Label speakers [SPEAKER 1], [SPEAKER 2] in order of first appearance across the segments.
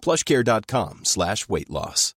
[SPEAKER 1] plushcare.com slash weight loss.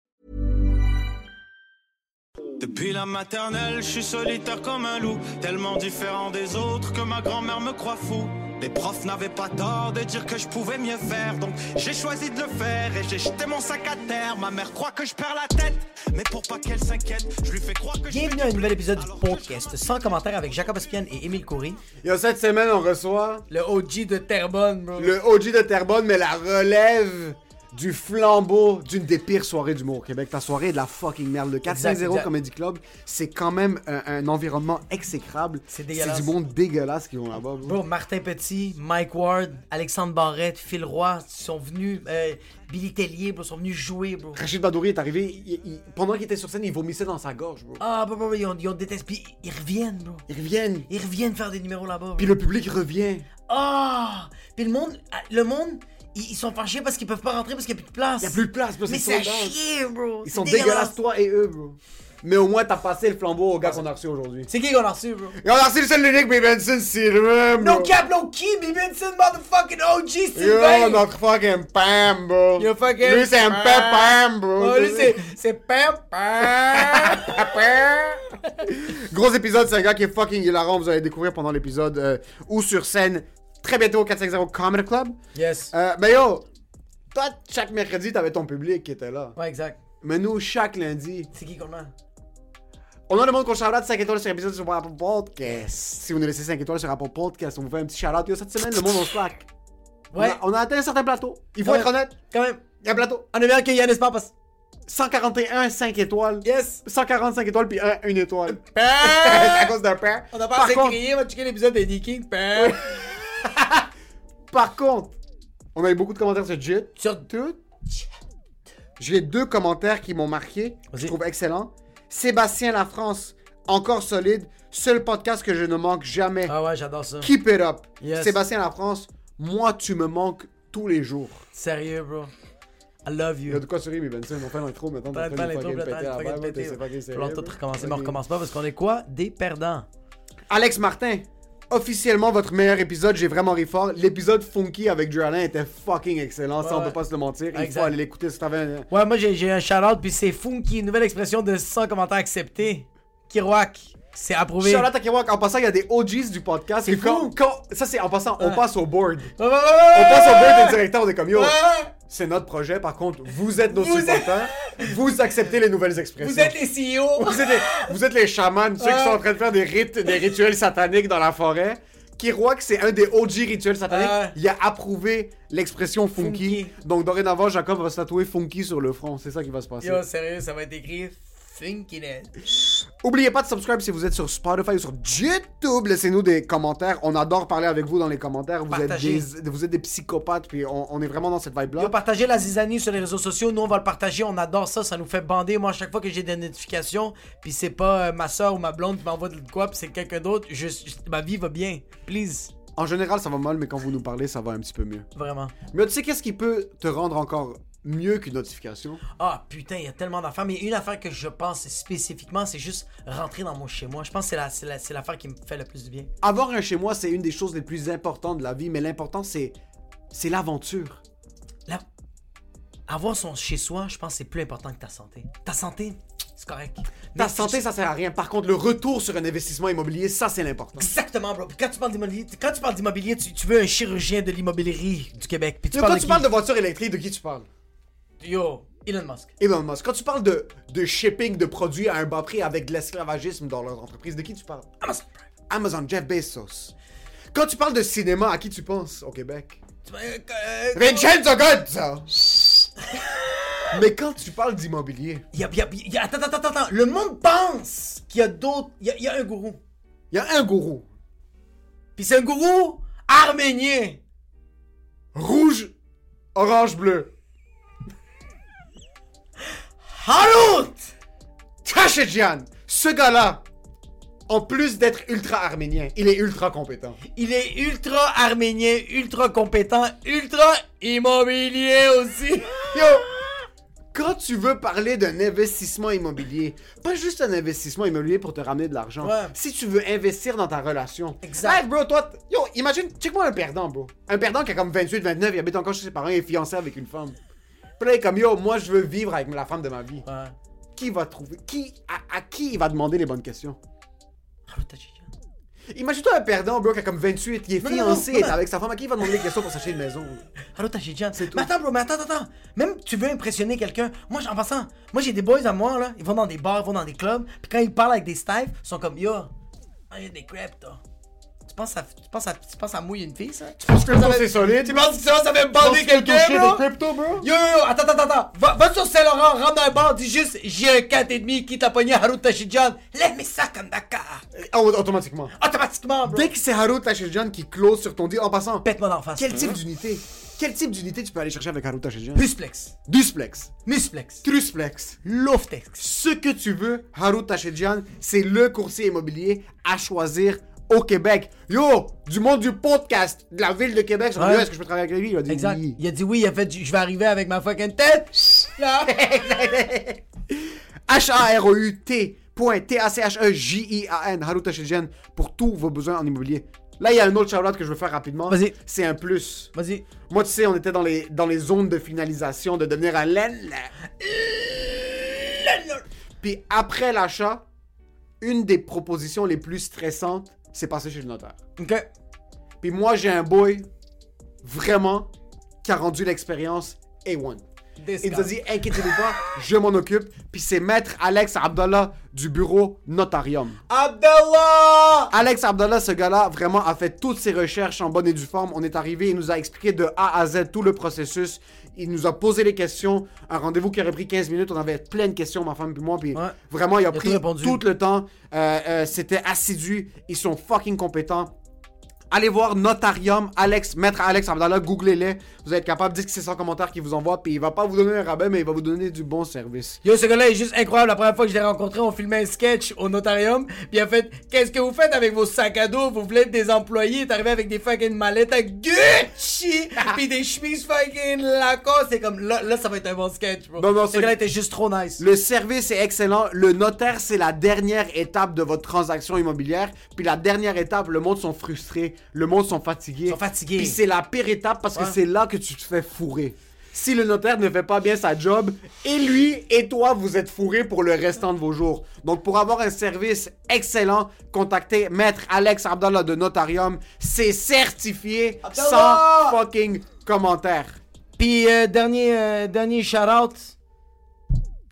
[SPEAKER 2] Depuis la maternelle, je suis solitaire comme un loup, tellement différent des autres que ma grand-mère me croit fou. Les profs n'avaient pas tort de dire que je pouvais mieux faire, donc j'ai choisi de le faire et j'ai jeté mon sac à terre. Ma mère croit que je perds la tête, mais pour pas qu'elle s'inquiète, je lui fais croire que je
[SPEAKER 3] Bienvenue à un nouvel épisode du podcast sans commentaire avec Jacob Espian et Émile Coury.
[SPEAKER 4] Yo, cette semaine, on reçoit
[SPEAKER 3] Le OG de Terrebonne, bro.
[SPEAKER 4] le OG de Terrebonne, mais la relève du flambeau d'une des pires soirées du monde au Québec. Ta soirée est de la fucking merde. Le
[SPEAKER 3] Exact,
[SPEAKER 4] 450
[SPEAKER 3] exact.
[SPEAKER 4] Comedy Club, c'est quand même un, un environnement exécrable.
[SPEAKER 3] C'est dégueulasse.
[SPEAKER 4] C'est du monde dégueulasse qui vont là-bas. bro.
[SPEAKER 3] Martin Petit, Mike Ward, Alexandre Barrette, Phil Roy sont venus. euh, Billy Tellier, bro, sont venus jouer, bro.
[SPEAKER 4] Rachid Badouri est arrivé, il- il- pendant qu'il était sur scène, il vomissait dans sa gorge, bro.
[SPEAKER 3] Ah, bro, bro, ils ont, ils ont détesté. Puis ils reviennent, bro.
[SPEAKER 4] Ils reviennent,
[SPEAKER 3] Ils reviennent faire des numéros là-bas.
[SPEAKER 4] puis le public revient.
[SPEAKER 3] Ah! Puis le monde, ah, le monde, ils, ils sont fâchés parce qu'ils peuvent pas rentrer parce qu'il y a plus de place.
[SPEAKER 4] Il y a plus de place, bro,
[SPEAKER 3] Mais
[SPEAKER 4] c'est
[SPEAKER 3] à chier, bro.
[SPEAKER 4] Ils sont
[SPEAKER 3] dégueulasse.
[SPEAKER 4] dégueulasses, toi et eux, bro. Mais au moins, t'as passé le flambeau au gars qu'on a reçu aujourd'hui.
[SPEAKER 3] C'est qui qu'on a reçu, bro?
[SPEAKER 4] Et on a reçu le seul l'unique, mais Benson Sylvain, bro.
[SPEAKER 3] No cap, no key, B. Benson, motherfucking OG,
[SPEAKER 4] Yo,
[SPEAKER 3] Sylvain!
[SPEAKER 4] notre fucking Pam, bro.
[SPEAKER 3] Yo, fucking
[SPEAKER 4] Lui, c'est un
[SPEAKER 3] Pam.
[SPEAKER 4] Pam, bro.
[SPEAKER 3] Oh, lui, c'est. C'est Pam
[SPEAKER 4] Gros épisode, c'est un gars qui est fucking hilarant. Vous allez découvrir pendant l'épisode euh, ou sur scène très bientôt au 450 Comedy Club.
[SPEAKER 3] Yes.
[SPEAKER 4] Euh, mais yo, toi, chaque mercredi, t'avais ton public qui était là.
[SPEAKER 3] Ouais, exact.
[SPEAKER 4] Mais nous, chaque lundi,
[SPEAKER 3] C'est qui qu'on a?
[SPEAKER 4] on a le monde qu'on shout-out 5 étoiles sur l'épisode sur Apple Podcast. Si vous nous laissez 5 étoiles sur Apple Podcast, on vous fait un petit shout-out. Yo, cette semaine, le monde, on slack. On
[SPEAKER 3] Ouais.
[SPEAKER 4] a- On, a, atteint un certain plateau. Il faut
[SPEAKER 3] Ouais.
[SPEAKER 4] être honnête.
[SPEAKER 3] Quand même.
[SPEAKER 4] Il y a un plateau.
[SPEAKER 3] On est bien que Yannis Papas.
[SPEAKER 4] 141, 5 étoiles.
[SPEAKER 3] Yes.
[SPEAKER 4] 145 étoiles, puis 1, une étoile. c'est à cause d'un père.
[SPEAKER 3] On a pas
[SPEAKER 4] Par
[SPEAKER 3] assez
[SPEAKER 4] contre-
[SPEAKER 3] crié, on va checker l'épisode de King Pam.
[SPEAKER 4] Par contre, on a eu beaucoup de commentaires sur Jit.
[SPEAKER 3] Sur
[SPEAKER 4] Tout. J'ai deux commentaires qui m'ont marqué.
[SPEAKER 3] Vas-y.
[SPEAKER 4] Je trouve excellent. Sébastien La France, encore solide. Seul podcast que je ne manque jamais.
[SPEAKER 3] Ah ouais, j'adore ça.
[SPEAKER 4] Keep it up.
[SPEAKER 3] Yes.
[SPEAKER 4] Sébastien La France, moi tu me manques tous les jours.
[SPEAKER 3] Sérieux, bro. I love
[SPEAKER 4] Il y a
[SPEAKER 3] you.
[SPEAKER 4] de quoi sourire, mais Benson, on fait l'intro maintenant. Train de
[SPEAKER 3] l'intro, tout recommencer, mais on recommence pas parce qu'on est quoi? Des perdants.
[SPEAKER 4] Alex Martin, officiellement votre meilleur épisode, j'ai vraiment ri fort. L'épisode Funky avec Joe Allen était fucking excellent, ça
[SPEAKER 3] Ouais,
[SPEAKER 4] on peut pas se le mentir. Il faut aller l'écouter si t'avais un...
[SPEAKER 3] Ouais, moi j'ai j'ai un shout-out, puis c'est Funky, nouvelle expression de 100 commentaires acceptés. Kiroak, c'est approuvé.
[SPEAKER 4] Charlotte en passant, il y a des OGs du podcast.
[SPEAKER 3] C'est
[SPEAKER 4] quand- ça, c'est en passant, on passe au board. On passe au board des directeurs, on est comme yo. C'est notre projet, par contre, vous êtes nos
[SPEAKER 3] Vous
[SPEAKER 4] supporters. Vous acceptez les nouvelles expressions.
[SPEAKER 3] Vous êtes les CEO.
[SPEAKER 4] Vous êtes les, vous êtes les chamans, ceux qui sont en train de faire des rites, des rituels sataniques dans la forêt. Kiroak, c'est un des OG rituels sataniques. Il a approuvé l'expression funky.
[SPEAKER 3] Funky.
[SPEAKER 4] Donc, dorénavant, Jacob va se tatouer funky sur le front. C'est ça qui va se passer.
[SPEAKER 3] Yo, sérieux, ça va être écrit Funkiness.
[SPEAKER 4] Oubliez pas de subscribe si vous êtes sur Spotify ou sur YouTube. Laissez-nous des commentaires. On adore parler avec vous dans les commentaires. Vous, êtes des, vous êtes des psychopathes, puis on, on est vraiment dans cette vibe-là.
[SPEAKER 3] Partagez la zizanie sur les réseaux sociaux. Nous, on va le partager. On adore ça. Ça nous fait bander. Moi, à chaque fois que j'ai des notifications, puis c'est pas euh, ma soeur ou ma blonde qui m'envoie de quoi, puis c'est quelqu'un d'autre, je, je- ma vie va bien. Please.
[SPEAKER 4] En général, ça va mal, mais quand vous nous parlez, ça va un petit peu mieux.
[SPEAKER 3] Vraiment.
[SPEAKER 4] Mais tu sais, qu'est-ce qui peut te rendre encore mieux qu'une notification?
[SPEAKER 3] Ah putain, il y a tellement d'affaires. Mais une affaire que je pense spécifiquement, c'est juste rentrer dans mon chez moi. Je pense que c'est la- c'est la- c'est l'affaire qui me fait le plus du bien.
[SPEAKER 4] Avoir un chez moi, c'est une des choses les plus importantes de la vie, mais l'important, c'est, c'est l'aventure.
[SPEAKER 3] Là, avoir son chez soi, je pense que c'est plus important que ta santé. Ta santé, c'est correct.
[SPEAKER 4] Ta
[SPEAKER 3] Mais
[SPEAKER 4] santé, ça sert à rien. Par contre, le retour sur un investissement immobilier, ça, c'est l'important.
[SPEAKER 3] Exactement, bro. Puis quand tu parles d'immobilier, quand tu parles d'immobilier, tu, tu veux un chirurgien de l'immobilierie du Québec. Puis tu
[SPEAKER 4] Yo,
[SPEAKER 3] parles
[SPEAKER 4] quand tu parles de voiture électrique, de qui tu parles?
[SPEAKER 3] Yo, Elon Musk.
[SPEAKER 4] Elon Musk. Quand tu parles de, de shipping de produits à un bas prix avec de l'esclavagisme dans leur entreprise, de qui tu parles?
[SPEAKER 3] Amazon Prime.
[SPEAKER 4] Amazon, Jeff Bezos. Quand tu parles de cinéma, à qui tu penses au Québec?
[SPEAKER 3] Vois, euh,
[SPEAKER 4] Vincenzo Gozza Mais quand tu parles d'immobilier,
[SPEAKER 3] y a- y a- y a- attends, attends, attends, attends. Le monde pense qu'il y a d'autres. Il y y a un gourou.
[SPEAKER 4] il y a un gourou.
[SPEAKER 3] Puis c'est un gourou arménien.
[SPEAKER 4] Rouge, orange, bleu.
[SPEAKER 3] Harut!
[SPEAKER 4] Khashoggian, ce gars-là, en plus d'être ultra arménien, il est ultra compétent.
[SPEAKER 3] Il est ultra arménien, ultra compétent, ultra immobilier aussi.
[SPEAKER 4] Yo, quand tu veux parler d'un investissement immobilier, pas juste un investissement immobilier pour te ramener de l'argent.
[SPEAKER 3] Ouais.
[SPEAKER 4] Si tu veux investir dans ta relation.
[SPEAKER 3] Exact.
[SPEAKER 4] Hey, bro, toi, yo, imagine, check-moi un perdant, bro. Un perdant qui a comme 28, 29, il habite encore chez ses parents, il est fiancé avec une femme. Puis là, il est comme, yo, moi, je veux vivre avec la femme de ma vie.
[SPEAKER 3] Ouais.
[SPEAKER 4] Qui va trouver, qui, à, à qui il va demander les bonnes questions? Imagine-toi un perdant, bro, qui a comme 28, il est
[SPEAKER 3] Non, non, non,
[SPEAKER 4] fiancé,
[SPEAKER 3] non,
[SPEAKER 4] est avec sa femme, à qui il va demander les questions pour s'acheter une maison?
[SPEAKER 3] Harut Tachidjian.
[SPEAKER 4] C'est tout.
[SPEAKER 3] Mais attends, bro, mais attends, attends. Même tu veux impressionner quelqu'un. Moi, en passant, moi j'ai des boys à moi, là. Ils vont dans des bars, ils vont dans des clubs. Puis quand ils parlent avec des staffs, ils sont comme Yo, ah, il y a des crêpes, toi. Tu penses à, tu penses à, tu penses une fille, ça? Tu penses
[SPEAKER 4] Crypto, c'est solide?
[SPEAKER 3] Tu penses que ça, ça fait bander quelqu'un, bro?
[SPEAKER 4] crypto, bro?
[SPEAKER 3] Yo, yo, yo, attends, attends, attends. Va, va sur Saint-Laurent, rentre dans un bar, dis juste, j'ai un 4,5 qui t'a pogné Harut Tachidjian. Lève ça comme Dakar.
[SPEAKER 4] Oh, automatiquement.
[SPEAKER 3] Automatiquement, bro.
[SPEAKER 4] Dès que c'est Haru Tachidjian qui close sur ton deal, en passant,
[SPEAKER 3] Pète-moi d'en face.
[SPEAKER 4] quel type d'unité Quel type d'unité tu peux aller chercher avec Haru Tachidjian
[SPEAKER 3] Pusplex.
[SPEAKER 4] Dusplex,
[SPEAKER 3] Musplex.
[SPEAKER 4] Trusplex.
[SPEAKER 3] Loftex.
[SPEAKER 4] Ce que tu veux, Haru Tachidjian, c'est le courtier immobilier à choisir au Québec. Yo, du monde du podcast de la ville de Québec, je
[SPEAKER 3] Ouais.
[SPEAKER 4] est-ce que je peux travailler avec lui? Il a dit
[SPEAKER 3] Exact.
[SPEAKER 4] oui.
[SPEAKER 3] Il a dit oui, il a fait je vais arriver avec ma fucking tête. Là.
[SPEAKER 4] H-A-R-O-U-T. point T-A-C-H-E-J-I-A-N. Haru Tachidjian pour tous vos besoins en immobilier. Là, il y a un autre shout que je veux faire rapidement.
[SPEAKER 3] Vas-y.
[SPEAKER 4] C'est un plus.
[SPEAKER 3] Vas-y.
[SPEAKER 4] Moi, tu sais, on était dans les, dans les zones de finalisation de devenir un laine. Puis après l'achat, une des propositions les plus stressantes, c'est passer chez le notaire.
[SPEAKER 3] Ok?
[SPEAKER 4] Puis moi, j'ai un boy, vraiment, qui a rendu l'expérience A1.
[SPEAKER 3] This
[SPEAKER 4] Il nous a dit, inquiétez-vous pas, je m'en occupe. Puis c'est maître Alex Abdallah du bureau Notarium.
[SPEAKER 3] Abdallah!
[SPEAKER 4] Alex Abdallah, ce gars-là, vraiment a fait toutes ses recherches en bonne et due forme. On est arrivé, il nous a expliqué de A à Z tout le processus. Il nous a posé les questions. Un rendez-vous qui aurait pris 15 minutes. On avait plein de questions, ma femme et moi. Puis
[SPEAKER 3] Ouais.
[SPEAKER 4] vraiment, il a pris tout le temps. Euh, euh, C'était assidu. Ils sont fucking compétents. Allez voir Notarium, Alex, Maître Alex Abdallah, googlez-les. Vous êtes capable, dites que c'est son commentaire qui vous envoie, puis il va pas vous donner un rabais, mais il va vous donner du bon service.
[SPEAKER 3] Yo, ce gars-là est juste incroyable. La première fois que je l'ai rencontré, on filmait un sketch au notarium. Puis a fait Qu'est-ce que vous faites avec vos sacs à dos? Vous voulez être des employés? Est arrivé avec des fucking mallettes à Gucci. puis des chemises fucking Lacoste. C'est comme là, là, ça va être un bon sketch, bro.
[SPEAKER 4] Non, non,
[SPEAKER 3] ce gars-là était juste trop nice.
[SPEAKER 4] Le service est excellent. Le notaire, c'est la dernière étape de votre transaction immobilière. Puis la dernière étape, le monde sont frustrés, le monde sont fatigués.
[SPEAKER 3] Ils sont fatigués.
[SPEAKER 4] Puis c'est la pire étape parce que c'est là que tu te fais fourrer. Si le notaire ne fait pas bien sa job, et lui et toi, vous êtes fourrés pour le restant de vos jours. Donc pour avoir un service excellent, contactez Maître Alex Abdallah de Notarium. C'est certifié
[SPEAKER 3] Abdallah!
[SPEAKER 4] sans fucking commentaire.
[SPEAKER 3] Puis euh, dernier, euh, dernier shout-out.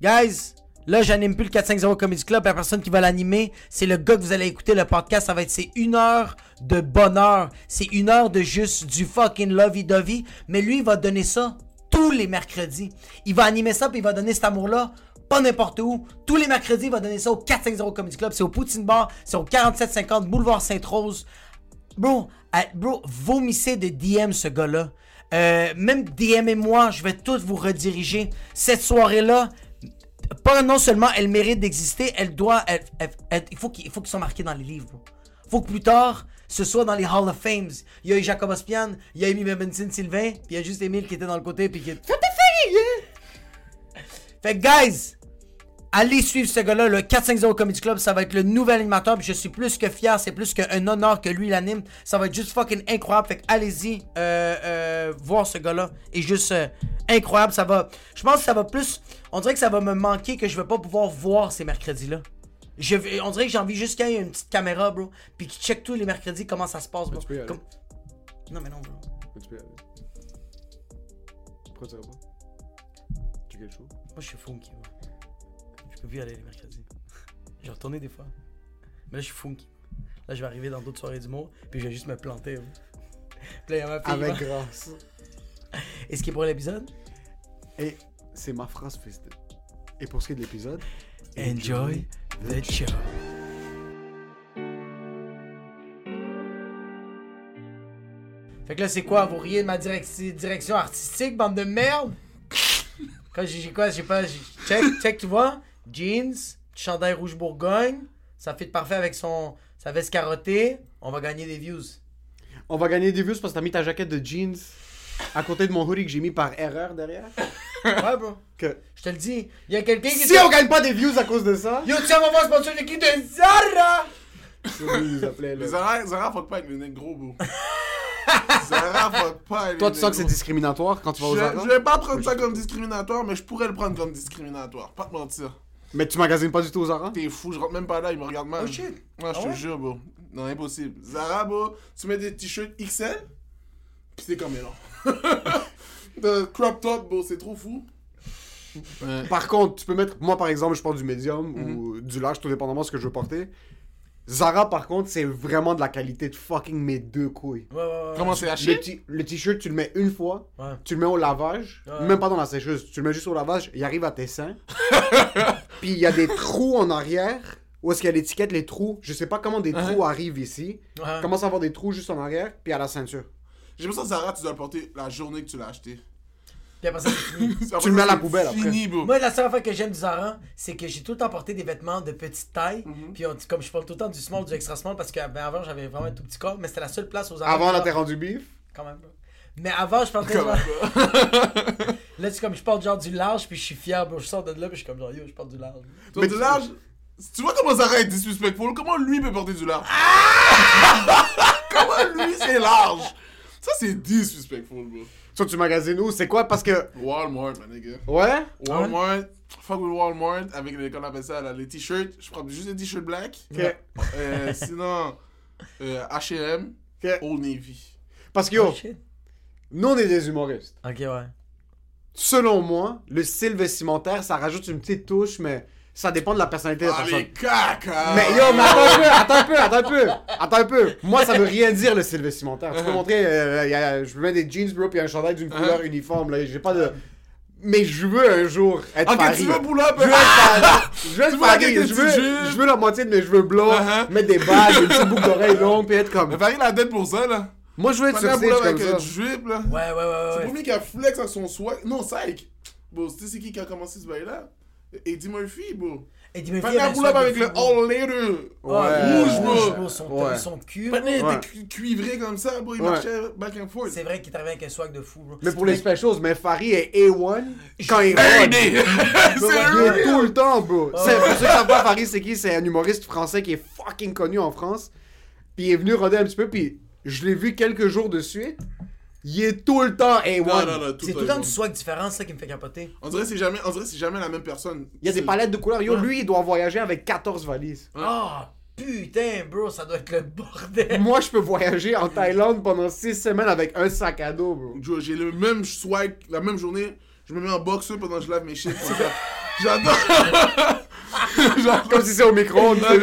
[SPEAKER 3] Guys, là, j'anime plus le 450 Comedy Club. La personne qui va l'animer, c'est le gars que vous allez écouter le podcast. Ça va être c'est une heure de bonheur. C'est une heure de juste du fucking lovey-dovey. Mais lui, il va donner ça tous les mercredis. Il va animer ça, puis il va donner cet amour-là. Pas n'importe où. Tous les mercredis, il va donner ça au 450 Comedy Club. C'est au Poutine Bar. C'est au 4750 Boulevard Sainte-Rose. Bro, bro, vomissez de DM ce gars-là. Euh, même DM et moi, je vais tous vous rediriger. Cette soirée-là, pas non seulement elle mérite d'exister, elle doit. elle- elle- elle- il faut qu'il il faut qu'ils soient marqués dans les livres, bro. Faut que plus tard, ce soit dans les Hall of Fames. Il y a eu Jacob Ospian, il y a Amy Benson Sylvain, puis il y a juste Emile qui était dans le côté, puis qui. Filles! Fait que, guys, allez suivre ce gars-là, le 450 Comedy Club, ça va être le nouvel animateur, puis je suis plus que fier, c'est plus qu'un honneur que lui l'anime. Ça va être juste fucking incroyable. Fait que allez-y euh, euh, voir ce gars-là. Et juste euh, incroyable, ça va. Je pense que ça va plus. On dirait que ça va me manquer que je vais pas pouvoir voir ces mercredis-là. Je on dirait que j'ai envie juste qu'il y ait une petite caméra, bro, puis qui check tous les mercredis comment ça se passe, bro.
[SPEAKER 4] tu peux y aller?
[SPEAKER 3] Comme- Non, mais non, bro.
[SPEAKER 4] Tu peux y aller? Pourquoi tu vas pas? Tu c'est quel show
[SPEAKER 3] Moi, je suis funky. moi. Je peux plus y aller les mercredis. J'ai retourné des fois. Mais là, je suis funky. Là, je vais arriver dans d'autres soirées d'humour, puis je vais juste me planter. ouais. Puis là, il y a ma fille.
[SPEAKER 4] Avec grâce.
[SPEAKER 3] Et ce qui est pour l'épisode?
[SPEAKER 4] Et c'est ma phrase festive. Et pour ce qui est de l'épisode,
[SPEAKER 3] Enjoy the show. Fait que là, c'est quoi? Vous riez de ma direc- direction artistique, bande de merde? Quand j'ai j'ai quoi? J'ai pas. j'ai- Check, check, tu vois? Jeans, chandail rouge Bourgogne. Ça fit parfait avec son sa veste carottée. On va gagner des views.
[SPEAKER 4] On va gagner des views parce que t'as mis ta jaquette de jeans à côté de mon hoodie que j'ai mis par erreur derrière.
[SPEAKER 3] Ouais, bro.
[SPEAKER 4] Que...
[SPEAKER 3] Je te le dis. Il y a quelqu'un qui.
[SPEAKER 4] Si on gagne pas des views à cause de ça,
[SPEAKER 3] Yo, tiens, on va voir sponsor de qui de Zara
[SPEAKER 4] appelait, là.
[SPEAKER 5] Mais Zara, Zara fuck pas avec les nègres gros, bro. Zara fuck pas avec
[SPEAKER 4] Toi,
[SPEAKER 5] les
[SPEAKER 4] tu sens que c'est discriminatoire quand tu vas aux
[SPEAKER 5] Je,
[SPEAKER 4] Zara?
[SPEAKER 5] je vais pas prendre ça comme discriminatoire, mais je pourrais le prendre comme discriminatoire. Pas te mentir.
[SPEAKER 4] Mais tu magasines pas du tout aux Zara?
[SPEAKER 5] T'es fou, je rentre même pas là, il me regarde mal.
[SPEAKER 3] Oh, shit.
[SPEAKER 5] Ouais, je
[SPEAKER 3] Ah
[SPEAKER 5] te
[SPEAKER 3] ouais?
[SPEAKER 5] jure, bro. Non, impossible. Zara, bro, tu mets des t-shirts XL, pis c'est comme non. De crop top, bro, c'est trop fou. Ouais.
[SPEAKER 4] Par contre, tu peux mettre. Moi, par exemple, je porte du médium
[SPEAKER 5] Mhm.
[SPEAKER 4] ou du large, tout dépendamment de ce que je veux porter. Zara, par contre, c'est vraiment de la qualité de fucking mes deux couilles.
[SPEAKER 3] Ouais, ouais, ouais.
[SPEAKER 5] Comment c'est
[SPEAKER 4] Le
[SPEAKER 5] haché?
[SPEAKER 4] le t-shirt, tu le mets une fois,
[SPEAKER 3] Ouais.
[SPEAKER 4] tu le mets au lavage,
[SPEAKER 3] Ouais.
[SPEAKER 4] même pas dans la sécheuse, tu le mets juste au lavage, il arrive à tes seins. Puis il y a des trous en arrière, où est-ce qu'il y a l'étiquette, les trous. Je sais pas comment des trous arrivent ici.
[SPEAKER 3] Ouais.
[SPEAKER 4] Commence à avoir des trous juste en arrière, puis à la ceinture.
[SPEAKER 5] J'ai l'impression que Zara, tu dois le porter la journée que tu l'as acheté.
[SPEAKER 3] Puis après ça, c'est fini.
[SPEAKER 5] Après
[SPEAKER 4] le mets à la poubelle, après.
[SPEAKER 5] Fini, bro.
[SPEAKER 3] Moi, la seule affaire que j'aime du Zara, c'est que j'ai tout le temps porté des vêtements de petite taille.
[SPEAKER 4] Mhm.
[SPEAKER 3] Puis on- comme je porte tout le temps du small, du extra small, parce qu'avant, j'avais vraiment un tout petit corps, mais c'était la seule place aux Zara.
[SPEAKER 4] Avant, là, t'es rendu bif?
[SPEAKER 3] Quand même. bro. Mais avant, je portais genre... Là, c'est comme je porte genre du large, puis je suis fier, bro. Je sors de là, puis je suis comme genre, yo, je porte du large.
[SPEAKER 5] Donc,
[SPEAKER 4] Mais
[SPEAKER 5] du
[SPEAKER 4] tu-
[SPEAKER 5] large, tu vois comment Zara est disrespectful? Comment lui peut porter du large? comment lui c'est large? Ça c'est disrespectful, bro.
[SPEAKER 4] Toi, tu magasines où? C'est quoi? Parce que.
[SPEAKER 5] Walmart, man, nigga.
[SPEAKER 4] Ouais?
[SPEAKER 5] Walmart, fuck with Walmart, avec les, appelle ça, là, les t-shirts. Je prends juste des t-shirts black.
[SPEAKER 4] Ok.
[SPEAKER 5] Euh, sinon, euh, H&M,
[SPEAKER 4] Ok.
[SPEAKER 5] Old Navy.
[SPEAKER 4] Parce que, yo,
[SPEAKER 3] Oh,
[SPEAKER 4] nous, on est des humoristes.
[SPEAKER 3] Ok, ouais.
[SPEAKER 4] Selon moi, le style vestimentaire, ça rajoute une petite touche, mais ça dépend de la personnalité de la
[SPEAKER 5] Ah,
[SPEAKER 4] personne.
[SPEAKER 5] les caca!
[SPEAKER 4] Mais yo, mais attends un peu, attends un peu, attends un peu, attends un peu. Moi, ça veut rien dire le style vestimentaire. Tu peux montrer, euh, y a- je mets des jeans, bro, puis un chandail d'une couleur uniforme. Là, j'ai pas de. Mais je veux un jour être
[SPEAKER 5] Ok,
[SPEAKER 4] Paris.
[SPEAKER 5] tu veux pull up?
[SPEAKER 4] Je veux être Paris. Je veux être
[SPEAKER 5] Tu veux
[SPEAKER 4] Paris.
[SPEAKER 5] des
[SPEAKER 4] Je veux, je veux la moitié de mes cheveux blonds,
[SPEAKER 5] Uh-huh.
[SPEAKER 4] mettre des bagues, une petite boucle d'oreilles longue, puis être comme.
[SPEAKER 5] Mais Paris la dette pour ça, là.
[SPEAKER 4] Moi, je veux être sur stage
[SPEAKER 5] up avec
[SPEAKER 4] comme
[SPEAKER 5] un
[SPEAKER 4] ça.
[SPEAKER 5] drip, là.
[SPEAKER 3] Ouais, ouais, ouais,
[SPEAKER 5] C'est
[SPEAKER 3] ouais.
[SPEAKER 5] le premier qui a flex avec son swag. Non, Psych. Bon, tu sais c'est qui qui a commencé ce bail-là? Eddie Murphy, bro.
[SPEAKER 3] Et dis-moi,
[SPEAKER 5] Maintenant, pull up avec le All Later.
[SPEAKER 4] Ouais.
[SPEAKER 5] Rouge, bro.
[SPEAKER 3] Son,
[SPEAKER 4] Ouais.
[SPEAKER 3] son cul.
[SPEAKER 4] Ouais.
[SPEAKER 5] était cu- cuivré comme ça, bro. Il
[SPEAKER 4] Ouais.
[SPEAKER 5] marchait back and forth.
[SPEAKER 3] C'est vrai qu'il arrivé avec un swag de fou, bro.
[SPEAKER 4] Mais pour les specials, mais Farid est A1 quand il
[SPEAKER 5] Hey,
[SPEAKER 4] rôde.
[SPEAKER 5] Eddie!
[SPEAKER 4] Il
[SPEAKER 5] C'est
[SPEAKER 4] est
[SPEAKER 5] lui!
[SPEAKER 4] tout le temps, bro. C'est- Pour ceux qui savent pas, Farid, c'est qui? C'est un humoriste français qui est fucking connu en France. Puis il est venu roder un petit peu, puis je l'ai vu quelques jours de suite. Il est tout le temps A1.
[SPEAKER 5] Non, non, non, tout
[SPEAKER 3] C'est tout
[SPEAKER 5] le
[SPEAKER 3] temps du swag différent, c'est ça qui me fait capoter.
[SPEAKER 5] On dirait que c'est jamais, on dirait que c'est jamais la même personne.
[SPEAKER 4] Il y a des palettes de couleurs. Yo, lui, il doit voyager avec 14 valises.
[SPEAKER 3] Ah, putain, bro, ça doit être le bordel.
[SPEAKER 4] Moi, je peux voyager en Thaïlande pendant 6 semaines avec un sac à dos, bro.
[SPEAKER 5] J'ai le même swag, la même journée. Je me mets en boxeur pendant que je lave mes shit. J'adore. J'adore.
[SPEAKER 4] Comme si c'est au micro-ondes.
[SPEAKER 3] Il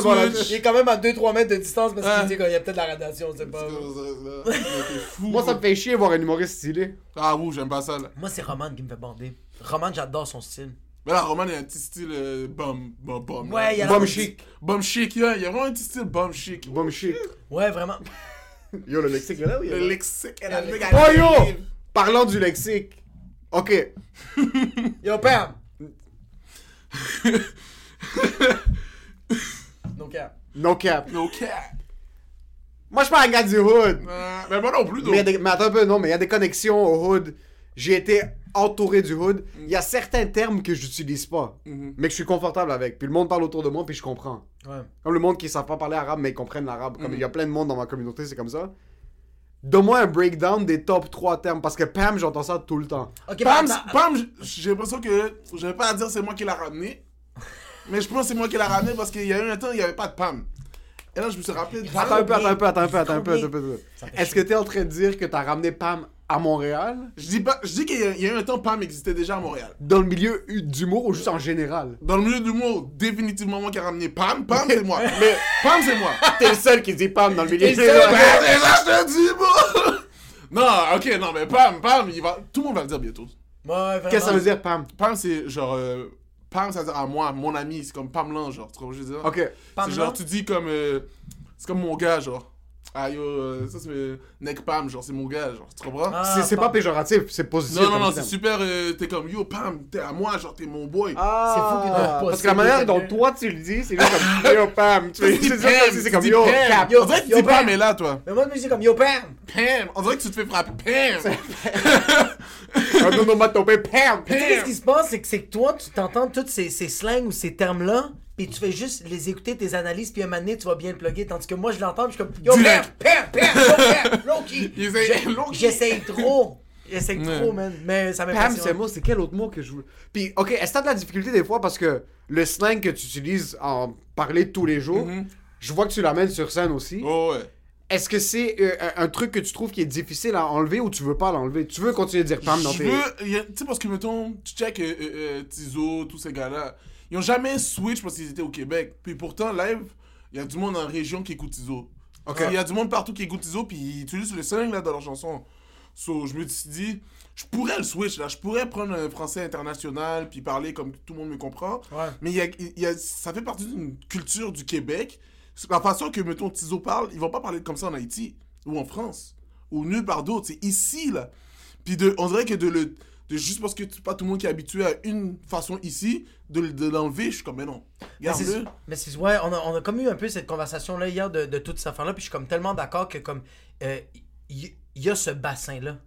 [SPEAKER 5] switches.
[SPEAKER 3] Il est quand même à 2-3 mètres de distance parce
[SPEAKER 5] Ah.
[SPEAKER 3] qu'il dit qu'il y a peut-être la radiation, on sait pas.
[SPEAKER 5] Fou.
[SPEAKER 4] Moi, ça me fait chier voir un humoriste stylé.
[SPEAKER 5] Ah, ouh, j'aime pas ça, là.
[SPEAKER 3] Moi, c'est Roman qui me fait bander. Roman, j'adore son style.
[SPEAKER 5] Mais là, Roman, il a un petit style euh, bum, bum, bum.
[SPEAKER 3] Ouais, il y a
[SPEAKER 4] Bum chic.
[SPEAKER 5] Bum chic, yeah. Il y a vraiment un petit style bum chic.
[SPEAKER 4] Bum chic.
[SPEAKER 3] Ouais, vraiment.
[SPEAKER 4] Yo, le lexique, là, oui.
[SPEAKER 5] Le lexique, elle a le
[SPEAKER 4] Oh yo! Parlant du lexique. Ok.
[SPEAKER 3] Yo, Pam! Donc, euh,
[SPEAKER 4] No cap.
[SPEAKER 5] No cap.
[SPEAKER 4] Moi, je suis pas un gars du hood.
[SPEAKER 5] Euh, mais moi non plus,
[SPEAKER 4] Mais, des... attends un peu, non, mais il y a des connexions au hood. J'ai été entouré du hood. Il y a certains termes que j'utilise pas,
[SPEAKER 5] Mhm.
[SPEAKER 4] mais que je suis confortable avec. Puis le monde parle autour de moi, puis je comprends.
[SPEAKER 3] ouais.
[SPEAKER 4] Comme le monde qui ne savent pas parler arabe, mais ils comprennent l'arabe. Comme il y a plein de monde dans ma communauté, c'est comme ça. Donne-moi un breakdown des top 3 termes, parce que Pam, j'entends ça tout le temps.
[SPEAKER 3] Ok,
[SPEAKER 5] Pam, j'ai l'impression que. Je vais pas dire c'est moi qui l'a ramené. Mais je pense que c'est moi qui l'a ramené parce qu'il y a eu un temps, il n'y avait pas de Pam. Et là, je me suis rappelé
[SPEAKER 4] Attends un peu, attends un peu, attends un peu, attends un peu, attends un peu. Est-ce que t'es en train de dire que t'as ramené Pam à Montréal,
[SPEAKER 5] Je dis pas, je dis qu'il y, a- il y a eu un temps, Pam existait déjà à Montréal.
[SPEAKER 4] dans le milieu d'humour ou juste en général?
[SPEAKER 5] Dans le milieu du mot, définitivement moi qui a ramené Pam. Pam, c'est moi. Mais Pam, c'est moi.
[SPEAKER 4] T'es le seul qui dit Pam dans le milieu d'humour.
[SPEAKER 5] déjà, je te dis, bro. Non, ok, non, mais Pam, Pam, il va... tout le monde va le dire bientôt.
[SPEAKER 3] Ouais.
[SPEAKER 4] Qu'est-ce que ça veut dire, Pam?
[SPEAKER 5] Pam, c'est genre. euh, Pam, ça veut dire à moi, mon ami. C'est comme Pam Lan, genre. Tu que je veux dire?
[SPEAKER 4] Ok.
[SPEAKER 5] C'est genre, tu dis comme. euh, c'est comme mon gars, genre. Ah yo, euh, ça c'est Neck Pam, genre, c'est mon gars, genre. Tu comprends?
[SPEAKER 3] Ah,
[SPEAKER 4] C'est- c'est pas
[SPEAKER 3] Pam.
[SPEAKER 4] péjoratif, c'est positif.
[SPEAKER 5] non, non, non, c'est super. euh, t'es comme yo, Pam, t'es à moi, genre, t'es mon boy.
[SPEAKER 4] Ah,
[SPEAKER 3] C'est fou qu'il doit pas
[SPEAKER 4] Parce que la manière dont toi tu le dis, c'est juste comme Yo Pam. Tu fais
[SPEAKER 5] Tu dis
[SPEAKER 4] c'est ça,
[SPEAKER 5] Pam,
[SPEAKER 4] c'est
[SPEAKER 5] tu
[SPEAKER 4] comme Yo
[SPEAKER 5] Pam.
[SPEAKER 4] Cap.
[SPEAKER 3] Yo,
[SPEAKER 5] On dirait que tu
[SPEAKER 3] yo,
[SPEAKER 5] dis Pam,
[SPEAKER 3] Pam.
[SPEAKER 5] mais là, toi.
[SPEAKER 3] Mais moi, je me dis comme Yo Pam.
[SPEAKER 5] Pam! On dirait que tu te fais frapper. Pam!
[SPEAKER 4] Un onomatopée, Pam.
[SPEAKER 3] Tu sais, qu'est-ce qui se passe, c'est que, c'est que toi, tu t'entends tous ces, ces slangs ou ces termes-là, puis tu fais juste les écouter, tes analyses, puis un moment donné, tu vas bien le plugger, tandis que moi, je l'entends, je suis comme Yo Pam. Pam, Pam, Yo Pam, Loki. J'essaye trop. J'essaye trop, man. Mais ça
[SPEAKER 4] Pam,
[SPEAKER 3] m'impressionne.
[SPEAKER 4] c'est moi, c'est quel autre mot que je veux. Puis, ok, est-ce que t'as de la difficulté des fois parce que le slang que tu utilises en parler tous les jours,
[SPEAKER 5] Mhm.
[SPEAKER 4] je vois que tu l'amènes sur scène aussi.
[SPEAKER 5] Oh, ouais.
[SPEAKER 4] Est-ce que c'est euh, un truc que tu trouves qui est difficile à enlever ou tu veux pas l'enlever? Tu veux continuer de dire Pam dans tes.
[SPEAKER 5] Tu sais, parce que, mettons, tu check euh, euh, euh, Tizo, tous ces gars-là, ils ont jamais switch parce qu'ils étaient au Québec. Puis pourtant, live, il y a du monde en région qui écoute Tizo. Il y a du monde partout qui écoute Tizo, puis ils utilisent le slang là dans leurs chansons. So, je me suis dit, je pourrais le switch là, je pourrais prendre un français international, puis parler comme tout le monde me comprend.
[SPEAKER 3] Ouais.
[SPEAKER 5] Mais y a, y a- ça fait partie d'une culture du Québec. La façon que, mettons, Tizo parle, ils vont pas parler comme ça en Haïti, ou en France, ou nulle part d'autre. C'est ici, là. Puis de, on dirait que de le. De juste parce que pas tout le monde qui est habitué à une façon ici, de, de l'enlever, je suis comme, mais non.
[SPEAKER 3] Mais c'est,
[SPEAKER 5] Garde-le.
[SPEAKER 3] mais c'est- ouais, on a, on a comme eu un peu cette conversation-là hier de, de toute cette affaire-là, puis je suis comme tellement d'accord que comme euh, il il y, a ce bassin-là,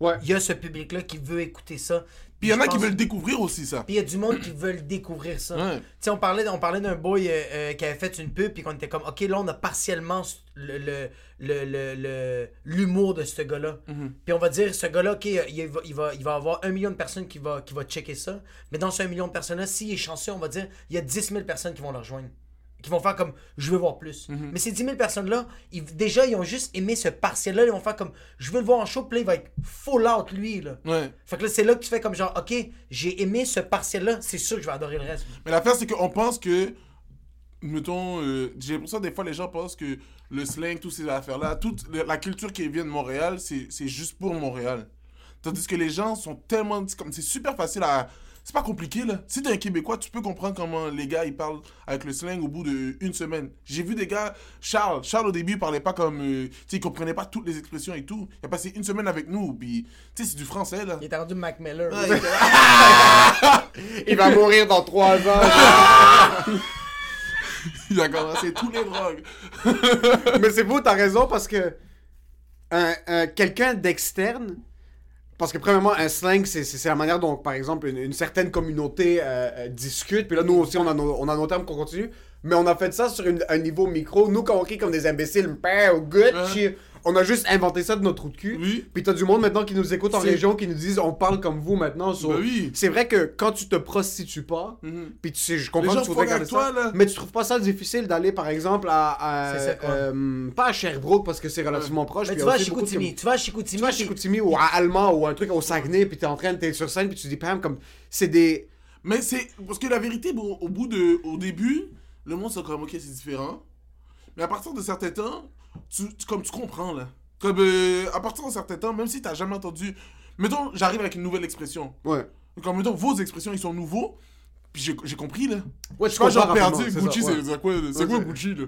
[SPEAKER 4] Ouais.
[SPEAKER 3] il y a ce public-là qui veut écouter ça.
[SPEAKER 5] Puis il y en a qui veulent découvrir aussi ça.
[SPEAKER 3] Puis il y a du monde qui veulent découvrir ça.
[SPEAKER 5] Ouais.
[SPEAKER 3] Tu sais, on parlait, on parlait d'un boy euh, euh, qui avait fait une pub, puis qu'on était comme, ok, là, on a partiellement le, le, le, le- l'humour de ce gars-là.
[SPEAKER 5] Mhm.
[SPEAKER 3] Puis on va dire, ce gars-là, ok, il va, il, va, il va avoir un million de personnes qui va, qui va checker ça. Mais dans ce un million de personnes-là, s'il est chanceux, on va dire, il y a 10 000 personnes qui vont le rejoindre. Qui vont faire comme, je veux voir plus.
[SPEAKER 5] Mhm.
[SPEAKER 3] Mais ces 10 000 personnes-là, ils- déjà, ils ont juste aimé ce partiel-là. Ils vont faire comme, je veux le voir en show, puis là, il va être full out, lui, là.
[SPEAKER 5] Ouais.
[SPEAKER 3] Fait que là, c'est là que tu fais comme genre, ok, j'ai aimé ce partiel-là, c'est sûr que je vais adorer le reste.
[SPEAKER 5] Mais l'affaire, c'est qu'on pense que. Mettons, euh, j'ai l'impression des fois les gens pensent que le slang, toutes ces affaires-là, toute la culture qui vient de Montréal, c'est juste pour Montréal. Tandis que les gens sont tellement. comme C'est super facile à. C'est pas compliqué là. Si t'es un Québécois, tu peux comprendre comment les gars ils parlent avec le slang au bout d'une semaine. J'ai vu des gars, Charles, Charles au début il parlait pas comme. euh, tu sais, il comprenait pas toutes les expressions et tout. Il a passé une semaine avec nous, puis tu sais, c'est du français là.
[SPEAKER 3] Il était rendu Mac Miller.
[SPEAKER 5] Ouais, il là.
[SPEAKER 4] Il va mourir dans 3 ans.
[SPEAKER 5] il a commencé tous les drogues.
[SPEAKER 4] Mais c'est beau, t'as raison, parce que un, un- quelqu'un d'externe, parce que premièrement, un slang, c'est- la manière dont, par exemple, une, une certaine communauté euh, euh, discute. Puis là, nous aussi, on a nos, on a nos termes qu'on continue. Mais on a fait ça sur une- un niveau micro. Nous, quand on crie comme des imbéciles, ou shit, on a juste inventé ça de notre trou de cul.
[SPEAKER 5] Oui.
[SPEAKER 4] Puis t'as du monde maintenant qui nous écoute en région, qui nous disent on parle comme vous maintenant.
[SPEAKER 5] Ben oui.
[SPEAKER 4] C'est vrai que quand tu te prostitues pas,
[SPEAKER 5] Mhm.
[SPEAKER 4] puis tu sais, je comprends
[SPEAKER 5] Les
[SPEAKER 4] que tu voudrais garder
[SPEAKER 5] avec toi,
[SPEAKER 4] ça,
[SPEAKER 5] là.
[SPEAKER 4] mais tu trouves pas ça difficile d'aller par exemple à,
[SPEAKER 3] ça,
[SPEAKER 4] euh, pas à Sherbrooke parce que c'est relativement proche.
[SPEAKER 3] Mais tu vas à Chicoutimi, tu vas à Chicoutimi.
[SPEAKER 4] tu vas à Chicoutimi ou à Allemand ou un truc au Saguenay puis t'es en train de t'es sur scène puis tu dis Pam comme c'est des
[SPEAKER 5] Mais c'est. Parce que la vérité, bon, au bout de. Au début, le monde, c'est comme, ok, c'est différent. Mais à partir de certains temps, tu, tu- comme tu comprends, là. Comme, euh, à partir d'un certain temps, même si t'as jamais entendu. Mettons, j'arrive avec une nouvelle expression.
[SPEAKER 4] ouais
[SPEAKER 5] Comme, mettons, vos expressions, ils sont nouveaux. Puis j'ai compris, là.
[SPEAKER 4] ouais
[SPEAKER 5] Je suis pas genre perdu. Gucci, c'est c'est quoi, c'est
[SPEAKER 4] Ouais,
[SPEAKER 5] quoi Gucci, là?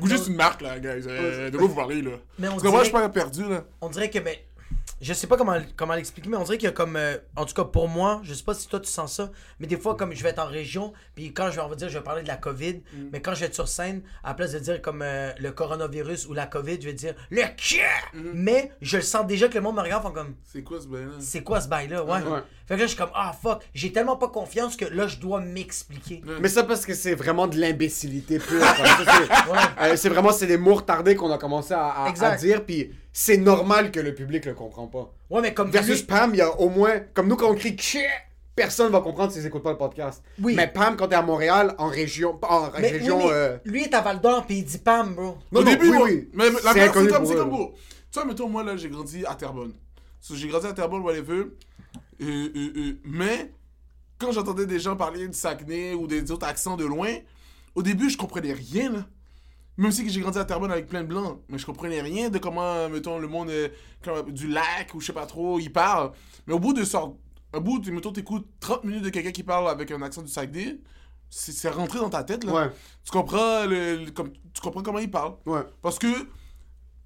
[SPEAKER 5] Gucci, c'est une marque, là, guys. Euh, de quoi vous parlez, là?
[SPEAKER 3] Mais on
[SPEAKER 5] Parce que moi, je suis
[SPEAKER 3] dirait-
[SPEAKER 5] pas perdu, là.
[SPEAKER 3] On dirait que, mais. Je sais pas comment, comment l'expliquer, mais on dirait qu'il y a comme. euh, en tout cas, pour moi, je sais pas si toi tu sens ça, mais des fois, comme je vais être en région, puis quand je vais, on va dire, je vais parler de la COVID,
[SPEAKER 5] Mm.
[SPEAKER 3] mais quand je vais être sur scène, à la place de dire comme euh, le coronavirus ou la COVID, je vais dire le kia!
[SPEAKER 5] Mm-hmm.
[SPEAKER 3] Mais je le sens déjà que le monde me regarde, font comme.
[SPEAKER 5] C'est quoi ce bail-là?
[SPEAKER 3] C'est quoi ce bail-là? Ouais.
[SPEAKER 4] Ouais.
[SPEAKER 3] Fait que là, je suis comme, ah fuck, j'ai tellement pas confiance que là, je dois m'expliquer.
[SPEAKER 4] mais ça parce que c'est vraiment de l'imbécilité pure c'est-
[SPEAKER 3] Ouais.
[SPEAKER 4] euh, c'est vraiment c'est des mots retardés qu'on a commencé à, à- dire puis c'est normal que le public le comprend pas
[SPEAKER 3] Ouais, mais comme.
[SPEAKER 4] versus
[SPEAKER 3] lui-
[SPEAKER 4] Pam il y a au moins comme nous quand on crie personne va comprendre s'ils écoutent pas le podcast
[SPEAKER 3] Oui.
[SPEAKER 4] mais Pam quand t'es à Montréal en région en
[SPEAKER 3] Mais,
[SPEAKER 4] région
[SPEAKER 3] oui, mais
[SPEAKER 4] euh,
[SPEAKER 3] lui est à Val d'Or, puis il dit Pam, bro.
[SPEAKER 4] Non,
[SPEAKER 5] Au
[SPEAKER 4] non,
[SPEAKER 5] début,
[SPEAKER 4] oui, oui.
[SPEAKER 5] Mais la
[SPEAKER 4] C'est
[SPEAKER 5] comme, c'est comme, bro. Tu vois, mettons, moi, là, j'ai grandi à Terrebonne. So, j'ai grandi à Terrebonne, whatever. Euh, euh, euh, mais quand j'entendais des gens parler du Saguenay ou des autres accents de loin, au début, je comprenais rien. Là. Même si que j'ai grandi à Terrebonne avec plein de blancs, mais je comprenais rien de comment, mettons, le monde euh, comme, du lac ou je sais pas trop, il parle. Mais au bout de sort, au bout, de, mettons, t'écoutes 30 minutes de quelqu'un qui parle avec un accent du Saguenay, c'est c'est rentré dans ta tête là.
[SPEAKER 4] Ouais.
[SPEAKER 5] Tu comprends le, le- comme, tu comprends comment il parle.
[SPEAKER 4] Ouais.
[SPEAKER 5] Parce que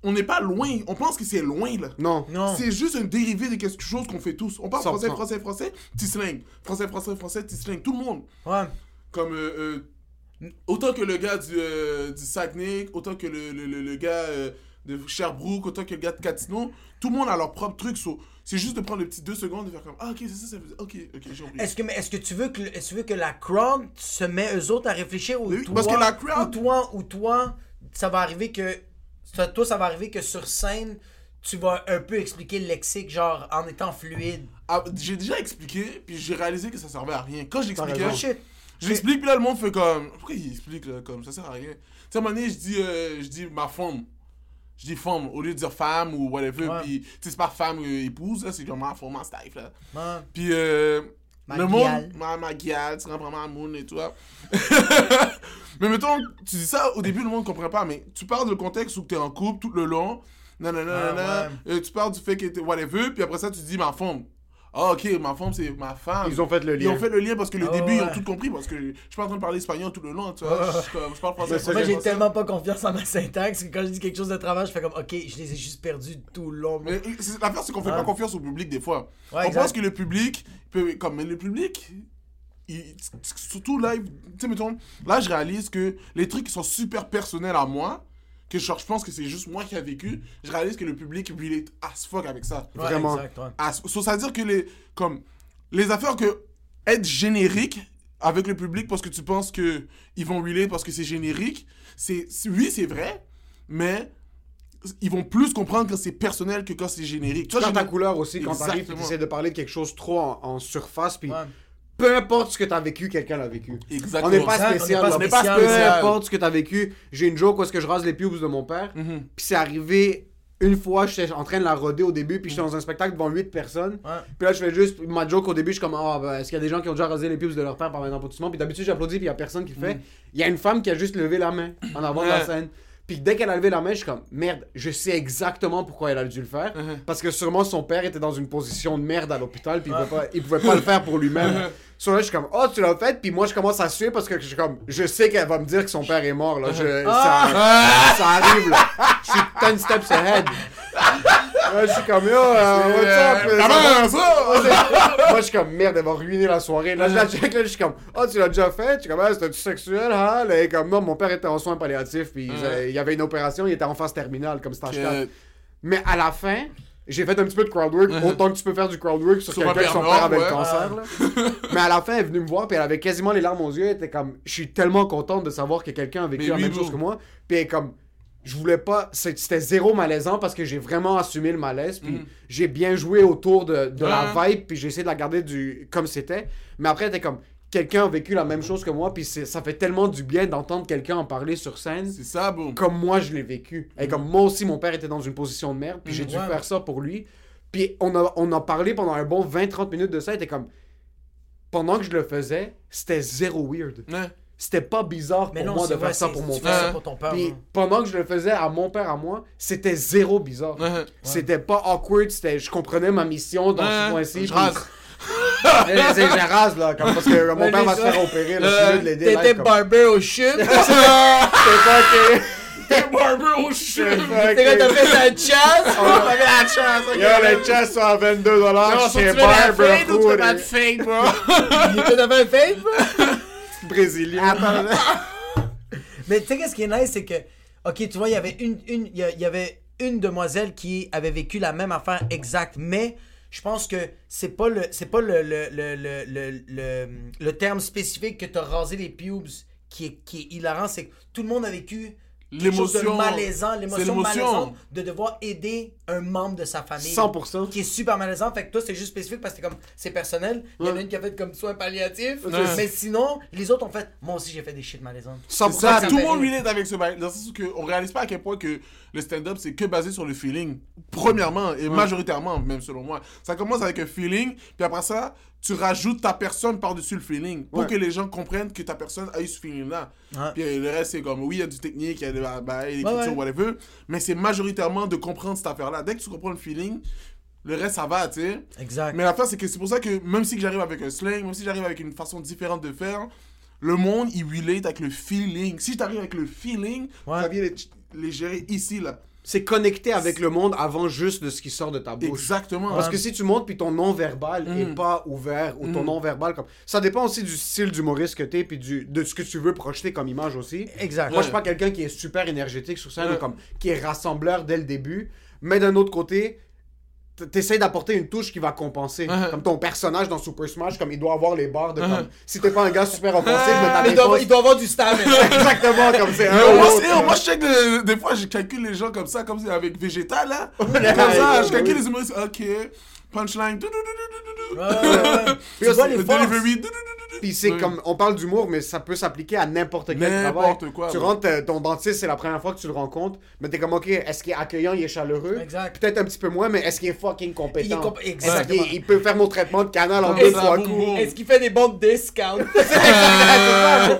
[SPEAKER 5] on n'est pas loin, on pense que c'est loin là.
[SPEAKER 4] Non.
[SPEAKER 3] Non.
[SPEAKER 5] C'est juste un dérivé de quelque chose qu'on fait tous. On parle
[SPEAKER 4] 100%.
[SPEAKER 5] français, français, français, petit slang. Français, français, français, petit slang. Tout le monde.
[SPEAKER 3] Ouais.
[SPEAKER 5] Comme euh, euh, autant que le gars du, euh, du Saguenay, autant que le, le, le, le gars euh, de Sherbrooke, autant que le gars de Gatineau, tout le monde a leur propre truc. so, c'est juste de prendre les petites deux secondes et faire comme Ah, ok, c'est ça, ça veut dire. Ok, ok, j'ai compris.
[SPEAKER 3] Est-ce que, est-ce que tu veux que, est-ce que tu veux que la crowd se met eux autres à réfléchir ou
[SPEAKER 5] Oui,
[SPEAKER 3] toi,
[SPEAKER 5] parce que la crowd-
[SPEAKER 3] ou toi, ou toi, ça va arriver que, toi, ça va arriver que sur scène, tu vas un peu expliquer le lexique, genre, en étant fluide.
[SPEAKER 5] Ah, j'ai déjà expliqué, puis j'ai réalisé que ça servait à rien. Quand j'expliquais. J'explique, puis là, le monde fait comme. Pourquoi il explique là, comme ça sert à rien? Tu sais, à un moment donné, je dis, euh, je dis ma femme. Je dis femme au lieu de dire femme ou whatever.
[SPEAKER 3] Ouais.
[SPEAKER 5] Puis, tu sais, c'est pas femme euh, épouse, là, c'est comme ma femme, ma staff, là.
[SPEAKER 3] Ouais.
[SPEAKER 5] Puis, euh,
[SPEAKER 3] Ma
[SPEAKER 5] le
[SPEAKER 3] guiale.
[SPEAKER 5] monde, ma, ma guiale, tu comprends ma moon et tout. là. mais mettons, tu dis ça, au début, le monde comprend pas, mais tu parles du contexte où t'es en couple tout le long, nanana,
[SPEAKER 3] Ah,
[SPEAKER 5] nanana, euh, tu parles du fait que t'es whatever, puis après ça, tu dis ma femme. Ah, ok, ma femme, c'est ma femme.
[SPEAKER 4] Ils ont fait le
[SPEAKER 5] Ils
[SPEAKER 4] lien.
[SPEAKER 5] ont fait le lien parce que le
[SPEAKER 3] Ah,
[SPEAKER 5] début, ils ont tout compris, parce que je suis pas en train de parler espagnol tout le long, tu vois. Je, suis comme- je parle français,
[SPEAKER 3] Moi, j'ai tellement pas confiance en ma syntaxe que quand je dis quelque chose de travers, je fais comme, ok, je les ai juste perdus tout le long.
[SPEAKER 5] Mais c'est- l'affaire, c'est qu'on fait
[SPEAKER 3] Ouais.
[SPEAKER 5] pas confiance au public des fois.
[SPEAKER 3] Ouais,
[SPEAKER 5] on
[SPEAKER 3] exact.
[SPEAKER 5] pense que le public peut. Comme, mais le public. il- surtout live. Tu sais, mettons. Là, je réalise que les trucs qui sont super personnels à moi, que genre, je pense que c'est juste moi qui a vécu, je réalise que le public relate as fuck avec ça.
[SPEAKER 3] Ouais,
[SPEAKER 4] vraiment.
[SPEAKER 3] exact, ouais.
[SPEAKER 5] As- so, ça veut dire que les. Comme. Les affaires que. Être générique avec le public parce que tu penses que ils vont relate parce que c'est générique, c'est. Oui, c'est vrai, mais. Ils vont plus comprendre quand c'est personnel que quand c'est générique. Tu vois,
[SPEAKER 4] Quand ta couleur aussi, quand t'arrives et
[SPEAKER 5] Exactement.
[SPEAKER 4] t'essaies de parler de quelque chose trop en, en surface, puis
[SPEAKER 3] Ouais.
[SPEAKER 4] Peu importe ce que t'as vécu, quelqu'un l'a vécu.
[SPEAKER 5] Exactement.
[SPEAKER 4] On n'est pas
[SPEAKER 3] Exact, on n'est
[SPEAKER 4] spécial,
[SPEAKER 3] pas
[SPEAKER 4] on n'est pas. Peu importe ce que t'as vécu. J'ai une joke où est-ce que je rase les pubs de mon père,
[SPEAKER 5] Mhm.
[SPEAKER 4] puis c'est arrivé une fois, j'étais en train de la roder au début, puis j'étais dans un spectacle devant 8 personnes.
[SPEAKER 3] Ouais.
[SPEAKER 4] Puis là, je fais juste ma joke au début, je suis comme, ah, ben, est-ce qu'il y a des gens qui ont déjà rasé les pubs de leur père par un applaudissement? Puis d'habitude, j'applaudis, puis il y a personne qui le fait. Il y a une femme qui a juste levé la main en avant de la scène. Puis dès qu'elle a levé la main, je suis comme, merde, je sais exactement pourquoi elle a dû le faire.
[SPEAKER 5] Mhm.
[SPEAKER 4] Parce que sûrement son père était dans une position de merde à l'hôpital, puis il, pouvait pas, il pouvait pas le faire pour lui-même. Sur là, je suis comme, oh, tu l'as fait, puis moi, je commence à suer parce que je suis comme, je sais qu'elle va me dire que son père est mort, là. Je- ça, ça arrive, là. Je suis 10 steps ahead. Là, je suis comme, yo, euh, what's up?
[SPEAKER 5] Euh,
[SPEAKER 4] Ça va?
[SPEAKER 5] comment ça?
[SPEAKER 4] Moi, je suis comme, merde, elle va ruiner la soirée. Là, je la check, là, je suis comme, oh, tu l'as déjà fait? Je suis comme, ah, c'était-tu sexuel, hein? Là, est comme, non, mon père était en soins palliatifs, puis euh, il y avait une opération, il était en phase terminale, comme stage 4.
[SPEAKER 5] Que-
[SPEAKER 4] Mais à la fin, j'ai fait un petit peu de crowdwork, autant que tu peux faire du crowdwork sur,
[SPEAKER 5] Sur
[SPEAKER 4] quelqu'un
[SPEAKER 5] un
[SPEAKER 4] que son
[SPEAKER 5] père
[SPEAKER 4] avait
[SPEAKER 5] ouais.
[SPEAKER 4] le cancer. Là. Mais à la fin, elle est venue me voir, puis elle avait quasiment les larmes aux yeux. Elle était comme, je suis tellement contente de savoir que quelqu'un a vécu
[SPEAKER 5] Mais
[SPEAKER 4] la
[SPEAKER 5] oui,
[SPEAKER 4] même chose que moi. Puis elle est comme, je voulais pas, c'était zéro malaisant parce que j'ai vraiment assumé le malaise, puis j'ai bien joué autour de, de la vibe, puis j'ai essayé de la garder du, comme c'était. Mais après, était comme, quelqu'un a vécu la même chose que moi, puis ça fait tellement du bien d'entendre quelqu'un en parler sur scène
[SPEAKER 5] C'est ça, boum.
[SPEAKER 4] comme moi je l'ai vécu. Et comme moi aussi, mon père était dans une position de merde, puis j'ai dû
[SPEAKER 3] Ouais.
[SPEAKER 4] faire ça pour lui. Puis on a, on a parlé pendant un bon 20-30 minutes de ça, il était comme. Pendant que je le faisais, c'était zéro weird.
[SPEAKER 5] Ouais.
[SPEAKER 4] C'était pas bizarre pour
[SPEAKER 3] Mais non,
[SPEAKER 4] moi
[SPEAKER 3] c'est
[SPEAKER 4] de
[SPEAKER 3] vrai,
[SPEAKER 4] faire ça
[SPEAKER 3] c'est-
[SPEAKER 4] pour mon
[SPEAKER 3] tu fais
[SPEAKER 4] père.
[SPEAKER 3] pour ton père.
[SPEAKER 4] Puis
[SPEAKER 3] hein.
[SPEAKER 4] pendant que je le faisais à mon père, à moi, c'était zéro bizarre.
[SPEAKER 5] Ouais.
[SPEAKER 4] C'était pas awkward, c'était je comprenais ma mission dans ce
[SPEAKER 5] Ouais.
[SPEAKER 4] point-ci.
[SPEAKER 5] Je rase.
[SPEAKER 4] C'est je rase là, comme- parce que mon père va se faire opérer, là, de l'aider.
[SPEAKER 3] T'étais barber au chute.
[SPEAKER 4] C'était pas que-
[SPEAKER 5] T'es barber au
[SPEAKER 4] pas
[SPEAKER 3] T'es quand t'as fait ta chasse. T'avais la chasse.
[SPEAKER 4] Yo, les chests sont à 22 dollars
[SPEAKER 5] Non, soit
[SPEAKER 4] chez
[SPEAKER 5] tu fais la
[SPEAKER 4] Barber
[SPEAKER 5] tu fais pas de fade, bro.
[SPEAKER 3] Était devant un fake, bro.
[SPEAKER 4] Brésilien.
[SPEAKER 3] Mais tu sais, qu'est-ce qui est nice, c'est que, ok, tu vois, il y avait une, une, il y avait une demoiselle qui avait vécu la même affaire exacte, mais je pense que c'est pas le, c'est pas le, le, le, le, le, le- le terme spécifique que t'as rasé les pubes qui est, qui est hilarant, c'est que tout le monde a vécu
[SPEAKER 5] L'émotion.
[SPEAKER 3] malaisant, l'émotion malaisante de devoir aider un membre de sa famille.
[SPEAKER 4] 100%.
[SPEAKER 3] Qui est super malaisant. Fait que toi, c'est juste spécifique parce que c'est comme, c'est personnel. Il y en a une qui a fait comme soin palliatif.
[SPEAKER 5] Ouais.
[SPEAKER 3] Mais sinon, les autres ont fait, moi aussi, j'ai fait des shit malaisantes.
[SPEAKER 4] 100%.
[SPEAKER 5] C'est ça, tout le monde relate avec ce bail. Dans le sens où on réalise pas à quel point que le stand-up, c'est que basé sur le feeling. Premièrement, et majoritairement, même selon moi. Ça commence avec un feeling, puis après ça, tu rajoutes ta personne par-dessus le feeling. Pour
[SPEAKER 4] Ouais.
[SPEAKER 5] que les gens comprennent que ta personne a eu ce feeling-là.
[SPEAKER 3] Ouais.
[SPEAKER 5] Puis euh, le reste, c'est comme, oui, il y a du technique, il y a de la bail, l'écriture, whatever. Mais c'est majoritairement de comprendre cette affaire-là. Dès que tu comprends le feeling, le reste, ça va, tu sais.
[SPEAKER 3] Exact.
[SPEAKER 5] Mais l'affaire, c'est que c'est pour ça que même si j'arrive avec un slang, même si j'arrive avec une façon différente de faire, le monde, il relate avec le feeling. Si t'arrives avec le feeling,
[SPEAKER 3] Ouais.
[SPEAKER 5] vient les, les gérer ici, là.
[SPEAKER 4] C'est connecté avec le monde avant juste de ce qui sort de ta bouche.
[SPEAKER 5] Exactement.
[SPEAKER 4] Parce que si tu montes puis ton non-verbal
[SPEAKER 5] Mm.
[SPEAKER 4] est pas ouvert ou ton non-verbal comme ça dépend aussi du style d'humoriste que t'es puis du de ce que tu veux projeter comme image aussi.
[SPEAKER 3] Exact.
[SPEAKER 4] Moi je suis pas quelqu'un qui est super énergétique sur scène
[SPEAKER 5] Ouais.
[SPEAKER 4] comme qui est rassembleur dès le début, mais d'un autre côté T'essayes d'apporter une touche qui va compenser.
[SPEAKER 5] Uh-huh.
[SPEAKER 4] Comme ton personnage dans Super Smash, comme il doit avoir les barres de comme. Si t'es pas un gars super offensif, Mais
[SPEAKER 3] il doit,
[SPEAKER 4] fausses-
[SPEAKER 3] il doit avoir du stamina.
[SPEAKER 4] Exactement comme c'est
[SPEAKER 5] moi, je check des fois, je calcule les gens comme ça, comme c'est avec Végétal, là. comme ça, je calcule les humoristes, ok, punchline, dou, dou, dou, dou, dou, dou,
[SPEAKER 3] Ouais, ouais, ouais. tu vois les
[SPEAKER 5] le
[SPEAKER 3] forces.
[SPEAKER 5] delivery,
[SPEAKER 4] Puis c'est
[SPEAKER 5] Oui.
[SPEAKER 4] comme, on parle d'humour, mais ça peut s'appliquer à n'importe quel travail.
[SPEAKER 5] N'importe quoi,
[SPEAKER 4] Tu
[SPEAKER 5] ouais.
[SPEAKER 4] rentres, euh, ton dentiste, c'est la première fois que tu le rencontres, mais t'es comme, ok, est-ce qu'il est accueillant, il est chaleureux?
[SPEAKER 3] Exact.
[SPEAKER 4] Peut-être un petit peu moins, mais est-ce qu'il est fucking compétent?
[SPEAKER 3] Il est comp-
[SPEAKER 4] Est-ce
[SPEAKER 3] exactement.
[SPEAKER 4] qu'il- il peut faire mon traitement de canal en deux fois coup?
[SPEAKER 3] Est-ce qu'il fait des bons discounts?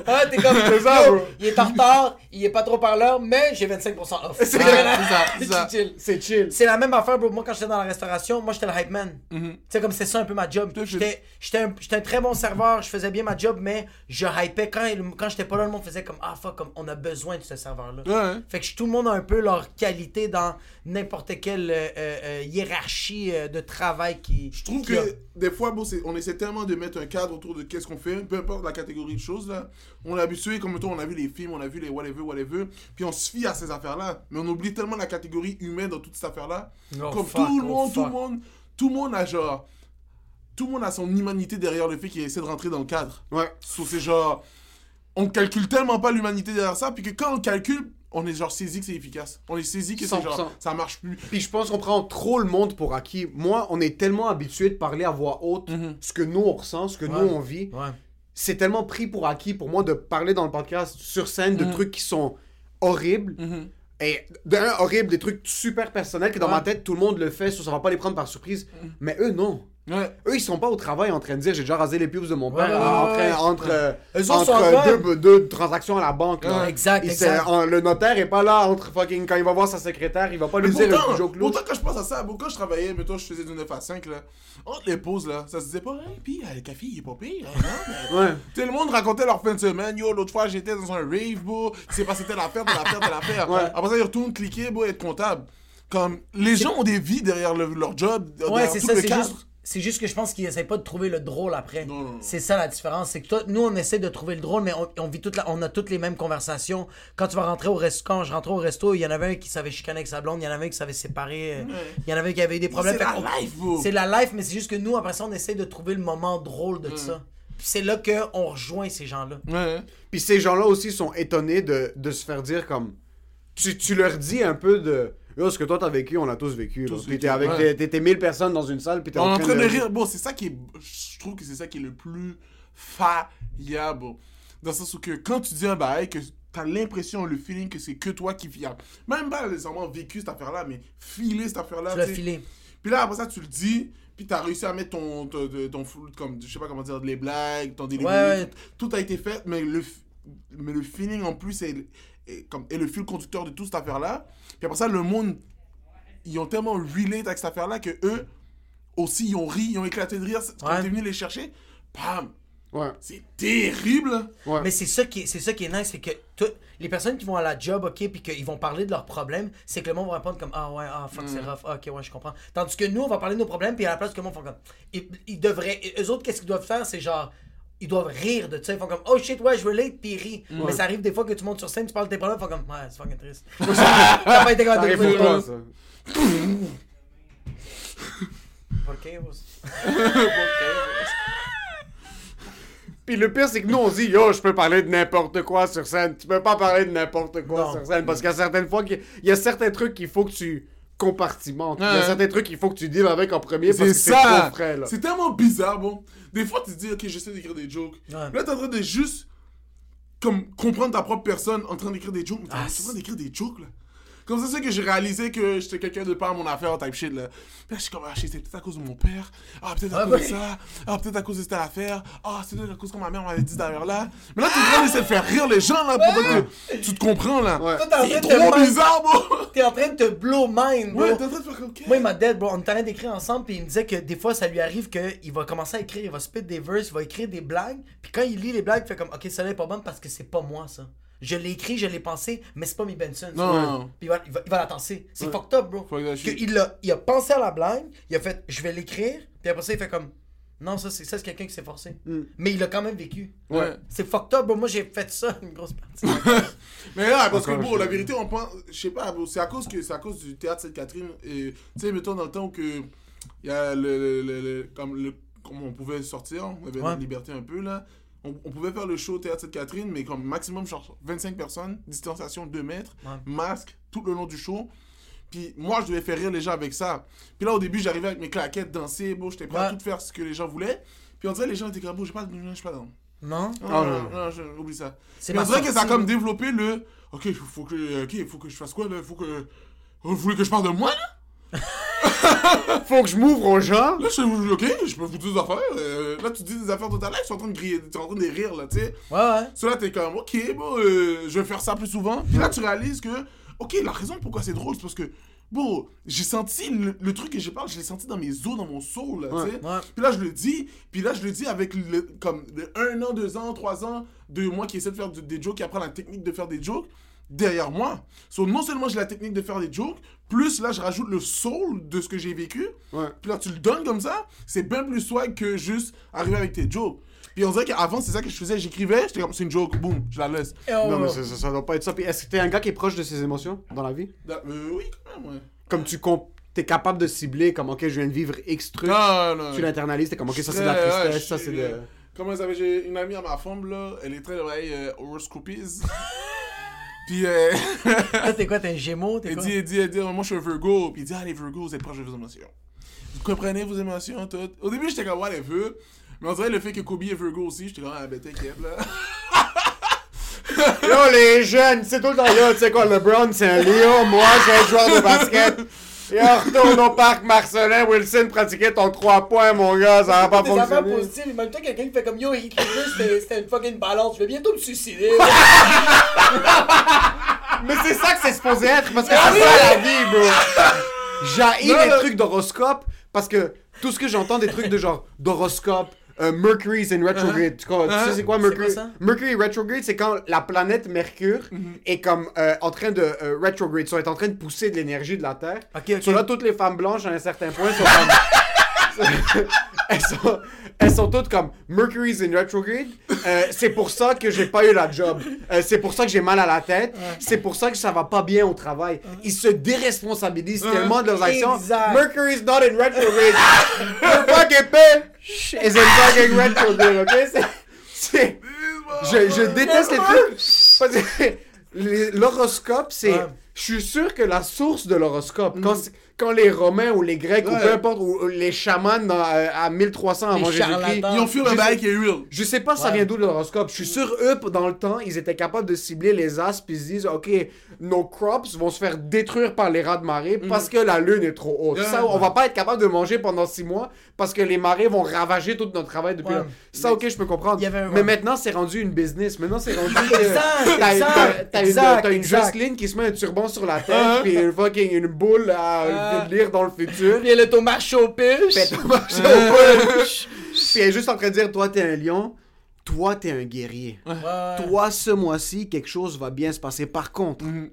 [SPEAKER 3] Ah, t'es comme
[SPEAKER 4] C'est ça,
[SPEAKER 3] Yo,
[SPEAKER 4] bro.
[SPEAKER 3] Il est en retard, il est pas trop parleur, mais j'ai 25% off.
[SPEAKER 4] C'est
[SPEAKER 5] Ouais,
[SPEAKER 3] Voilà.
[SPEAKER 5] c'est ça, c'est ça.
[SPEAKER 3] chill.
[SPEAKER 4] C'est chill.
[SPEAKER 3] C'est la même affaire, bro. Moi, quand j'étais dans la restauration, moi, j'étais le hype man.
[SPEAKER 5] Mhm.
[SPEAKER 3] Tu sais, comme c'est ça un peu ma job. J'étais j'étais un, j'étais un très bon serveur, je faisais bien ma job, mais je hypais. Quand, quand j'étais pas là, le monde faisait comme Ah, fuck, comme on a besoin de ce serveur-là.
[SPEAKER 5] Ouais.
[SPEAKER 3] Fait que tout le monde a un peu leur qualité dans n'importe quelle euh, euh, euh, hiérarchie euh, de travail qui.
[SPEAKER 5] Je trouve
[SPEAKER 3] a.
[SPEAKER 5] que des fois, bon, c'est- on essaie tellement de mettre un cadre autour de qu'est-ce qu'on fait, peu importe la catégorie de choses, là. On est habitué, comme mettons, on a vu les films, on a vu les whatever, whatever, puis on se fie à ces affaires-là. Mais on oublie tellement la catégorie humaine dans toute cette affaire-là.
[SPEAKER 3] Oh,
[SPEAKER 5] comme
[SPEAKER 3] fuck,
[SPEAKER 5] tout le
[SPEAKER 3] oh,
[SPEAKER 5] monde, tout le monde, tout le monde a genre. Tout le monde a son humanité derrière le fait qu'il essaie de rentrer dans le cadre.
[SPEAKER 4] Ouais.
[SPEAKER 5] So, c'est genre. On calcule tellement pas l'humanité derrière ça, puis que quand on calcule, on est genre saisi que c'est efficace. On est saisi que c'est
[SPEAKER 4] 100%.
[SPEAKER 5] genre. Ça marche plus.
[SPEAKER 4] Puis je pense qu'on prend trop le monde pour acquis. Moi, on est tellement habitué de parler à voix haute
[SPEAKER 5] Mhm.
[SPEAKER 4] ce que nous on ressent, ce que nous on vit.
[SPEAKER 3] Ouais.
[SPEAKER 4] C'est tellement pris pour acquis pour moi de parler dans le podcast sur scène
[SPEAKER 5] Mhm.
[SPEAKER 4] de trucs qui sont horribles. Et d'un, horrible, des trucs super personnels que dans
[SPEAKER 3] Ouais.
[SPEAKER 4] ma tête, tout le monde le fait, ça va pas les prendre par surprise. Mais eux, non.
[SPEAKER 5] Ouais.
[SPEAKER 4] Eux, ils sont pas au travail en train de dire j'ai déjà rasé les pubs de mon père
[SPEAKER 3] Ouais,
[SPEAKER 4] en
[SPEAKER 3] ouais,
[SPEAKER 4] train-
[SPEAKER 3] ouais.
[SPEAKER 4] entre, euh,
[SPEAKER 3] Eux autres
[SPEAKER 4] entre euh,
[SPEAKER 3] encore-
[SPEAKER 4] deux, deux transactions à la banque. là.
[SPEAKER 3] Exact,
[SPEAKER 4] en- le notaire est pas là entre fucking quand il va voir sa secrétaire, il va pas lui
[SPEAKER 5] Mais
[SPEAKER 4] dire le joke lourd.
[SPEAKER 5] pourtant, quand je pense à ça, quand je travaillais, mettons, je faisais du 9 à 5, là, entre les pauses, là, ça se disait pas, hey, pis euh, le café, il est pas pire, hein, non, mais...
[SPEAKER 4] Ouais.
[SPEAKER 5] Tout le monde racontait leur fin de semaine. Yo, l'autre fois, j'étais dans un rave, bro. Il s'est passé telle affaire, telle affaire, telle affaire.
[SPEAKER 4] Ouais.
[SPEAKER 5] Après ça, ils retournent cliquer, bro, être comptable. Comme, les gens ont des vies derrière le- leur job,
[SPEAKER 3] Ouais,
[SPEAKER 5] derrière
[SPEAKER 3] c'est
[SPEAKER 5] tout
[SPEAKER 3] ça,
[SPEAKER 5] le
[SPEAKER 3] c'est
[SPEAKER 5] cadre.
[SPEAKER 3] juste. C'est juste que je pense qu'ils essaient pas de trouver le drôle après.
[SPEAKER 5] Non, non, non.
[SPEAKER 3] C'est ça la différence. C'est que toi, nous, on essaie de trouver le drôle, mais on, on vit toute la, on a toutes les mêmes conversations. Quand tu vas rentrer au resto, quand je rentrais au resto, il y en avait un qui savait chicaner avec sa blonde, il y en avait un qui savait séparer, euh, il y en avait un qui avait eu des problèmes.
[SPEAKER 5] C'est la life, bro.
[SPEAKER 3] C'est la life, mais c'est juste que nous, après ça, on essaie de trouver le moment drôle de ça. Puis c'est là qu'on rejoint ces gens-là.
[SPEAKER 5] Ouais.
[SPEAKER 4] Puis ces gens-là aussi sont étonnés de, de se faire dire comme. Tu, tu leur dis un peu de. Yo, ce que toi t'as vécu, on l'a tous vécu. là.
[SPEAKER 5] Tous vécu,
[SPEAKER 4] t'es avec
[SPEAKER 5] ouais.
[SPEAKER 4] t'es- t'es- t'es 1000 personnes dans une salle, puis t'es
[SPEAKER 5] On
[SPEAKER 4] en train de.
[SPEAKER 5] rire. Bon, c'est ça qui est. Je trouve que c'est ça qui est le plus faillable. Dans le sens où que quand tu dis un bail, que t'as l'impression, le feeling que c'est que toi qui vis. Même pas nécessairement vécu cette affaire-là, mais filer cette affaire-là.
[SPEAKER 3] Tu l'as filé.
[SPEAKER 5] Puis là, après ça, tu le dis, puis t'as réussi à mettre ton, ton, ton, ton full- comme, je sais pas comment dire, les blagues, ton delivery,
[SPEAKER 3] Ouais, ouais.
[SPEAKER 5] Tout, a été fait, mais le, mais le feeling en plus est, est comme, est le fil conducteur de toute cette affaire-là. Puis après ça, le monde, ils ont tellement relate avec cette affaire-là que eux aussi, ils ont ri, ils ont éclaté de rire quand
[SPEAKER 3] Ouais.
[SPEAKER 5] t'es venu les chercher. Bam!
[SPEAKER 4] Ouais.
[SPEAKER 5] C'est terrible!
[SPEAKER 4] Ouais.
[SPEAKER 3] Mais c'est ça qui est, c'est ça qui est nice, c'est que tout- les personnes qui vont à la job, ok, puis qu'ils vont parler de leurs problèmes, c'est que le monde va répondre comme ah ouais, ah fuck c'est rough, Ah, ok ouais je comprends. Tandis que nous on va parler de nos problèmes, puis à la place que le monde font comme ils, ils devraient, eux autres qu'est-ce qu'ils doivent faire, c'est genre ils doivent rire de ça, ils font comme oh shit ouais je relate puis ils rient. Mais ça arrive des fois que tu montes sur scène, tu parles de tes problèmes, ils font comme ouais c'est fucking triste. T'as pas été
[SPEAKER 4] Ça
[SPEAKER 3] capable de
[SPEAKER 4] arrive
[SPEAKER 3] le
[SPEAKER 4] pour toi,
[SPEAKER 3] faire.
[SPEAKER 4] ça.
[SPEAKER 3] Ok, ouais.
[SPEAKER 4] Puis le pire, c'est que nous, on dit, yo, je peux parler de n'importe quoi sur scène. Tu peux pas parler de n'importe quoi
[SPEAKER 3] Non.
[SPEAKER 4] sur scène. Parce qu'il y a certaines fois, il y a certains trucs qu'il faut que tu compartimentes. Il y a certains trucs qu'il faut que tu deals avec en premier parce
[SPEAKER 5] C'est
[SPEAKER 4] que c'est
[SPEAKER 5] ça.
[SPEAKER 4] trop frais.
[SPEAKER 5] C'est tellement bizarre, bon. Des fois, tu te dis, ok, j'essaie d'écrire des jokes.
[SPEAKER 3] Ouais.
[SPEAKER 5] Là, t'es en train de juste comme comprendre ta propre personne en train d'écrire des jokes. Mais t'es
[SPEAKER 3] Ah,
[SPEAKER 5] en train d'écrire des jokes, là. Comme ça, c'est que j'ai réalisé que j'étais quelqu'un de pas à mon affaire, type shit, là. Puis là, je suis comme, ah, c'est peut-être à cause de mon père. Ah, peut-être à
[SPEAKER 3] Ah,
[SPEAKER 5] cause de
[SPEAKER 3] ouais.
[SPEAKER 5] ça. Ah, peut-être à cause de cette affaire. Ah, c'est peut-être à cause que ma mère m'avait dit d'ailleurs là. Mais là, t'es en train d'essayer de faire rire les gens, là, pour que tu te comprends, là.
[SPEAKER 4] Ouais.
[SPEAKER 3] Toi, t'es en train
[SPEAKER 5] C'est
[SPEAKER 3] de te
[SPEAKER 5] trop bizarre, bro.
[SPEAKER 3] T'es en train de te blow mind, bro.
[SPEAKER 5] Ouais, t'es en train de faire comme, ok.
[SPEAKER 3] Moi, il m'a dead, bro. On est en train d'écrire ensemble, puis il me disait que des fois, ça lui arrive qu'il va commencer à écrire, il va spit des verses, il va écrire des blagues, puis quand il lit les blagues, il fait comme, ok, ça là est pas bonne parce que c'est pas moi, ça. Je l'ai écrit, je l'ai pensé, mais c'est pas mes Benson.
[SPEAKER 5] Non, non, non.
[SPEAKER 3] Puis il va, il va, il va la tasser. C'est fucked up, bro. Il, a, il a pensé à la blague, il a fait, je vais l'écrire, puis après ça, il fait comme, non, ça, c'est ça, c'est quelqu'un qui s'est forcé. Mais il a quand même vécu.
[SPEAKER 5] Ouais.
[SPEAKER 3] C'est fucked up, bro. Moi, j'ai fait ça une grosse partie.
[SPEAKER 5] Mais là, parce que
[SPEAKER 4] Encore, je-
[SPEAKER 5] la vérité, on pense, je sais pas, bro, c'est à cause que c'est à cause du théâtre Sainte-Catherine. Et tu sais, mettons dans le temps que il y a le, le- le- le- comme le, comme on pouvait sortir, on avait
[SPEAKER 3] Ouais.
[SPEAKER 5] notre liberté un peu là. On, on pouvait faire le show au théâtre Sainte-Catherine, mais comme maximum genre 25 personnes, distanciation 2 mètres,
[SPEAKER 3] Ouais.
[SPEAKER 5] masque tout le long du show. Puis moi, je devais faire rire les gens avec ça. Puis là, au début, j'arrivais avec mes claquettes, danser, bon, j'étais prêt à
[SPEAKER 3] Ouais.
[SPEAKER 5] tout faire ce que les gens voulaient. Puis on dirait les gens étaient comme, bon, j'ai pas, je suis pas dans.
[SPEAKER 3] non?
[SPEAKER 5] Non,
[SPEAKER 4] Ah,
[SPEAKER 5] non,
[SPEAKER 4] non.
[SPEAKER 5] non, je- oublie ça.
[SPEAKER 3] C'est
[SPEAKER 5] on dirait que ça a comme développé le. Ok, faut, faut que, ok, faut que je fasse quoi là? Faut que. Vous voulez que je parle de moi là?
[SPEAKER 4] Faut que je m'ouvre aux gens.
[SPEAKER 5] Là, je suis ok, je peux vous dire des affaires. euh, là, tu dis des affaires tout à l'heure, ils sont en train de griller, tu es en train de rire là, tu sais.
[SPEAKER 3] Ouais, ouais.
[SPEAKER 5] So là, t'es comme, ok, bon, euh, je vais faire ça plus souvent. Puis là, tu réalises que, ok, la raison pourquoi c'est drôle, c'est parce que, bon, j'ai senti le, le truc que je parle, je l'ai senti dans mes os, dans mon soul, là, tu sais.
[SPEAKER 3] ouais.
[SPEAKER 5] Puis là, je le dis, puis là, je le dis avec le, comme le un an, deux ans, trois ans de moi qui essaie de faire des jokes, qui apprend la technique de faire des jokes derrière moi. So, non seulement j'ai la technique de faire des jokes, plus là, je rajoute le soul de ce que j'ai vécu.
[SPEAKER 4] Ouais.
[SPEAKER 5] Puis là, tu le donnes comme ça, c'est bien plus swag que juste arriver avec tes jokes. Puis on dirait qu'avant, c'est ça que je faisais. J'écrivais, j'étais comme, c'est une joke, boum, je la laisse.
[SPEAKER 4] Non, mais ça, ça, doit pas être ça. Puis est-ce que t'es un gars qui est proche de ses émotions dans la vie?
[SPEAKER 5] Euh, oui, quand même, ouais.
[SPEAKER 4] Comme tu comp- t'es capable de cibler comme, ok, je viens de vivre X truc.
[SPEAKER 5] Non, non.
[SPEAKER 4] Tu l'internalises, t'es comme, ok, ça c'est de la
[SPEAKER 5] Ouais, ouais,
[SPEAKER 4] tristesse,
[SPEAKER 5] je
[SPEAKER 4] ça c'est de.
[SPEAKER 5] euh, Comment ça s'appelle J'ai une amie à ma femme, là. Elle est très oreille euh, horoscopies. Puis, euh,
[SPEAKER 3] Toi, t'es quoi? T'es un gémeau? T'es quoi?
[SPEAKER 5] dit, elle dit, elle dit, moi je suis un Virgo. Puis il dit, ah, les Virgos, vous êtes proches de vos émotions. Vous comprenez vos émotions, tout. Au début, j'étais comme, ouais, les vœux. Mais on dirait le fait que Kobe est Virgo aussi, j'étais comme, ah, ben t'inquiète, là.
[SPEAKER 4] Yo, les jeunes, c'est tout le temps là, tu sais quoi, LeBron c'est un Léo, moi je suis un joueur de basket. Et on retourne au parc Marcelin, Wilson pratiquait ton 3 points, mon gars, ça va pas
[SPEAKER 3] Des affaires
[SPEAKER 4] fonctionner.
[SPEAKER 3] positives, même toi, quelqu'un qui fait comme yo, écrivez, c'était une fucking balance, je vais bientôt me suicider.
[SPEAKER 4] Mais c'est ça que c'est supposé être, parce que c'est ça la vie, bro. J'ai les trucs d'horoscope, parce que tout ce que j'entends des trucs de genre d'horoscope, euh, Mercury's in retrograde. Tu, crois- tu sais c'est quoi Mercury?
[SPEAKER 3] Uh-huh. quoi ça?
[SPEAKER 4] Mercury retrograde, c'est quand la planète Mercure
[SPEAKER 3] Mm-hmm.
[SPEAKER 4] est comme euh, en train de euh, retrograde, soit est en train de pousser de l'énergie de la Terre.
[SPEAKER 3] Ok, ok.
[SPEAKER 4] So là, toutes les femmes blanches à un certain point sont comme. elles, sont, elles sont toutes comme Mercury's in retrograde. Euh, c'est pour ça que j'ai pas eu la job. Euh, c'est pour ça que j'ai mal à la tête. C'est pour ça que ça va pas bien au travail. Ils se déresponsabilisent tellement de leurs actions.
[SPEAKER 3] Exact.
[SPEAKER 4] Mercury's not in retrograde. Le fucking paix is in fucking retrograde, ok? C'est- C'est. Je, je déteste les trucs. L'horoscope, c'est. Je suis sûr que la source de l'horoscope, quand, c'est- quand les Romains ou les Grecs ou
[SPEAKER 5] Ouais.
[SPEAKER 4] peu importe, ou les chamans dans, euh, à 1300 avant Jésus-Christ.
[SPEAKER 5] Ils ont
[SPEAKER 4] Je
[SPEAKER 5] un bail qui est real.
[SPEAKER 4] je sais pas ça
[SPEAKER 3] Ouais.
[SPEAKER 4] vient d'où l'horoscope. Je suis sûr, eux, dans le temps, ils étaient capables de cibler les astres puis ils se disent, OK, nos crops vont se faire détruire par les rats de marée parce que la lune est trop haute.
[SPEAKER 5] Yeah.
[SPEAKER 4] Ça, on va pas être capable de manger pendant six mois parce que les marées vont ravager tout notre travail depuis
[SPEAKER 3] Ouais.
[SPEAKER 4] là. Ça, OK, je peux comprendre.
[SPEAKER 3] Un-
[SPEAKER 4] Mais maintenant, c'est rendu une business. Maintenant, c'est rendu t'as- une- une. Jocelyne qui se met un turban sur la tête puis une fucking une boule à lire dans le futur.
[SPEAKER 3] Puis elle est au marché aux puces.
[SPEAKER 4] Puis elle marche au bush. Puis elle est juste en train de dire Toi, t'es un lion, toi, t'es un guerrier.
[SPEAKER 3] Ouais.
[SPEAKER 4] Toi, ce mois-ci, quelque chose va bien se passer. Par contre,
[SPEAKER 5] Mhm.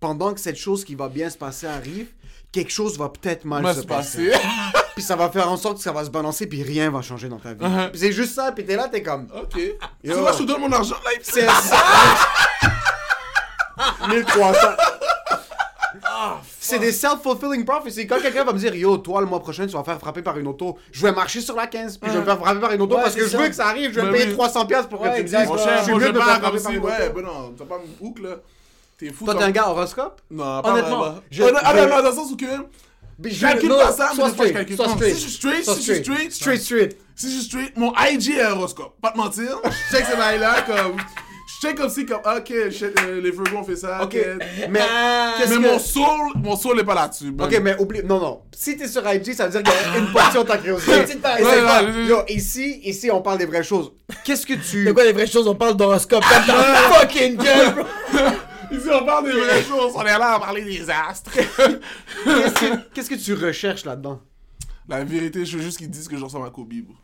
[SPEAKER 4] pendant que cette chose qui va bien se passer arrive, quelque chose va peut-être mal
[SPEAKER 5] Va
[SPEAKER 4] se
[SPEAKER 5] se
[SPEAKER 4] passer.
[SPEAKER 5] passer.
[SPEAKER 4] Puis ça va faire en sorte que ça va se balancer, puis rien va changer dans ta vie. Puis c'est juste ça, puis t'es là, t'es comme.
[SPEAKER 5] Ok.
[SPEAKER 4] Yo.
[SPEAKER 5] Tu vois, je te donne mon argent, là.
[SPEAKER 4] C'est ça! 1300. C'est des self-fulfilling prophecies. Quand quelqu'un va me dire, yo, toi, le mois prochain, tu vas faire frapper par une auto, je vais marcher sur la 15, puis je vais me faire frapper par une auto
[SPEAKER 3] Ouais,
[SPEAKER 4] parce que
[SPEAKER 3] c'est
[SPEAKER 4] je veux
[SPEAKER 3] ça.
[SPEAKER 4] que ça arrive, je vais
[SPEAKER 5] Ben
[SPEAKER 4] me payer
[SPEAKER 5] oui.
[SPEAKER 4] 300$ piastres pour que
[SPEAKER 3] Ouais,
[SPEAKER 4] tu me dises,
[SPEAKER 5] Mon
[SPEAKER 3] Ouais,
[SPEAKER 5] cher,
[SPEAKER 4] je suis mieux de me
[SPEAKER 5] pas
[SPEAKER 4] faire frapper par une
[SPEAKER 5] ouais, ben non, t'as pas me hook, là. T'es fou.
[SPEAKER 4] Toi, t'es un gars horoscope?
[SPEAKER 5] Non, pas
[SPEAKER 4] Honnêtement, je-
[SPEAKER 5] ah, non, non, dans le sens où que.
[SPEAKER 4] Mais
[SPEAKER 5] Je calcule pas ça, mais je calcule.
[SPEAKER 4] straight.
[SPEAKER 5] Si je suis straight, si je suis straight,
[SPEAKER 4] Straight, straight.
[SPEAKER 5] Si je suis straight, mon IG est horoscope. Pas te mentir. Je check ces bails-là comme. Je check comme si, comme, ok, euh, les Virgos ont fait ça.
[SPEAKER 4] Ok, mais qu'est-ce
[SPEAKER 5] Mais
[SPEAKER 4] que-
[SPEAKER 5] mon soul, mon soul est pas là-dessus. ben.
[SPEAKER 4] Ok, mais oublie. Non, non. Si t'es sur IG, ça veut dire qu'il y a une portion de ta curiosité. Ici, ici, on parle des vraies choses. Qu'est-ce que tu.
[SPEAKER 3] De quoi les vraies choses, on parle d'horoscope. Comme ta fucking gueule, bro.
[SPEAKER 5] Ici, on parle des vraies choses. On est là à parler des astres.
[SPEAKER 4] Qu'est-ce que, qu'est-ce que tu recherches là-dedans?
[SPEAKER 5] La vérité, je veux juste qu'ils disent que je ressemble à Kobe, bro.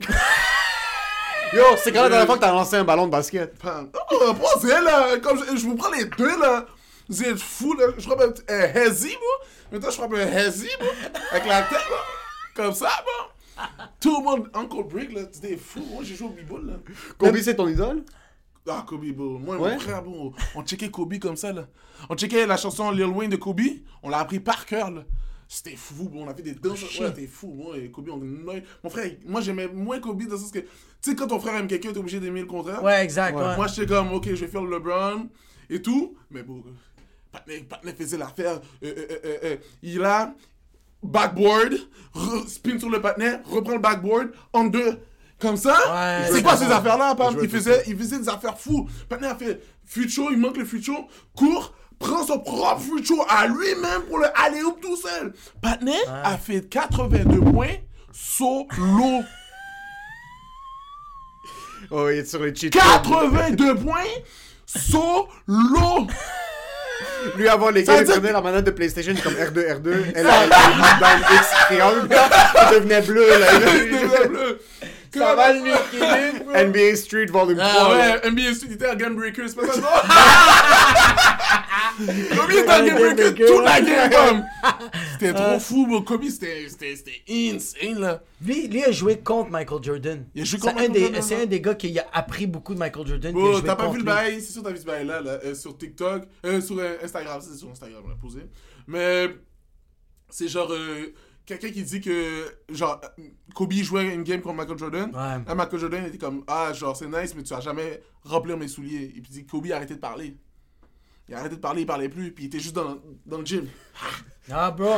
[SPEAKER 4] Yo, c'est quand la dernière fois que t'as lancé un ballon de basket?
[SPEAKER 5] Oh, posez là, comme je, je vous prends les deux là. Vous êtes fous là. Je frappe un, un hazy, moi. Maintenant, je frappe un hazy, moi. Avec la tête, là. Comme ça, moi. Tout le monde, Uncle Brick, là, c'était fou. Moi, j'ai joué au b-ball, là.
[SPEAKER 4] Kobe, c'est ton idole?
[SPEAKER 5] Ah, Kobe, bro. Moi et
[SPEAKER 4] Ouais.
[SPEAKER 5] mon frère, bro, on checkait Kobe comme ça, là. On checkait la chanson Lil Wayne de Kobe. On l'a appris par cœur, là. C'était fou, bro. On a fait des danses. Ouais, c'était fou. Moi et Kobe, on. Mon frère, moi, j'aimais moins Kobe dans le sens que, tu sais, quand ton frère aime quelqu'un, t'es obligé d'aimer le contraire.
[SPEAKER 3] Ouais, exact. Ouais.
[SPEAKER 5] Moi, j'étais comme, ok, je vais faire le LeBron et tout. Mais bon, euh, Patnais, Patnais faisait l'affaire. Euh, euh, euh, euh, il a backboard, spin sur le Patnais, reprend le backboard en deux. Comme ça
[SPEAKER 3] Ouais,
[SPEAKER 5] C'est
[SPEAKER 3] ça.
[SPEAKER 5] ces affaires-là, Pam? Il faisait, il faisait des affaires fous. Patnais a fait futur, il manque le futur, court, prend son propre futur à lui-même pour le aller up tout seul. Patnais a fait 82 points solo.
[SPEAKER 4] Oh, il est sur les cheat
[SPEAKER 5] 82 points solo.
[SPEAKER 4] Lui, avant les
[SPEAKER 5] Ça
[SPEAKER 4] gars, il prenait la manette de PlayStation comme R2, R2. Elle a dans X triangle. Il devenait bleu, là.
[SPEAKER 5] Le bleu.
[SPEAKER 3] Ça va le liquider, bro.
[SPEAKER 4] NBA Street Volume 3.
[SPEAKER 5] Ah
[SPEAKER 4] là.
[SPEAKER 5] ouais, NBA Street était à Gunbreaker, c'est pas ça? Kobe était à toute la game, comme. C'était trop fou, bro. Kobe, c'était c'était- c'était insane, là.
[SPEAKER 3] Lui, lui a joué contre Michael Jordan.
[SPEAKER 5] Il a joué
[SPEAKER 3] C'est
[SPEAKER 5] contre
[SPEAKER 3] un
[SPEAKER 5] Michael
[SPEAKER 3] des-
[SPEAKER 5] Jordan,
[SPEAKER 3] C'est
[SPEAKER 5] hein.
[SPEAKER 3] un des gars qui a appris beaucoup de Michael Jordan.
[SPEAKER 5] Bro, t'as pas vu le bail, c'est sûr t'as vu ce bail là, là euh, sur TikTok, euh, sur euh, Instagram, c'est sur Instagram, on l'a posé. Mais c'est genre euh, quelqu'un qui dit que genre euh, Kobe jouait une game contre Michael Jordan.
[SPEAKER 3] Ouais.
[SPEAKER 5] Là, Michael Jordan était comme ah genre c'est nice mais tu vas jamais remplir mes souliers. Et puis dit Kobe a arrêté de parler. Il a arrêté de parler, il parlait plus, puis il était juste dans, dans le gym.
[SPEAKER 3] Ah, bro.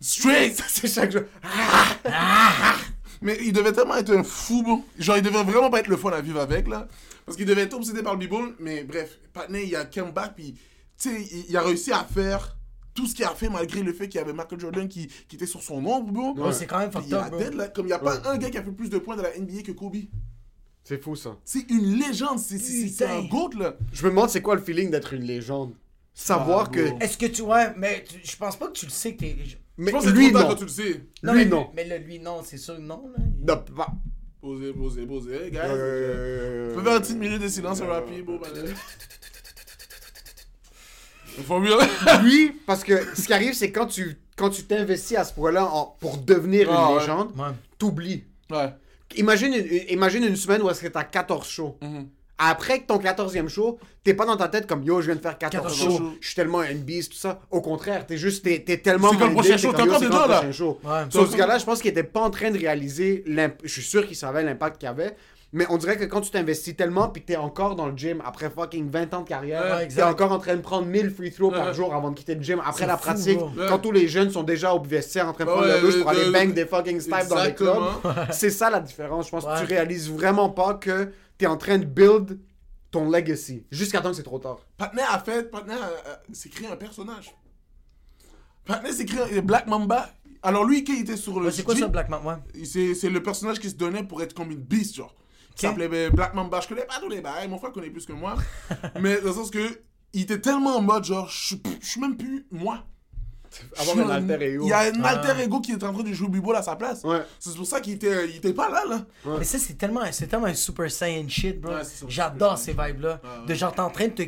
[SPEAKER 5] Straight!
[SPEAKER 4] C'est chaque jour.
[SPEAKER 5] Mais il devait tellement être un fou, bro. Genre, il devait vraiment pas être le fun à vivre avec, là. Parce qu'il devait être obsédé par le b-ball. Mais bref, Patney, il a come back, puis, tu sais, il, il a réussi à faire tout ce qu'il a fait malgré le fait qu'il y avait Michael Jordan qui, qui était sur son ombre, bro.
[SPEAKER 3] Ouais, c'est quand même fucked
[SPEAKER 5] il a dead, là. Comme il n'y a pas un gars qui a fait plus de points dans la NBA que Kobe.
[SPEAKER 4] C'est fou, ça.
[SPEAKER 5] C'est une légende, c'est c'est- c'est un. GOAT, là.
[SPEAKER 4] Je me demande c'est quoi le feeling d'être une légende? Savoir
[SPEAKER 5] Ah,
[SPEAKER 4] que.
[SPEAKER 3] Est-ce que tu. Ouais, mais tu- je pense pas que tu le sais que t'es. je-
[SPEAKER 4] Mais
[SPEAKER 5] Je pense que c'est
[SPEAKER 4] lui, non.
[SPEAKER 5] quand tu le sais.
[SPEAKER 3] Non,
[SPEAKER 4] Lui,
[SPEAKER 3] mais,
[SPEAKER 4] non.
[SPEAKER 3] Mais lui, non, c'est sûr, non. Là.
[SPEAKER 4] Non, pas-
[SPEAKER 5] Posez, posez, posez. Guys.
[SPEAKER 4] Euh,
[SPEAKER 5] On peut faire une petite minute de silence rapide, bro. man.
[SPEAKER 4] Lui, parce que ce qui arrive, c'est quand tu quand tu t'investis à ce point-là en- pour devenir
[SPEAKER 5] Ah,
[SPEAKER 4] une
[SPEAKER 5] ouais.
[SPEAKER 4] légende,
[SPEAKER 3] Ouais.
[SPEAKER 4] t'oublies.
[SPEAKER 5] Ouais.
[SPEAKER 4] Imagine une, imagine une semaine où est-ce que t'as 14 shows.
[SPEAKER 5] Mhm.
[SPEAKER 4] Après que ton 14e show, t'es pas dans ta tête comme yo, je viens de faire 14,
[SPEAKER 3] 14
[SPEAKER 4] shows,
[SPEAKER 5] shows.
[SPEAKER 4] je suis tellement un beast, tout ça. Au contraire, t'es juste, t'es, t'es tellement.
[SPEAKER 5] C'est quand le prochain show,
[SPEAKER 4] comme,
[SPEAKER 5] t'es
[SPEAKER 4] yo,
[SPEAKER 5] encore
[SPEAKER 4] c'est
[SPEAKER 5] dedans,
[SPEAKER 4] le
[SPEAKER 5] là.
[SPEAKER 4] prochain show.
[SPEAKER 3] Ouais.
[SPEAKER 4] Sauf ce gars-là, je pense qu'il était pas en train de réaliser. l'imp- Je suis sûr qu'il savait l'impact qu'il avait. Mais on dirait que quand tu t'investis tellement, puis t'es encore dans le gym après fucking 20 ans de carrière,
[SPEAKER 3] Ouais,
[SPEAKER 4] t'es encore en train de prendre 1000 free throws par
[SPEAKER 5] Ouais.
[SPEAKER 4] jour avant de quitter le gym. Après la
[SPEAKER 3] fou,
[SPEAKER 4] pratique,
[SPEAKER 3] bro.
[SPEAKER 4] quand tous les jeunes sont déjà au vestiaire en train de prendre
[SPEAKER 5] ouais,
[SPEAKER 4] la douche pour aller
[SPEAKER 5] le-
[SPEAKER 4] bang des fucking snipes dans les clubs, c'est ça la différence. Je pense que
[SPEAKER 3] Ouais.
[SPEAKER 4] tu réalises vraiment pas que t'es en train de build ton legacy jusqu'à temps que c'est trop tard.
[SPEAKER 5] Patney a fait, Patney a- a- s'est créé un personnage. Patney s'est créé un Black Mamba. Alors lui, qui était sur le.
[SPEAKER 3] Ouais, c'est quoi ça, Black? Ouais.
[SPEAKER 5] C'est c'est le personnage qui se donnait pour être comme une beast, genre. Qui s'appelait ben, Black Mamba. Je connais pas tous les bails, mon frère connaît plus que moi. mais dans le sens que, il était tellement en mode, genre, je suis- même plus moi.
[SPEAKER 4] Avoir un alter ego.
[SPEAKER 5] Il y a un
[SPEAKER 3] Ah.
[SPEAKER 5] alter ego qui est en train de jouer au b-ball à sa place.
[SPEAKER 4] Ouais.
[SPEAKER 5] C'est pour ça qu'il était, il était pas là, là.
[SPEAKER 3] Mais ça, c'est tellement, c'est tellement un Super Saiyan shit, bro.
[SPEAKER 5] Ouais,
[SPEAKER 3] J'adore ces vibes-là. De genre, t'es en train de te.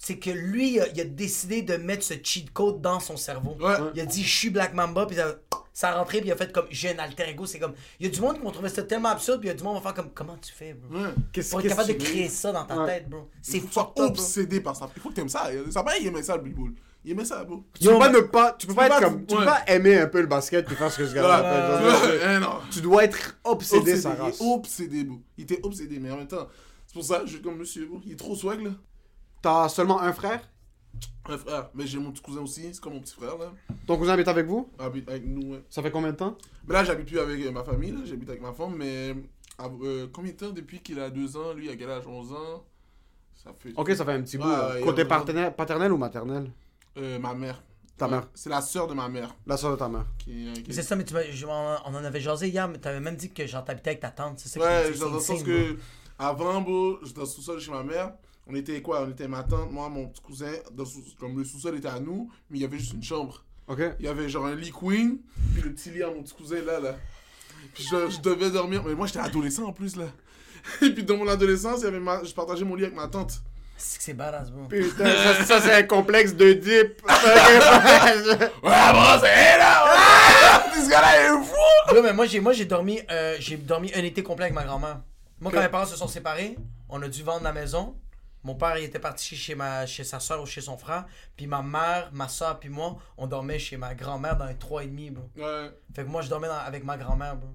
[SPEAKER 3] C'est que lui, il a, il a décidé de mettre ce cheat code dans son cerveau.
[SPEAKER 5] Ouais.
[SPEAKER 3] Il a dit, je suis Black Mamba, puis ça, ça a rentré, puis il a fait comme, j'ai un alter ego. C'est comme, il y a du monde qui vont trouver ça tellement absurde, puis il y a du monde qui va faire comme, comment tu fais, bro?
[SPEAKER 5] Ouais.
[SPEAKER 4] Qu'est-ce
[SPEAKER 3] Pour être capable de créer ça dans ta
[SPEAKER 4] Ouais.
[SPEAKER 3] tête, bro. C'est
[SPEAKER 5] Il faut que tu sois
[SPEAKER 3] fucked up, bro.
[SPEAKER 5] obsédé par ça. Il faut que tu aimes ça. Ça va, il aimait ça, le b-ball. Il aimait ça, bro.
[SPEAKER 4] Tu peux pas ne pas, tu peux pas être
[SPEAKER 5] pas-
[SPEAKER 4] comme, tu peux pas aimer un peu le basket puis faire ce que ce gars-là. Tu dois être obsédé,
[SPEAKER 5] Obsédé,
[SPEAKER 4] sa
[SPEAKER 5] il
[SPEAKER 4] race.
[SPEAKER 5] est obsédé, bro. Il était obsédé, mais en même temps, c'est pour ça, je suis comme monsieur, bro. Il est trop swag, là.
[SPEAKER 4] T'as seulement un frère?
[SPEAKER 5] Un frère, mais j'ai mon petit cousin aussi, c'est comme mon petit frère, là.
[SPEAKER 4] Ton cousin habite avec vous?
[SPEAKER 5] Habite avec nous, ouais.
[SPEAKER 4] Ça fait combien de temps?
[SPEAKER 5] Mais là, j'habite plus avec euh, ma famille, là. J'habite avec ma femme, mais. euh, combien de temps depuis qu'il a 2 ans? Lui, il a quel âge? 11 ans? Ça fait.
[SPEAKER 4] Ok, ça fait un petit bout. Côté paternel, paternel ou maternel?
[SPEAKER 5] Euh, ma mère.
[SPEAKER 4] Ta
[SPEAKER 5] Ouais,
[SPEAKER 4] mère.
[SPEAKER 5] C'est la sœur de ma mère.
[SPEAKER 4] La soeur de ta mère.
[SPEAKER 5] Qui, qui-
[SPEAKER 3] C'est ça, mais tu m'as- je- on en avait jasé hier, mais t'avais même dit que genre t'habitais avec ta tante. C'est ça
[SPEAKER 5] Ouais,
[SPEAKER 3] qui
[SPEAKER 5] dans le sens que. Avant, bro, j'étais sous-sol chez ma mère. On était quoi? On était ma tante, moi, mon petit cousin. Dans comme le sous-sol était à nous, mais il y avait juste une chambre.
[SPEAKER 4] Ok.
[SPEAKER 5] Il y avait genre un lit queen, puis le petit lit à mon petit cousin là, là. Puis je, je devais dormir, mais moi j'étais adolescent en plus là. Et puis dans mon adolescence, il y avait ma... je partageais mon lit avec ma tante.
[SPEAKER 3] C'est que c'est badass, bro.
[SPEAKER 4] Putain, ça, ça, c'est un complexe de dip.
[SPEAKER 5] Ouais, bon, c'est là! ouais! Ce gars-là est fou!
[SPEAKER 3] Bro, mais moi j'ai moi j'ai dormi euh, j'ai dormi un été complet avec ma grand-mère. Moi quand mes parents se sont séparés, on a dû vendre la maison. Mon père il était parti chez ma chez sa soeur ou chez son frère, puis ma mère, ma soeur puis moi, on dormait chez ma grand-mère dans un 3 et demi, bro.
[SPEAKER 5] Ouais.
[SPEAKER 3] Fait que moi je dormais dans- avec ma grand-mère, bro.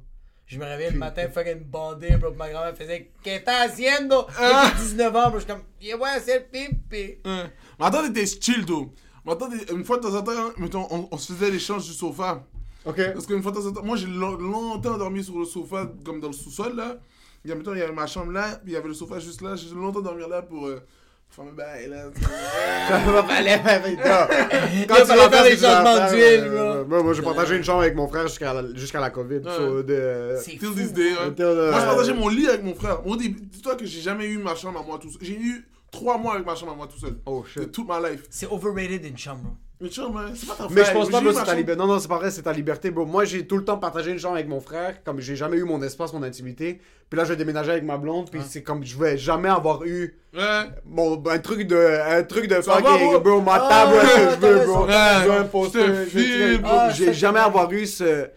[SPEAKER 3] Je me réveillais le matin, fucking bandé, bro. puis Ma grand-mère faisait Qu'est-ce que t'as haciendo? J'ai 19 ans, bro. Je suis comme Yeah, ouais, c'est le pipi.
[SPEAKER 5] Ouais. Ma tante était chill, tout. Ma tante, une fois de temps en temps, mettons, on, on se faisait l'échange du sofa.
[SPEAKER 4] ok.
[SPEAKER 5] Parce qu'une fois de temps en temps, moi j'ai lo- longtemps dormi sur le sofa, comme dans le sous-sol là. Il y a, mettons, il y avait ma chambre là, puis il y avait le sofa juste là. J'ai longtemps dormi là pour euh, faire mes bails là.
[SPEAKER 4] Ça va pas aller avec toi. Quand
[SPEAKER 3] Il fallait faire les
[SPEAKER 4] tu vas
[SPEAKER 3] changements d'huile,
[SPEAKER 4] euh, Moi, moi, j'ai partagé une chambre avec mon frère jusqu'à la, jusqu'à la COVID. so, de-
[SPEAKER 5] Till
[SPEAKER 3] fou.
[SPEAKER 5] this day, hein.
[SPEAKER 4] Until, euh,
[SPEAKER 5] Moi, je partageais mon lit avec mon frère. Mon début- Dis-toi que j'ai jamais eu ma chambre à moi tout seul. J'ai eu trois mois avec ma chambre à moi tout seul.
[SPEAKER 4] Oh
[SPEAKER 5] De toute ma life.
[SPEAKER 3] C'est overrated une chambre, bro.
[SPEAKER 5] Une chambre, hein, c'est pas ta
[SPEAKER 4] Mais je pense pas
[SPEAKER 5] eu
[SPEAKER 4] c'est ta liberté. Non, non, c'est pas vrai, c'est ta liberté, bro. Moi, j'ai tout le temps partagé une chambre avec mon frère, comme j'ai jamais eu mon espace, mon intimité. Puis là, je vais déménager avec ma blonde, puis c'est comme je vais jamais avoir eu
[SPEAKER 5] Ouais.
[SPEAKER 4] mon, un truc de, un truc de
[SPEAKER 5] Ça va,
[SPEAKER 4] fucking,
[SPEAKER 5] bro?
[SPEAKER 4] bro, ma
[SPEAKER 3] Ah,
[SPEAKER 4] table, ouais, que je veux, bro.
[SPEAKER 5] t'as
[SPEAKER 4] Je veux un poster, bro,
[SPEAKER 3] Ah,
[SPEAKER 4] J'ai jamais avoir eu ce.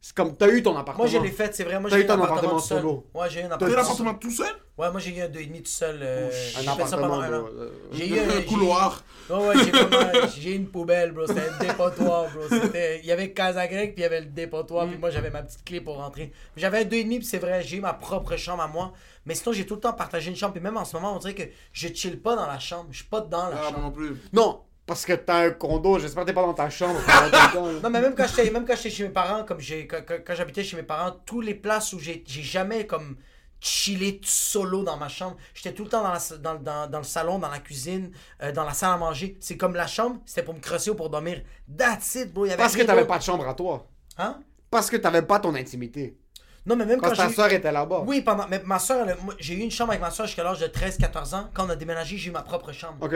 [SPEAKER 4] C'est comme, t'as eu ton appartement.
[SPEAKER 3] Moi, je l'ai fait, c'est vrai. Moi, j'ai
[SPEAKER 4] eu ton
[SPEAKER 3] un appartement,
[SPEAKER 4] appartement solo.
[SPEAKER 3] Ouais, j'ai eu un
[SPEAKER 5] T'as eu
[SPEAKER 3] appartement.
[SPEAKER 5] l'appartement tout seul?
[SPEAKER 3] Ouais, moi, j'ai eu un 2,5 tout seul. euh, j'ai
[SPEAKER 4] Un
[SPEAKER 3] ça
[SPEAKER 4] appartement,
[SPEAKER 3] pendant un an.
[SPEAKER 4] euh,
[SPEAKER 3] J'ai eu
[SPEAKER 5] Un
[SPEAKER 3] j'ai-
[SPEAKER 5] couloir.
[SPEAKER 3] Ouais, ouais, j'ai j'ai une poubelle, bro. C'était un dépotoir, bro. C'était- Il y avait Casa Grec, puis il y avait le dépotoir,
[SPEAKER 4] Mm.
[SPEAKER 3] puis moi, j'avais ma petite clé pour rentrer. J'avais un 2,5, puis c'est vrai, j'ai eu ma propre chambre à moi. Mais sinon, j'ai tout le temps partagé une chambre, puis même en ce moment, on dirait que je chill pas dans la chambre. Je suis pas dans la
[SPEAKER 5] Ah, moi
[SPEAKER 3] chambre.
[SPEAKER 5] non plus.
[SPEAKER 4] Non, parce que t'as un condo, j'espère que t'es pas dans ta chambre.
[SPEAKER 3] Non, mais même quand j'étais, même quand j'étais chez mes parents, comme j'ai, quand, j'habitais chez mes parents, tous les places où j'ai, j'ai jamais comme chillé solo dans ma chambre. J'étais tout le temps dans, la, dans, dans, dans le salon, dans la cuisine, euh, dans la salle à manger. C'est comme la chambre, c'était pour me crosser ou pour dormir. That's it, bro. Y avait
[SPEAKER 4] Parce que t'avais pas de chambre à toi.
[SPEAKER 3] Hein?
[SPEAKER 4] Parce que t'avais pas ton intimité.
[SPEAKER 3] Non, mais même
[SPEAKER 4] Quand
[SPEAKER 3] quand,
[SPEAKER 4] ta soeur était là-bas.
[SPEAKER 3] Oui, pendant... Mais ma soeur, j'ai eu une chambre avec ma soeur jusqu'à l'âge de 13-14 ans. Quand on a déménagé, j'ai eu ma propre chambre.
[SPEAKER 4] Ok.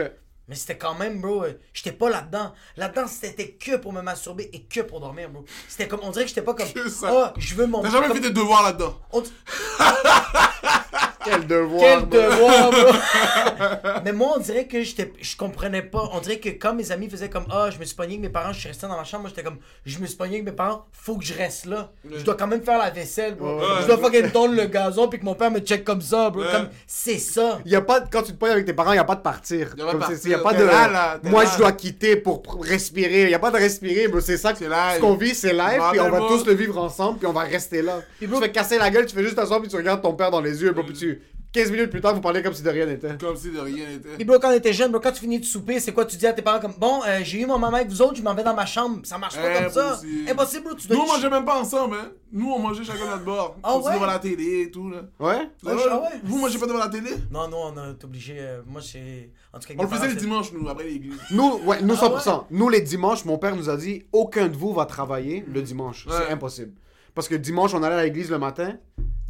[SPEAKER 3] Mais c'était quand même, bro, euh, j'étais pas là-dedans. Là-dedans, c'était que pour me masturber et que pour dormir, bro. C'était comme, on dirait que j'étais pas comme, ah, je veux mon...
[SPEAKER 5] T'as jamais
[SPEAKER 3] comme-
[SPEAKER 5] fait des devoirs là-dedans?
[SPEAKER 3] on-
[SPEAKER 4] Quel devoir.
[SPEAKER 3] Quel
[SPEAKER 4] bro.
[SPEAKER 3] devoir, bro. Mais moi, on dirait que je comprenais pas. On dirait que quand mes amis faisaient comme, ah, je me suis pogné avec mes parents, je suis resté dans ma chambre, moi j'étais comme, je me suis pogné avec mes parents, faut que je reste là. Je dois quand même faire la vaisselle, bro. Je dois fucking tondre le gazon puis que mon père me check comme ça, bro.
[SPEAKER 5] Ouais.
[SPEAKER 3] Comme, c'est ça.
[SPEAKER 4] Y a pas de- quand tu te pognes avec tes parents, il n'y a pas de partir.
[SPEAKER 5] Y a pas de
[SPEAKER 4] Comme
[SPEAKER 5] partir.
[SPEAKER 4] c'est- y a pas de.
[SPEAKER 5] là, là, t'es
[SPEAKER 4] moi,
[SPEAKER 5] là.
[SPEAKER 4] je dois quitter pour respirer. Il n'y a pas de respirer, bro. C'est ça que
[SPEAKER 5] C'est live.
[SPEAKER 4] ce qu'on vit, c'est live. Puis on va tous le vivre ensemble. Puis on va rester là. tu fais casser la gueule, tu fais juste t'asseoir. Puis tu regardes ton père dans les yeux. Bro, puis tu. 15 minutes plus tard, vous parlez comme si de rien n'était.
[SPEAKER 5] Comme si de rien n'était.
[SPEAKER 3] Et bro, quand on était jeune, bro, quand tu finis de souper, c'est quoi? Tu dis à tes parents comme, bon, euh, j'ai eu mon maman avec vous autres, je m'en vais dans ma chambre. Ça marche pas comme ça.
[SPEAKER 5] Impossible.
[SPEAKER 3] Impossible, bro. Tu dois
[SPEAKER 5] Nous, on mangeait même pas ensemble, hein. Nous, on mangeait chacun notre bord.
[SPEAKER 3] Ah
[SPEAKER 5] On se
[SPEAKER 3] ouais?
[SPEAKER 5] devant la télé et tout, là.
[SPEAKER 4] Ouais?
[SPEAKER 3] Ah ouais, ah ouais?
[SPEAKER 5] Vous mangez pas devant la télé?
[SPEAKER 3] Non, non, on a été obligé. euh, moi, c'est. En tout cas,
[SPEAKER 5] On le faisait le dimanche, nous, après l'église.
[SPEAKER 4] Nous, ouais, nous
[SPEAKER 3] Ah
[SPEAKER 4] 100%. Nous, les dimanches, mon père nous a dit aucun de vous va travailler le dimanche.
[SPEAKER 5] Ouais.
[SPEAKER 4] C'est impossible. Parce que dimanche, on allait à l'église le matin.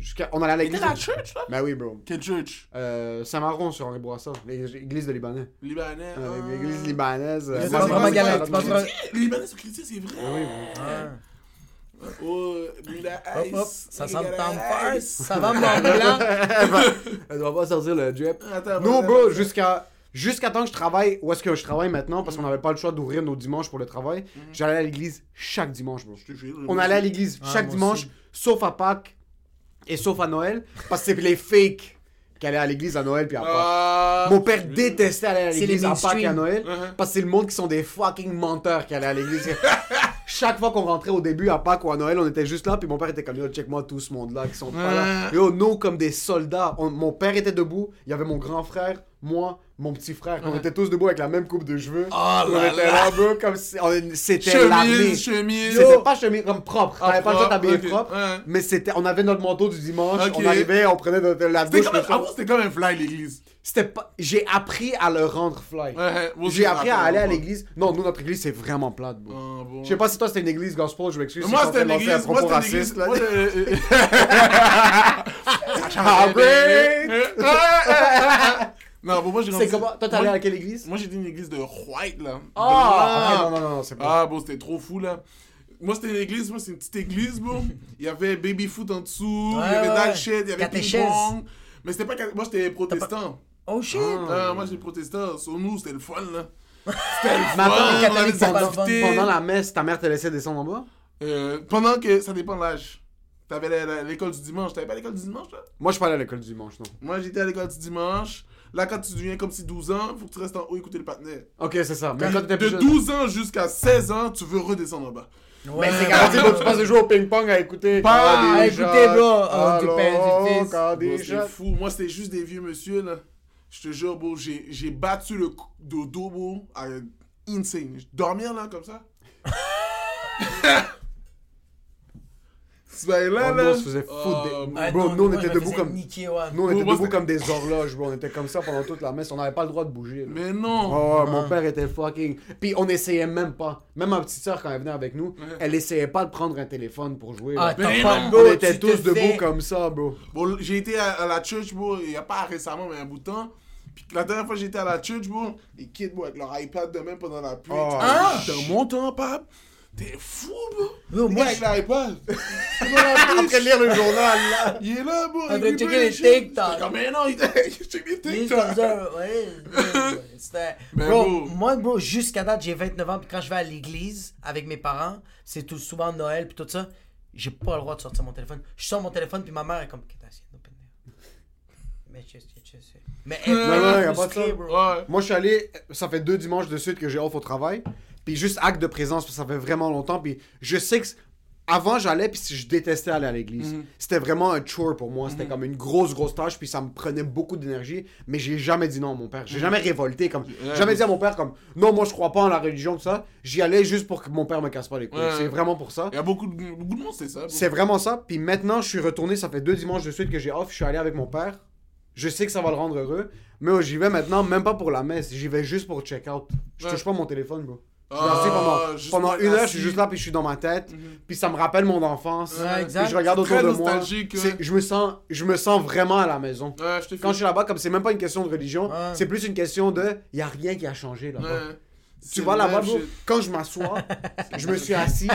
[SPEAKER 4] Jusqu'à... On allait à l'église.
[SPEAKER 5] T'es la church, là
[SPEAKER 4] Ben oui, bro.
[SPEAKER 5] Quel church?
[SPEAKER 4] Euh, Saint-Maron sur Henri Bourassa, l'église de Libanais.
[SPEAKER 5] Libanais.
[SPEAKER 4] Euh,
[SPEAKER 5] ah.
[SPEAKER 4] L'église libanaise. euh, c'est
[SPEAKER 3] vraiment galère,
[SPEAKER 5] Les Libanais sont chrétiens, c'est vrai.
[SPEAKER 4] Oui, bro.
[SPEAKER 3] Ah.
[SPEAKER 5] Oh,
[SPEAKER 3] Hop, hop, ça sent le. Ça va, mon blanc?
[SPEAKER 4] Elle doit pas sortir le drip.
[SPEAKER 5] Attends,
[SPEAKER 4] bro, jusqu'à jusqu'à temps que je travaille, où est-ce que je travaille maintenant, parce qu'on n'avait pas le choix d'ouvrir nos dimanches pour le travail, j'allais à l'église chaque dimanche, bro. On allait à l'église
[SPEAKER 3] Ah,
[SPEAKER 4] chaque dimanche, sauf à Pâques et sauf à Noël, parce que c'est les fakes qui allait à l'église à Noël puis à Pâques.
[SPEAKER 5] Ah.
[SPEAKER 4] Mon père détestait aller à l'église à Pâques et à. Noël
[SPEAKER 5] Uh-huh.
[SPEAKER 4] parce que c'est le monde qui sont des fucking menteurs qui allaient à l'église. Chaque fois qu'on rentrait au début à Pâques ou à Noël, on était juste là, puis mon père était comme yo, check-moi tout ce monde-là qui sont pas là.
[SPEAKER 5] Ouais.
[SPEAKER 4] Yo, nous comme des soldats. On- mon père était debout, il y avait mon grand frère, moi, mon petit frère. On était tous debout avec la même coupe de cheveux.
[SPEAKER 5] Oh
[SPEAKER 4] on
[SPEAKER 5] là
[SPEAKER 4] était
[SPEAKER 5] là.
[SPEAKER 4] bro, comme si on- c'était l'armée.
[SPEAKER 5] Chemise, chemise.
[SPEAKER 4] C'était pas chemise comme propre.
[SPEAKER 5] Ah,
[SPEAKER 4] T'avais pas le droit de t'habiller
[SPEAKER 5] propre. Ouais.
[SPEAKER 4] Mais c'était, on avait notre manteau du dimanche.
[SPEAKER 5] Ok.
[SPEAKER 4] On arrivait, on prenait notre, la douche.
[SPEAKER 5] c'était comme un fly l'église.
[SPEAKER 4] C'était pas. J'ai appris à le rendre fly.
[SPEAKER 5] Ouais,
[SPEAKER 4] J'ai appris à aller à l'église. Non, nous, notre église, c'est vraiment plate, bro.
[SPEAKER 5] Ah, bon.
[SPEAKER 4] Je sais pas si toi, c'était une église gospel, je m'excuse. si
[SPEAKER 5] Moi,
[SPEAKER 4] en
[SPEAKER 5] c'était une église. Moi, c'était une église.
[SPEAKER 4] Ah!
[SPEAKER 5] Non, bon, moi, j'ai
[SPEAKER 4] C'est
[SPEAKER 5] grandi-
[SPEAKER 4] comment? Toi, t'es allé à quelle église?
[SPEAKER 5] Moi, j'étais une église de white, là.
[SPEAKER 4] Ah! Non, non, non, c'est pas.
[SPEAKER 5] Ah, bon, c'était trop fou, là. Moi, c'était une église, moi, c'est une petite église, bon. Il y avait baby foot en dessous,
[SPEAKER 3] Ouais,
[SPEAKER 5] il y avait shit, il y avait ping-pong. Mais c'était pas... Moi, j'étais protestant.
[SPEAKER 3] Oh shit!
[SPEAKER 5] Ah, moi, j'étais protestant. Sur nous, c'était le fun, là. C'était le
[SPEAKER 4] Mais attends,
[SPEAKER 5] fun.
[SPEAKER 4] les
[SPEAKER 5] on
[SPEAKER 3] fun.
[SPEAKER 5] profiter.
[SPEAKER 4] Pendant la messe, ta mère te laissait descendre en bas?
[SPEAKER 5] Euh, pendant que... Ça dépend de l'âge. T'avais l'école du dimanche. T'avais pas l'école du dimanche, là?
[SPEAKER 4] Moi, je suis pas allé à l'école du dimanche, non.
[SPEAKER 5] Moi, j'étais à l'école du dimanche. Là, quand tu deviens comme si 12 ans, faut que tu restes en haut écouter le partenaire.
[SPEAKER 4] Ok, c'est ça. Mais quand
[SPEAKER 5] De
[SPEAKER 4] jeune.
[SPEAKER 5] 12 ans jusqu'à 16 ans, tu veux redescendre en bas.
[SPEAKER 3] Ouais,
[SPEAKER 4] Mais c'est bro, tu passes le jour au ping-pong à écouter.
[SPEAKER 5] Pas-
[SPEAKER 4] quand des
[SPEAKER 3] à écouter,
[SPEAKER 4] shots.
[SPEAKER 3] bro, oh, du du fils.
[SPEAKER 4] quand des shots.
[SPEAKER 5] fou. Moi, c'était juste des vieux monsieur, là. Je te jure, bro, j'ai j'ai battu le cou- dodo, bro, à insane. Dormir, là, comme ça. Ce
[SPEAKER 4] Oh,
[SPEAKER 5] là.
[SPEAKER 4] nous, on se faisait foutre des-
[SPEAKER 5] Oh,
[SPEAKER 4] Bro,
[SPEAKER 3] non,
[SPEAKER 4] nous, on
[SPEAKER 3] moi,
[SPEAKER 4] était
[SPEAKER 3] je me
[SPEAKER 4] debout
[SPEAKER 3] faisais
[SPEAKER 4] comme-
[SPEAKER 3] niquer, ouais.
[SPEAKER 4] Nous, on était
[SPEAKER 5] moi,
[SPEAKER 4] debout
[SPEAKER 5] c'était-
[SPEAKER 4] comme des horloges, bro. On était comme ça pendant toute la messe. On n'avait pas le droit de bouger. là.
[SPEAKER 5] Mais non.
[SPEAKER 4] Oh, mon père était fucking. Puis on essayait même pas. Même ma petite soeur, quand elle venait avec nous, elle essayait pas de prendre un téléphone pour jouer.
[SPEAKER 3] Ah,
[SPEAKER 5] Mais
[SPEAKER 3] pas
[SPEAKER 5] non,
[SPEAKER 3] bro,
[SPEAKER 4] on était tous debout comme ça, bro.
[SPEAKER 5] Bon, j'ai été à, la church, bro, il y a pas récemment, mais un bout de temps. Puis la dernière fois que j'étais à la church, bro, les kids, bro, avec leur iPad de même pendant la pluie.
[SPEAKER 4] Oh,
[SPEAKER 3] Ah!
[SPEAKER 5] Dans mon temps, pap, t'es fou, bro.
[SPEAKER 3] Yo,
[SPEAKER 5] Le
[SPEAKER 3] moi,
[SPEAKER 5] gars avec l'iPad.
[SPEAKER 4] Après lire le journal, là.
[SPEAKER 5] Il est là, bro. avec
[SPEAKER 3] checker les. TikTok.
[SPEAKER 5] Comme, mais non, il il check les
[SPEAKER 3] Il est
[SPEAKER 5] TikTok.
[SPEAKER 3] ouais, c'était-
[SPEAKER 5] Mais
[SPEAKER 3] bro,
[SPEAKER 5] bro.
[SPEAKER 3] moi, bro, jusqu'à date, j'ai 29 ans, puis quand je vais à l'église avec mes parents, c'est tout souvent Noël, puis tout ça, j'ai pas le droit de sortir mon téléphone. Je sors mon téléphone, puis ma mère est comme, qu'est-ce que t'as Mais je je sais. Mais elle
[SPEAKER 4] Non, non, y a
[SPEAKER 3] est
[SPEAKER 4] pas de ça.
[SPEAKER 3] bro.
[SPEAKER 5] Ouais.
[SPEAKER 4] Moi, je suis allé. Ça fait deux dimanches de suite que j'ai off au travail. Puis juste acte de présence, parce que ça fait vraiment longtemps. Puis je sais que. Avant, j'allais, puis je détestais aller à l'église. C'était vraiment un chore pour moi. C'était comme une grosse, grosse tâche, puis ça me prenait beaucoup d'énergie. Mais j'ai jamais dit non à mon père. J'ai jamais révolté. comme Jamais
[SPEAKER 5] mais-
[SPEAKER 4] dit à mon père, comme non, moi, je crois pas en la religion, tout ça. J'y allais juste pour que mon père me casse pas les couilles.
[SPEAKER 5] Ouais.
[SPEAKER 4] C'est vraiment pour ça.
[SPEAKER 5] Il y a beaucoup de, beaucoup de monde, c'est ça.
[SPEAKER 4] C'est vraiment ça. Puis maintenant, je suis retourné. Ça fait deux dimanches de suite que j'ai off. Je suis allé avec mon père. Je sais que ça va le rendre heureux. Mais oh, j'y vais maintenant, même pas pour la messe. J'y vais juste pour check out. Je
[SPEAKER 5] Ouais.
[SPEAKER 4] touche pas mon téléphone, bro. Suis
[SPEAKER 5] Ah,
[SPEAKER 4] pendant, pendant une heure, je suis juste là, puis je suis dans ma tête. Puis ça me rappelle mon enfance.
[SPEAKER 3] Ouais, exact.
[SPEAKER 4] Puis je regarde autour
[SPEAKER 5] très
[SPEAKER 4] de moi.
[SPEAKER 5] ouais.
[SPEAKER 4] Je me, sens, je me sens vraiment à la maison.
[SPEAKER 5] Ouais, je te
[SPEAKER 4] Quand je suis là-bas, comme c'est même pas une question de religion,
[SPEAKER 3] Ouais.
[SPEAKER 4] c'est plus une question de. Il y a rien qui a changé là-bas. Tu vois
[SPEAKER 5] le
[SPEAKER 4] là-bas,
[SPEAKER 5] shit.
[SPEAKER 4] quand je m'assois, je me suis assis.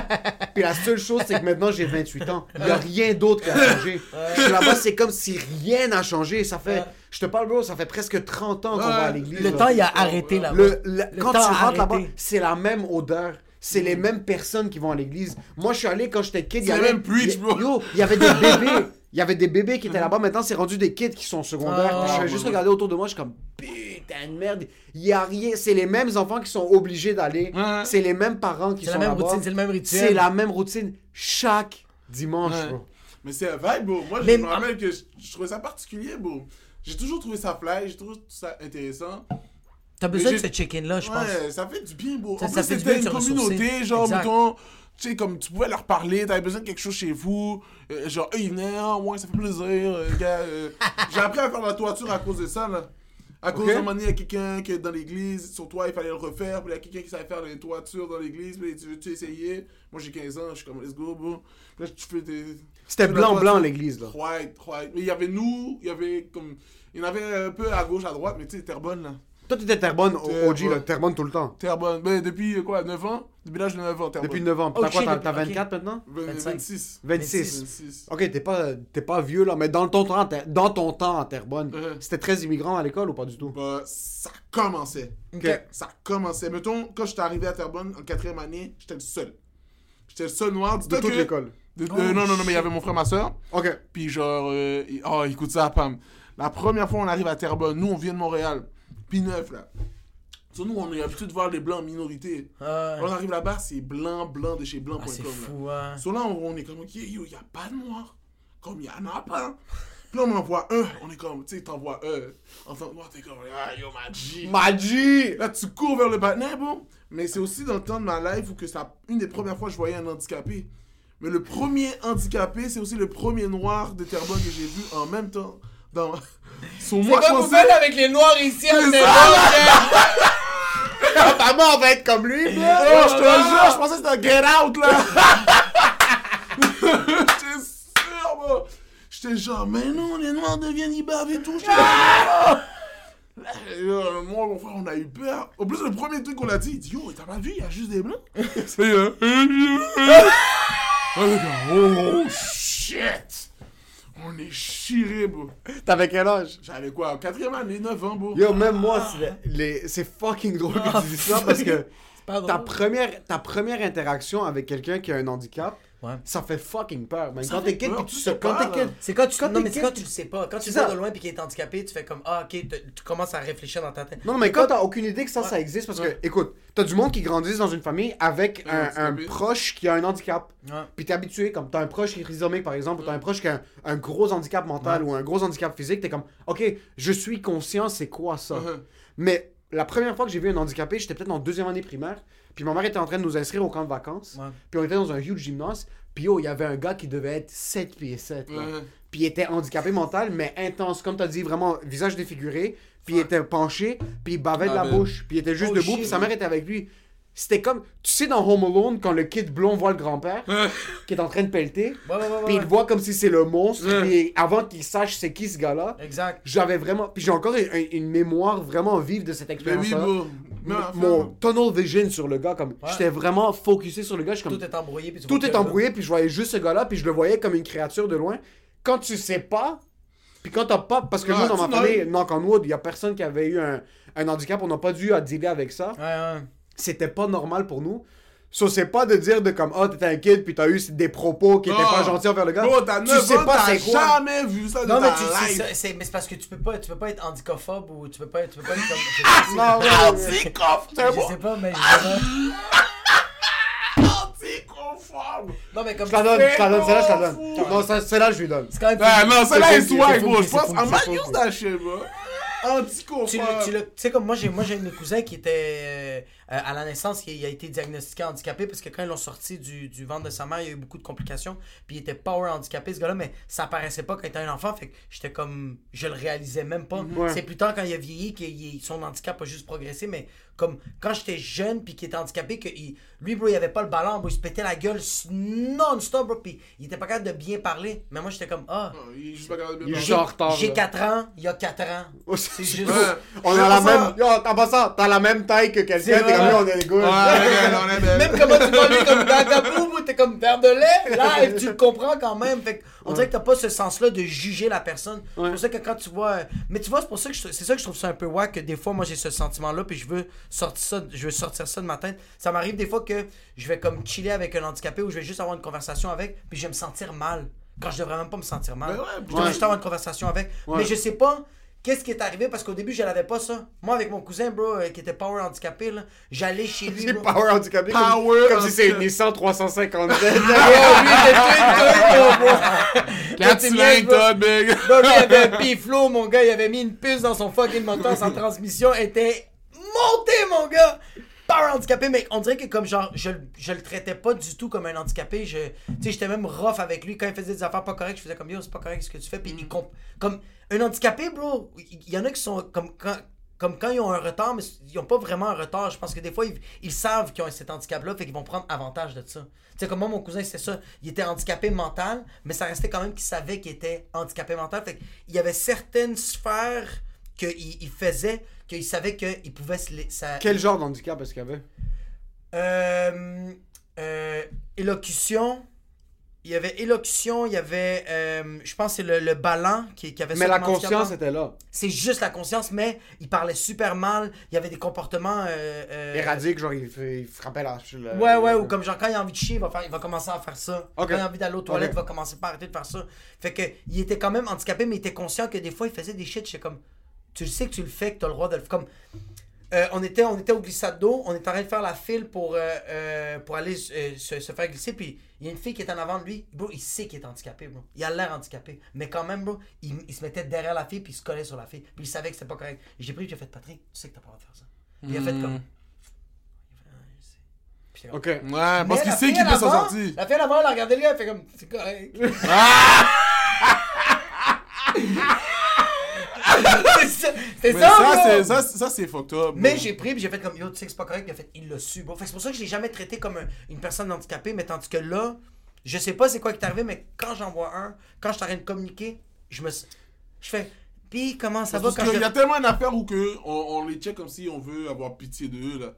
[SPEAKER 4] Puis la seule chose, c'est que maintenant j'ai 28 ans. Il n'y a rien d'autre qui a changé. Je suis là-bas, c'est comme si rien n'a changé. Ça fait, je te parle, bro, ça fait presque 30 ans qu'on va à l'église.
[SPEAKER 3] Le
[SPEAKER 4] là.
[SPEAKER 3] temps, il a arrêté là-bas.
[SPEAKER 4] Le- le-
[SPEAKER 3] Le
[SPEAKER 4] quand
[SPEAKER 3] temps
[SPEAKER 4] tu rentres là-bas, c'est la même odeur. C'est les mêmes personnes qui vont à l'église. Moi, je suis allé quand j'étais kid. il y
[SPEAKER 5] C'est
[SPEAKER 4] avait-
[SPEAKER 5] la même preach, bro.
[SPEAKER 4] Yo, il y avait des bébés. Il y avait des bébés qui étaient là-bas. Maintenant, c'est rendu des kids qui sont secondaires.
[SPEAKER 3] Ah,
[SPEAKER 4] je vais juste regarder autour de moi. Je suis comme, putain de merde. Il y a rien. C'est les mêmes enfants qui sont obligés d'aller.
[SPEAKER 5] Ouais.
[SPEAKER 4] C'est les mêmes parents qui
[SPEAKER 3] C'est
[SPEAKER 4] sont
[SPEAKER 3] la même
[SPEAKER 4] là-bas.
[SPEAKER 3] routine, c'est le même rituel.
[SPEAKER 4] C'est la même routine chaque dimanche,
[SPEAKER 5] Ouais.
[SPEAKER 4] bro.
[SPEAKER 5] Mais c'est un vibe, bro. Moi, je
[SPEAKER 3] Mais-
[SPEAKER 5] me rappelle que je, je trouvais ça particulier, bro. J'ai toujours trouvé ça fly, j'ai toujours trouvé ça intéressant.
[SPEAKER 3] T'as besoin de ce check-in-là, je pense.
[SPEAKER 5] Ouais, ça fait du bien, bro.
[SPEAKER 3] Ça-
[SPEAKER 5] en
[SPEAKER 3] ça
[SPEAKER 5] plus,
[SPEAKER 3] fait du
[SPEAKER 5] c'était
[SPEAKER 3] bien de
[SPEAKER 5] une communauté, genre, mettons, tu sais, comme tu pouvais leur parler, t'avais besoin de quelque chose chez vous. euh, genre, eux, ils venaient, ah, ouais, ça fait plaisir, euh, gars. euh. J'ai appris à faire la toiture à cause de ça, là. À cause
[SPEAKER 4] Ok.
[SPEAKER 5] d'un moment donné, il y a quelqu'un qui est dans l'église, sur toi, il fallait le refaire, puis il y a quelqu'un qui savait faire les toitures dans l'église, puis tu veux-tu essayer? Moi, j'ai 15 ans, je suis comme, let's go, bro. Là, tu fais des.
[SPEAKER 4] C'était
[SPEAKER 5] tu fais la
[SPEAKER 4] blanc, blanc,
[SPEAKER 5] toiture.
[SPEAKER 4] l'église, là.
[SPEAKER 5] White, white. Mais il y avait nous, il y avait comme. Il y en avait un peu à gauche, à droite, mais tu sais, Terrebonne, là.
[SPEAKER 4] Toi, t'étais Terrebonne, OG, là. Terrebonne tout le temps.
[SPEAKER 5] Terrebonne. Ben, depuis quoi, 9 ans? Depuis l'âge de 9 ans, Terrebonne.
[SPEAKER 4] Depuis 9 ans.
[SPEAKER 3] Oh,
[SPEAKER 4] T'as quoi, t'as
[SPEAKER 3] depuis-
[SPEAKER 4] t'as
[SPEAKER 3] ok.
[SPEAKER 4] 24 maintenant?
[SPEAKER 5] Vingt-
[SPEAKER 3] 25.
[SPEAKER 5] 26.
[SPEAKER 4] 26.
[SPEAKER 5] 26.
[SPEAKER 4] Ok, t'es pas, t'es pas vieux là, mais dans ton temps, dans ton temps à Terrebonne,
[SPEAKER 5] Uh-huh.
[SPEAKER 4] c'était très immigrant à l'école ou pas du tout?
[SPEAKER 5] Bah, ça commençait.
[SPEAKER 4] Ok.
[SPEAKER 5] Ça commençait. Mettons, quand j'étais arrivé à Terrebonne en quatrième année, j'étais le seul. J'étais le seul noir.
[SPEAKER 4] De toute
[SPEAKER 5] que-
[SPEAKER 4] l'école.
[SPEAKER 5] de- euh, non, non, non, mais il y avait mon frère, ma soeur.
[SPEAKER 4] Ok.
[SPEAKER 5] Puis genre, euh, il- oh, écoute ça, Pam. La première fois, on arrive à Terrebonne. Nous, on vient de Montréal. Puis neuf, là. So, nous, on est habitué de voir les blancs en minorité.
[SPEAKER 3] Ah,
[SPEAKER 5] On arrive là-bas, c'est blanc, blanc de chez blanc.com.
[SPEAKER 3] ah, c'est
[SPEAKER 5] là.
[SPEAKER 3] fou, hein.
[SPEAKER 5] So là, on, on est comme, ok, yo, y a pas de noir. Comme y en a pas. Puis là, on envoie un. On est comme, tu sais, t'envoies un. En tant que noir, t'es comme, ah, yo, ma G.
[SPEAKER 4] Magie!
[SPEAKER 5] Là, tu cours vers le partenaire, bon. Mais c'est aussi dans le temps de ma life où que ça, une des premières fois que je voyais un handicapé. Mais le premier handicapé, c'est aussi le premier noir de Terrebonne que j'ai vu en même temps. Dans... Son moi, je pensais-
[SPEAKER 3] avec les noirs ici
[SPEAKER 5] C'est ça,
[SPEAKER 4] Maman, on va être comme lui, bro!
[SPEAKER 5] Oh, je te jure, je pensais que c'était un get out, là! J'étais sûr, moi! J'étais genre, mais non, les noirs deviennent ibaves et tout. J'étais euh, moi, mon frère, on a eu peur. En plus, le premier truc qu'on a dit, il dit, yo, t'as pas vu, il y a juste des blancs. C'est euh, On est comme, oh shit! On est chiré, bro.
[SPEAKER 4] T'avais quel âge?
[SPEAKER 5] J'avais quoi, quatrième année, 9 ans, bro.
[SPEAKER 4] Yo, même moi, c'est fucking drôle que tu dis ça parce que première, ta première interaction avec quelqu'un qui a un handicap,
[SPEAKER 3] Ouais.
[SPEAKER 4] ça fait fucking peur. man.
[SPEAKER 5] Ça
[SPEAKER 4] quand t'es kid,
[SPEAKER 5] peur,
[SPEAKER 4] puis tu sais, quand t'es kid,
[SPEAKER 3] C'est quand tu
[SPEAKER 4] Quand
[SPEAKER 3] non
[SPEAKER 4] t'es
[SPEAKER 3] mais
[SPEAKER 4] kid-
[SPEAKER 3] quand tu le sais pas. Quand tu vois de loin puis qu'il est handicapé, tu fais comme ah OK, tu commences à réfléchir dans ta tête.
[SPEAKER 4] Non, mais quand t'as aucune idée que ça, ça existe, parce que, écoute, t'as du monde qui grandissent dans une famille avec
[SPEAKER 5] Un
[SPEAKER 4] un, un
[SPEAKER 5] handicapé.
[SPEAKER 4] proche qui a un handicap.
[SPEAKER 3] Ouais.
[SPEAKER 4] Puis t'es habitué, comme t'as un proche qui est trisomique par exemple, ou t'as un proche qui a un, un gros handicap mental ou un gros handicap physique, t'es comme, ok, je suis conscient, c'est quoi ça? Mais la première fois que j'ai vu un handicapé, j'étais peut-être en deuxième année primaire, puis ma mère était en train de nous inscrire au camp de vacances,
[SPEAKER 3] Ouais.
[SPEAKER 4] puis on était dans un huge gymnase, puis yo, il y avait un gars qui devait être 7 pieds 7. là.
[SPEAKER 5] Ouais.
[SPEAKER 4] Puis il était handicapé mental, mais intense, comme t'as dit, vraiment visage défiguré. Puis il était penché, puis il bavait de la
[SPEAKER 5] Ah, ben.
[SPEAKER 4] bouche. Puis il était juste
[SPEAKER 3] Oh,
[SPEAKER 4] debout,
[SPEAKER 3] shit.
[SPEAKER 4] puis sa mère était avec lui. C'était comme, tu sais, dans Home Alone, quand le kid blond voit le grand-père, qui est en train de pelleter,
[SPEAKER 3] Ouais, ouais, ouais,
[SPEAKER 4] puis il le voit comme si c'est le monstre, puis avant qu'il sache c'est qui ce gars-là,
[SPEAKER 3] Exact.
[SPEAKER 4] j'avais vraiment. Puis j'ai encore une, une mémoire vraiment vive de cette
[SPEAKER 5] Mais Ben oui, enfin,
[SPEAKER 4] Mon tunnel vision sur le gars, comme. J'étais vraiment focusé sur le gars. comme,
[SPEAKER 3] Tout est embrouillé puis tu
[SPEAKER 4] tout est embrouillé, puis je voyais juste ce gars-là, puis je le voyais comme une créature de loin. Quand tu sais pas, puis quand t'as pas. Parce que moi, dans
[SPEAKER 5] tu
[SPEAKER 4] ma famille, knock on wood, il y a personne qui avait eu un, un handicap, on n'a pas dû à dealer avec ça.
[SPEAKER 3] Ouais, ouais.
[SPEAKER 4] C'était pas normal pour nous. So, c'est pas de dire de comme, ah, t'étais un kid, puis t'as eu des propos qui étaient
[SPEAKER 5] Ah.
[SPEAKER 4] pas gentils envers le gars.
[SPEAKER 5] Bro, t'as
[SPEAKER 4] tu
[SPEAKER 5] 9
[SPEAKER 4] sais
[SPEAKER 5] ans,
[SPEAKER 4] pas c'est quoi.
[SPEAKER 5] jamais vu ça de
[SPEAKER 3] Non mais
[SPEAKER 5] ta
[SPEAKER 3] tu sais
[SPEAKER 5] life.
[SPEAKER 3] c'est mais c'est parce que tu peux pas tu peux pas être handicaphobe ou tu peux pas tu peux pas être comme je sais pas,
[SPEAKER 4] Non,
[SPEAKER 5] c'est
[SPEAKER 3] je sais pas mais je
[SPEAKER 5] Anticonforme.
[SPEAKER 3] Non mais comme
[SPEAKER 4] Je la donne, je la donne, celle-là, je la donne. Non, celle-là, je lui donne.
[SPEAKER 3] c'est quand même
[SPEAKER 5] Ah non, celle-là est swag,
[SPEAKER 4] c'est
[SPEAKER 5] bro. Je pense,
[SPEAKER 4] c'est
[SPEAKER 5] I might
[SPEAKER 4] c'est
[SPEAKER 5] use that shit, bro.
[SPEAKER 3] Tu
[SPEAKER 5] Anticonforme.
[SPEAKER 3] le- tu sais comme moi j'ai moi j'ai un cousin qui était euh, à la naissance il, il a été diagnostiqué handicapé parce que quand ils l'ont sorti du, du ventre de sa mère il y a eu beaucoup de complications puis il était power handicapé ce gars-là mais ça apparaissait pas quand il était un enfant fait que j'étais comme je le réalisais même pas
[SPEAKER 4] Ouais.
[SPEAKER 3] c'est plus tard quand il a vieilli que son handicap a juste progressé mais comme quand j'étais jeune puis qu'il était handicapé que il- lui bro il avait pas le ballon bro, il se pétait la gueule non-stop bro puis il était pas capable de bien parler mais moi j'étais comme ah
[SPEAKER 5] Oh, Il est juste pas capable de bien
[SPEAKER 4] retard.
[SPEAKER 3] j'ai
[SPEAKER 4] là.
[SPEAKER 3] 4 ans il y a 4 ans
[SPEAKER 4] Oh,
[SPEAKER 3] c'est juste
[SPEAKER 5] Ouais.
[SPEAKER 4] On a la
[SPEAKER 5] ça.
[SPEAKER 4] même. Yo, en passant, t'as la même taille que quelqu'un, t'es comme on est
[SPEAKER 5] belle.
[SPEAKER 3] Même comment tu parles comme Gagabou ou t'es comme verre de lait, live, tu le comprends quand même. Fait que on dirait que t'as pas ce sens-là de juger la personne. C'est pour ça que quand tu vois. Mais tu vois, c'est pour ça que je- c'est ça que je trouve ça un peu wack que des fois moi j'ai ce sentiment-là puis je veux sortir ça, je veux sortir ça de ma tête. Ça m'arrive des fois que je vais comme chiller avec un handicapé ou je vais juste avoir une conversation avec puis je vais me sentir mal. Quand je devrais même pas me sentir mal.
[SPEAKER 5] Ben ouais,
[SPEAKER 3] je devrais
[SPEAKER 4] ouais.
[SPEAKER 3] juste avoir une conversation avec.
[SPEAKER 4] Ouais.
[SPEAKER 3] Mais je sais pas. Qu'est-ce qui est arrivé? Parce qu'au début, je l'avais pas ça. Moi, avec mon cousin, bro, euh, qui était power handicapé, là, j'allais chez lui.
[SPEAKER 4] C'est
[SPEAKER 3] bro.
[SPEAKER 4] power handicapé. comme-
[SPEAKER 5] Power
[SPEAKER 4] Comme si c'est une. Nissan 350
[SPEAKER 5] Quatre cylindres, Todd, big.
[SPEAKER 3] Lui, il avait un piflo, mon gars. Il avait mis une puce dans son fucking moteur. Sa transmission était montée, mon gars. Power handicapé, mais on dirait que comme genre, je, je le traitais pas du tout comme un handicapé. Je, tu sais, j'étais même rough avec lui. Quand il faisait des affaires pas correctes, je faisais comme yo, c'est pas correct ce que tu fais. Puis il comp- comme un handicapé, bro, il y en a qui sont comme quand. Comme quand ils ont un retard, mais ils ont pas vraiment un retard. Je pense que des fois, ils, ils savent qu'ils ont cet handicap-là, fait qu'ils vont prendre avantage de ça. Tu sais, comme moi, mon cousin, c'était ça. Il était handicapé mental, mais ça restait quand même qu'il savait qu'il était handicapé mental. Fait qu'il y avait certaines sphères qu'il il faisait qu'il savait qu'il pouvait se... ça-
[SPEAKER 4] Quel genre d'handicap est-ce qu'il avait?
[SPEAKER 3] Euh, euh, élocution, il y avait élocution, il y avait, euh, je pense, que c'est le, le ballon qui, qui avait
[SPEAKER 4] Mais la conscience était là.
[SPEAKER 3] C'est juste la conscience, mais il parlait super mal. Il y avait des comportements. euh, euh,
[SPEAKER 4] Éradique, genre, il, il frappait la. le-
[SPEAKER 3] Ouais, ouais, ou comme genre quand il a envie de chier, il va, faire, il va commencer à faire ça. Quand il a envie d'aller aux toilettes, il va commencer par arrêter de faire ça. Fait que il était quand même handicapé, mais il était conscient que des fois il faisait des shit. J'étais comme, tu le sais que tu le fais, que t'as le droit de le faire. Comme, euh, on, était, on était au glissade d'eau, on était en train de faire la file pour, euh, euh, pour aller euh, se, se faire glisser, puis il y a une fille qui est en avant de lui. Bro, il sait qu'il est handicapé, bro. Il a l'air handicapé. Mais quand même, bro, il, il se mettait derrière la fille, puis il se collait sur la fille. Puis il savait que c'était pas correct. J'ai pris, j'ai fait, Patrick, tu sais que t'as pas le droit de faire ça. Puis il a fait comme. Puis j'étais comme,
[SPEAKER 4] Ok.
[SPEAKER 5] Ouais,
[SPEAKER 3] mais
[SPEAKER 5] parce qu'il sait qu'il peut s'en sortir.
[SPEAKER 3] La fille avant, elle a regardé le gars, elle fait comme, c'est correct. c'est ça, c'est
[SPEAKER 5] Mais
[SPEAKER 3] ça,
[SPEAKER 5] ça, ça, ça, c'est fucked up.
[SPEAKER 3] Mais j'ai pris, puis j'ai fait comme, yo, tu sais que c'est pas correct, il a fait, il l'a su, bro. Fait que c'est pour ça que je l'ai jamais traité comme un- une personne handicapée, mais tandis que là, je sais pas c'est quoi qui t'est arrivé, mais quand j'en vois un, quand je suis en train de communiquer, je me. Je fais, puis comment ça va
[SPEAKER 5] Parce
[SPEAKER 3] quand
[SPEAKER 5] qu'il
[SPEAKER 3] je.
[SPEAKER 5] y a tellement d'affaires où que on, on les check comme si on veut avoir pitié d'eux, là.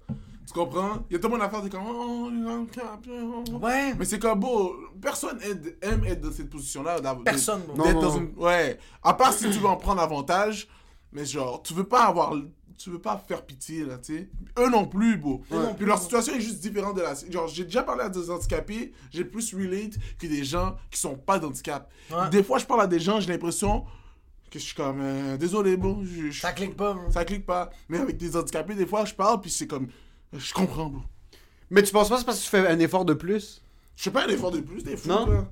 [SPEAKER 5] Tu comprends? Il y a tellement d'affaires, t'es comme... Oh, il oh.
[SPEAKER 3] Ouais.
[SPEAKER 5] Mais c'est comme, beau, personne aide- aime être dans cette position-là.
[SPEAKER 3] Personne,
[SPEAKER 5] d'être.
[SPEAKER 4] Non,
[SPEAKER 5] dans une- Ouais. À part si tu veux en prendre avantage, mais genre, tu veux pas avoir... Tu veux pas faire pitié, là, tu sais. Eux non plus, beau. Puis leur situation est juste différente de la... Genre, j'ai déjà parlé à des handicapés, j'ai plus relate que des gens qui sont pas d'handicap.
[SPEAKER 3] Ouais.
[SPEAKER 5] Des fois, je parle à des gens, j'ai l'impression que je suis comme... euh, désolé, bon, je, je-
[SPEAKER 3] Ça clique pas, bro.
[SPEAKER 5] ça clique pas. Mais avec des handicapés, des fois, je parle, puis c'est comme... Je comprends, bro.
[SPEAKER 4] Mais tu penses pas que c'est parce que tu fais un effort de plus?
[SPEAKER 5] Je fais pas un effort de plus, des fois.
[SPEAKER 4] Non?
[SPEAKER 5] là.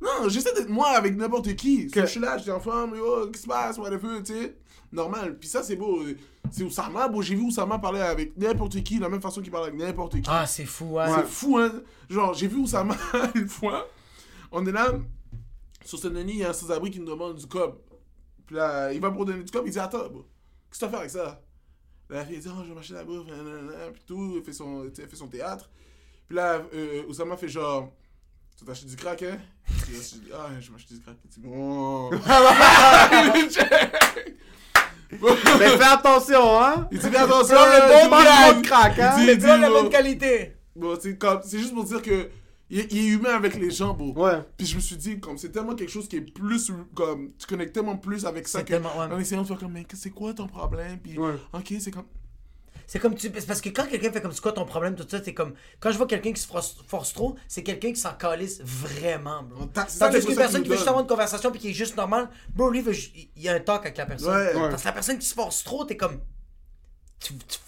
[SPEAKER 5] Non, j'essaie d'être moi avec n'importe qui.
[SPEAKER 4] Que-
[SPEAKER 5] Je suis là, je suis en forme, yo, qu'est-ce qui se passe, whatever, tu sais. Normal. Puis ça, c'est beau. C'est Oussama, beau. J'ai vu Oussama parler avec n'importe qui, de la même façon qu'il parle avec n'importe qui.
[SPEAKER 3] Ah, c'est fou, ouais.
[SPEAKER 5] C'est fou, hein. Genre, j'ai vu Oussama une fois. On est là, sur ce nani, il y a un sans-abri qui nous demande du cob. Puis là, il va pour donner du cob, il dit Attends, bro, qu'est-ce que tu vas faire avec ça? La fille dit Oh, je vais m'acheter la bouffe, puis tout, elle fait son, elle fait son théâtre. Puis là, euh, Oussama fait genre Tu vas t'acheter du crack, hein? Puis là, je dis Ah, je vais m'acheter du crack. Il dit Bon.
[SPEAKER 4] Mais fais attention, hein
[SPEAKER 5] Il dit Fais attention,
[SPEAKER 4] Là, le bon crack. crack, hein.
[SPEAKER 5] Il dit,
[SPEAKER 3] la bonne qualité.
[SPEAKER 5] Bon, c'est comme, c'est juste pour dire que il est, il est humain avec les gens, bro.
[SPEAKER 4] Ouais.
[SPEAKER 5] Puis je me suis dit, comme c'est tellement quelque chose qui est plus, comme, tu connectes tellement plus avec ça que,
[SPEAKER 3] tellement- ouais.
[SPEAKER 5] en essayant de faire comme, mais c'est quoi ton problème? Puis,
[SPEAKER 4] Ouais.
[SPEAKER 5] ok, c'est comme,
[SPEAKER 3] C'est comme tu. parce que quand quelqu'un fait comme c'est quoi ton problème, tout ça, c'est comme. Quand je vois quelqu'un qui se force, force trop, c'est quelqu'un qui s'en calisse vraiment, bro. Tandis qu'une personne qui veut juste avoir une conversation puis qui est juste normal, bro, lui, il y a un talk avec la personne.
[SPEAKER 5] Ouais.
[SPEAKER 4] Ouais.
[SPEAKER 3] Parce que la personne qui se force trop, t'es comme. Tu tu-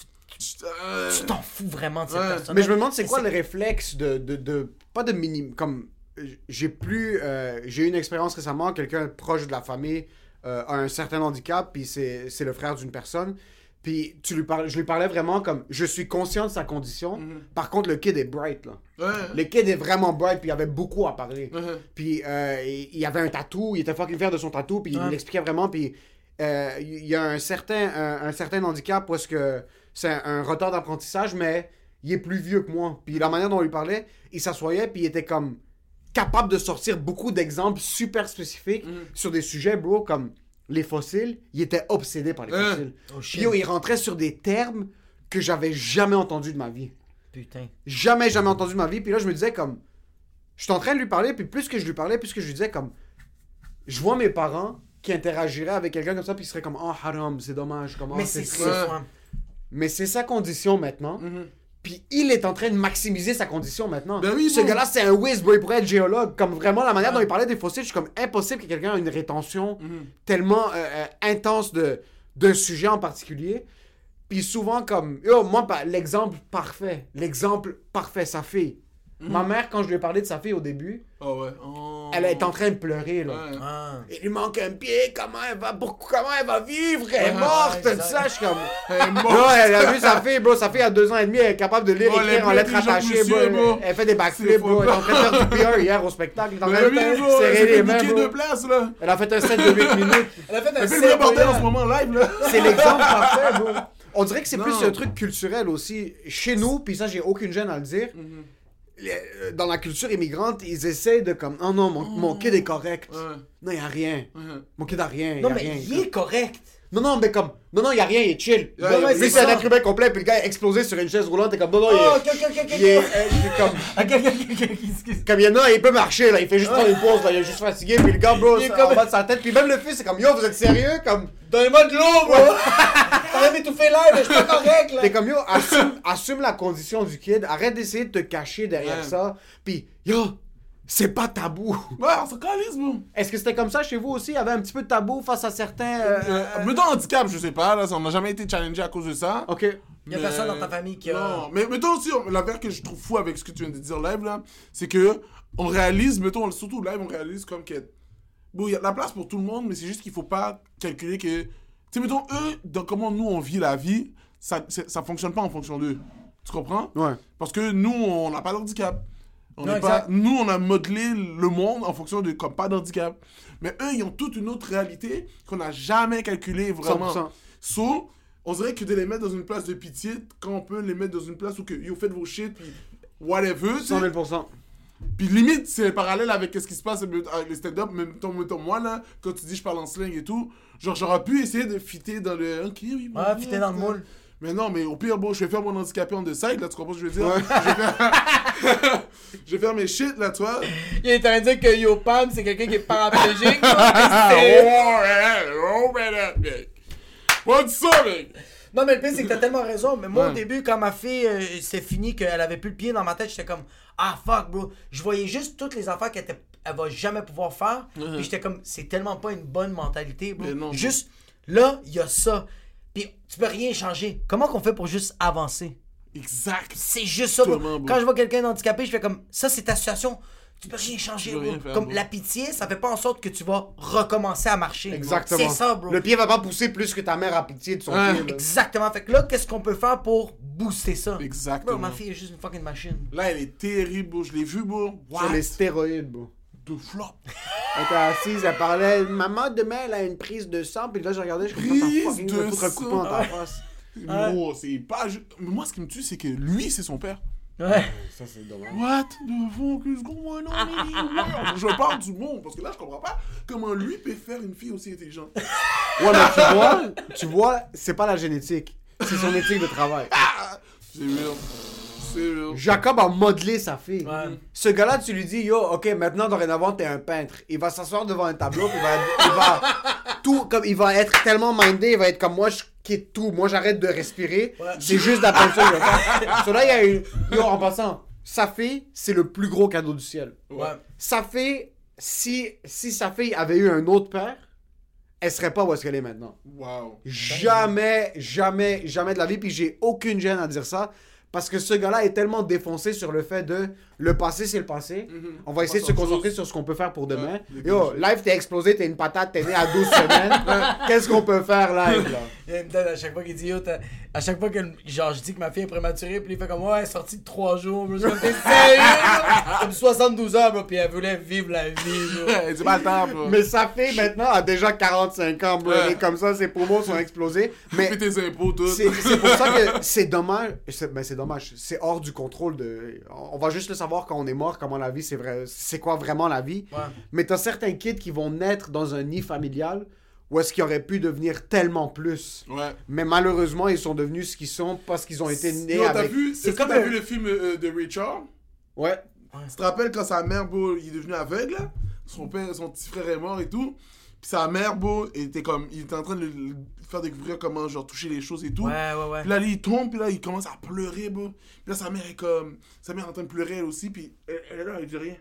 [SPEAKER 5] euh,
[SPEAKER 3] tu t'en fous vraiment de cette
[SPEAKER 5] Ouais.
[SPEAKER 3] personne.
[SPEAKER 4] Mais je me demande c'est quoi le réflexe de, de, de pas de minimum comme j'ai plus euh, j'ai eu une expérience récemment quelqu'un proche de la famille euh, a un certain handicap puis c'est c'est le frère d'une personne puis tu lui parles je lui parlais vraiment comme je suis conscient de sa condition par contre le kid est bright là
[SPEAKER 5] ouais.
[SPEAKER 4] le kid est vraiment bright puis il avait beaucoup à parler
[SPEAKER 5] Mhm.
[SPEAKER 4] puis euh, il il avait un tatou, il était fucking fier de son tatou, puis il
[SPEAKER 3] Ouais.
[SPEAKER 4] l'expliquait vraiment, puis euh, il y a un certain, un, un certain handicap parce que c'est un, un retard d'apprentissage, mais il est plus vieux que moi. Puis la manière dont on lui parlait, il s'assoyait, puis il était comme capable de sortir beaucoup d'exemples super spécifiques
[SPEAKER 5] Mhm.
[SPEAKER 4] sur des sujets, bro, comme les fossiles. Il était obsédé par les
[SPEAKER 5] Ouais.
[SPEAKER 4] fossiles.
[SPEAKER 3] Oh
[SPEAKER 4] Puis yo, il rentrait sur des termes que j'avais jamais entendus de ma vie
[SPEAKER 3] Putain.
[SPEAKER 4] jamais jamais entendu de ma vie puis là je me disais comme je suis en train de lui parler puis plus que je lui parlais plus que je lui disais comme je vois mes parents qui interagiraient avec quelqu'un comme ça puis ils seraient comme oh haram c'est dommage comment
[SPEAKER 3] Mais c'est
[SPEAKER 4] triste.
[SPEAKER 3] ça.
[SPEAKER 4] Mais c'est sa condition maintenant
[SPEAKER 5] Mhm.
[SPEAKER 4] Puis il est en train de maximiser sa condition maintenant.
[SPEAKER 5] Ben oui,
[SPEAKER 4] ce gars-là c'est un whiz bro. Il pourrait être géologue. Comme vraiment la manière dont il parlait des fossiles je suis comme impossible que quelqu'un ait une rétention
[SPEAKER 5] Mhm.
[SPEAKER 4] tellement euh, euh, intense d'un sujet en particulier. Puis souvent comme yo moi l'exemple parfait l'exemple parfait sa fille
[SPEAKER 5] Mhm.
[SPEAKER 4] ma mère quand je lui ai parlé de sa fille au début
[SPEAKER 5] Oh ouais. Oh.
[SPEAKER 4] elle est en train de pleurer là
[SPEAKER 5] Ouais.
[SPEAKER 3] Ah.
[SPEAKER 4] il lui manque un pied comment elle va pourquoi comment elle va vivre? Elle est morte
[SPEAKER 3] ouais,
[SPEAKER 4] tout ça je suis comme
[SPEAKER 5] Elle est morte.
[SPEAKER 4] non elle a vu sa fille bro sa fille a deux ans et demi elle est capable de lire
[SPEAKER 5] est
[SPEAKER 4] écrire en lettres attachées bro.
[SPEAKER 5] monsieur, bro.
[SPEAKER 4] elle fait des backflips bro elle est en train de faire du PR hier au spectacle elle est les mains bro.
[SPEAKER 5] de place, là.
[SPEAKER 4] elle a fait un set de 8 minutes
[SPEAKER 3] Elle a fait un
[SPEAKER 5] Elle fait
[SPEAKER 3] set,
[SPEAKER 5] le bordel
[SPEAKER 3] là.
[SPEAKER 5] en ce moment live, là.
[SPEAKER 4] C'est l'exemple parfait, bro. On dirait que c'est plus un truc culturel aussi. Chez nous, puis ça, j'ai aucune gêne à le dire. Les- euh, Dans la culture immigrante, ils essaient de comme, oh non, mon, mon kid est correct.
[SPEAKER 5] Ouais.
[SPEAKER 4] Non, il a rien.
[SPEAKER 5] Ouais.
[SPEAKER 4] Mon kid a rien.
[SPEAKER 3] Non,
[SPEAKER 4] y a
[SPEAKER 3] mais
[SPEAKER 4] rien.
[SPEAKER 3] il est correct.
[SPEAKER 4] Non, non, mais comme. Non, non, y a rien, il est chill.
[SPEAKER 5] Ouais,
[SPEAKER 4] c'est
[SPEAKER 3] c'est
[SPEAKER 4] un être humain complet, puis le gars est explosé sur une chaise roulante, t'es comme. Non, non, il
[SPEAKER 3] Oh,
[SPEAKER 4] est.
[SPEAKER 3] ok, ok, ok, ok.
[SPEAKER 4] Il est, il comme. Comme il y en a, il peut marcher, là. Il fait juste prendre une pause, là. Il est juste fatigué, puis le gars, bro,
[SPEAKER 3] Il est comme-
[SPEAKER 4] en bas de sa tête. Puis même le fils, c'est comme, yo, vous êtes sérieux? Comme.
[SPEAKER 3] Donnez-moi de l'eau, bro! T'as même étouffé l'air, mais je suis pas correct, là!
[SPEAKER 4] T'es comme, yo, assume, assume la condition du kid. Arrête d'essayer de te cacher derrière ça. Puis, yo, c'est pas tabou.
[SPEAKER 5] Ouais, on se calise, bro.
[SPEAKER 4] Est-ce que c'était comme ça chez vous aussi? Il y avait un petit peu de tabou face à certains. euh,
[SPEAKER 5] Euh, mettons handicap, je sais pas, là, ça, on n'a jamais été challengé à cause de ça.
[SPEAKER 4] Ok.
[SPEAKER 3] Y'a
[SPEAKER 5] Mais-
[SPEAKER 3] personne dans ta famille qui a.
[SPEAKER 5] Non, mais mettons aussi, on- l'affaire que je trouve fou avec ce que tu viens de dire live, là, c'est que on réalise, mettons, surtout live, on réalise comme que. Bon, il y a de la place pour tout le monde, mais c'est juste qu'il faut pas calculer que. Tu sais, mettons, eux, dans comment nous on vit la vie, ça, ça fonctionne pas en fonction d'eux. Tu comprends?
[SPEAKER 4] Ouais.
[SPEAKER 5] Parce que nous, on n'a pas d'handicap. On
[SPEAKER 3] Non,
[SPEAKER 5] pas, nous, on a modelé le monde en fonction de comme pas d'handicap. Mais eux, ils ont toute une autre réalité qu'on n'a jamais calculée vraiment.
[SPEAKER 4] 100%.
[SPEAKER 5] So, on dirait que de les mettre dans une place de pitié quand on peut les mettre dans une place où que, yo, faites vos shit, puis whatever. tu sais.
[SPEAKER 4] 100 000
[SPEAKER 5] Puis limite, c'est parallèle avec ce qui se passe avec les stand-up. Mettons, mettons, moi, là, quand tu dis je parle en slang et tout, genre, j'aurais pu essayer de fitter dans le. Ok, oui,
[SPEAKER 3] Ouais, fitter dans le moule.
[SPEAKER 5] Mais non, mais au pire, bon, je vais faire mon handicapé en the side, là, tu comprends ce que je veux dire? Je, vais faire... je vais faire mes shit, là, tu vois.
[SPEAKER 3] Il est en train de dire que Yopam, c'est quelqu'un qui est paraplégique. C'est-
[SPEAKER 5] oh, man, oh. What's up, mec?
[SPEAKER 3] Non, mais le pire, c'est que t'as tellement raison. Mais moi, au
[SPEAKER 5] Ouais.
[SPEAKER 3] début, quand ma fille, euh, c'est fini, qu'elle avait plus le pied dans ma tête, j'étais comme, ah fuck, bro. Je voyais juste toutes les affaires qu'elle elle va jamais pouvoir faire. Puis j'étais comme, c'est tellement pas une bonne mentalité, bro.
[SPEAKER 5] Mais non,
[SPEAKER 3] juste, là, il y a ça. Puis tu peux rien changer. Comment qu'on fait pour juste avancer?
[SPEAKER 5] Exact.
[SPEAKER 3] C'est juste ça. Quand je vois quelqu'un d'handicapé, je fais comme, ça, c'est ta situation. Tu peux rien changer,
[SPEAKER 5] Tu peux
[SPEAKER 3] bro.
[SPEAKER 5] rien faire,
[SPEAKER 3] comme
[SPEAKER 5] bro.
[SPEAKER 3] la pitié, ça fait pas en sorte que tu vas recommencer à marcher.
[SPEAKER 4] Exactement.
[SPEAKER 3] C'est ça, bro.
[SPEAKER 4] Le pied va pas pousser plus que ta mère a pitié de son
[SPEAKER 5] Ouais.
[SPEAKER 4] pied. là.
[SPEAKER 3] Exactement. Fait que là, qu'est-ce qu'on peut faire pour booster ça?
[SPEAKER 5] Exactement.
[SPEAKER 3] Bro, ma fille est juste une fucking machine.
[SPEAKER 5] Là, elle est terrible, bro. Je l'ai vu, bro.
[SPEAKER 4] Sur les stéroïdes, bro.
[SPEAKER 5] De flop.
[SPEAKER 4] Elle était assise, elle parlait. Maman, demain, elle a une prise de sang. Puis là, je regardais, je comprends
[SPEAKER 5] Prise de
[SPEAKER 4] poing dans ta face.
[SPEAKER 5] Bro, c'est pas. ju- moi, ce qui me tue, c'est que lui, c'est son père.
[SPEAKER 3] Ouais.
[SPEAKER 4] Ça, c'est dommage.
[SPEAKER 5] What the fuck is going on anywhere? Je parle du monde, parce que là, je comprends pas comment lui peut faire une fille aussi intelligente.
[SPEAKER 4] Ouais, mais tu vois, tu vois, c'est pas la génétique. C'est son éthique de travail.
[SPEAKER 5] Ah! C'est real.
[SPEAKER 4] Jacob a modelé sa fille.
[SPEAKER 3] Ouais.
[SPEAKER 4] Ce gars-là, tu lui dis, yo, ok, maintenant, dorénavant, t'es un peintre. Il va s'asseoir devant un tableau, puis il va, il va tout, comme, il va être tellement mindé, il va être comme moi, je quitte tout. Moi, j'arrête de respirer. C'est juste de la peinture. que je vais faire. So là, il y a une, yo, en passant, sa fille, c'est le plus gros cadeau du ciel.
[SPEAKER 3] Ouais.
[SPEAKER 4] Sa fille, si, si sa fille avait eu un autre père, elle serait pas où est-ce qu'elle est maintenant.
[SPEAKER 5] Wow.
[SPEAKER 4] Jamais, jamais, jamais de la vie. Puis j'ai aucune gêne à dire ça. Parce que ce gars-là est tellement défoncé sur le fait de le passé, c'est le passé. On va essayer de se concentrer
[SPEAKER 5] chose.
[SPEAKER 4] sur ce qu'on peut faire pour demain.
[SPEAKER 5] Ouais,
[SPEAKER 4] Yo, live, t'es explosé, t'es une patate, t'es né à 12 semaines. Qu'est-ce qu'on peut faire live, là?
[SPEAKER 3] Il me donne à chaque fois qu'il dit yo, à chaque fois que genre je dis que ma fille est prématurée, puis il fait comme ouais, elle est sortie de 3 jours. Je sérieux? bro? Comme 72 heures, bro, puis elle voulait vivre la vie, bro.
[SPEAKER 5] c'est pas le temps, bro.
[SPEAKER 4] Mais sa fille, maintenant, a déjà 45 ans, bro.
[SPEAKER 5] Ouais.
[SPEAKER 4] Elle est comme ça, ses poumons sont explosés. Mais
[SPEAKER 5] tes impôts, tout.
[SPEAKER 4] C'est pour ça que c'est dommage. Ben, c'est dommage. C'est hors du contrôle de. On va juste le savoir quand on est mort, comment la vie, c'est vrai. C'est quoi vraiment la vie.
[SPEAKER 3] Ouais.
[SPEAKER 4] Mais t'as certains kids qui vont naître dans un nid familial où est-ce qu'ils auraient pu devenir tellement plus.
[SPEAKER 5] Ouais.
[SPEAKER 4] Mais malheureusement, ils sont devenus ce qu'ils sont parce qu'ils ont été nés
[SPEAKER 5] t'as
[SPEAKER 4] avec.
[SPEAKER 3] c'est comme
[SPEAKER 5] t'as vu le film euh, de Richard?
[SPEAKER 4] Ouais.
[SPEAKER 5] Tu te rappelles quand sa mère, il est devenu aveugle, là? Son père, son petit frère est mort et tout. Puis sa mère, beau, était comme, il était en train de le faire découvrir comment, genre, toucher les choses et tout.
[SPEAKER 3] Ouais, ouais, ouais.
[SPEAKER 5] Puis là, lui, il tombe, puis là, il commence à pleurer, beau. Puis là, sa mère est comme, sa mère est en train de pleurer elle aussi, puis elle, elle est là, elle dit rien.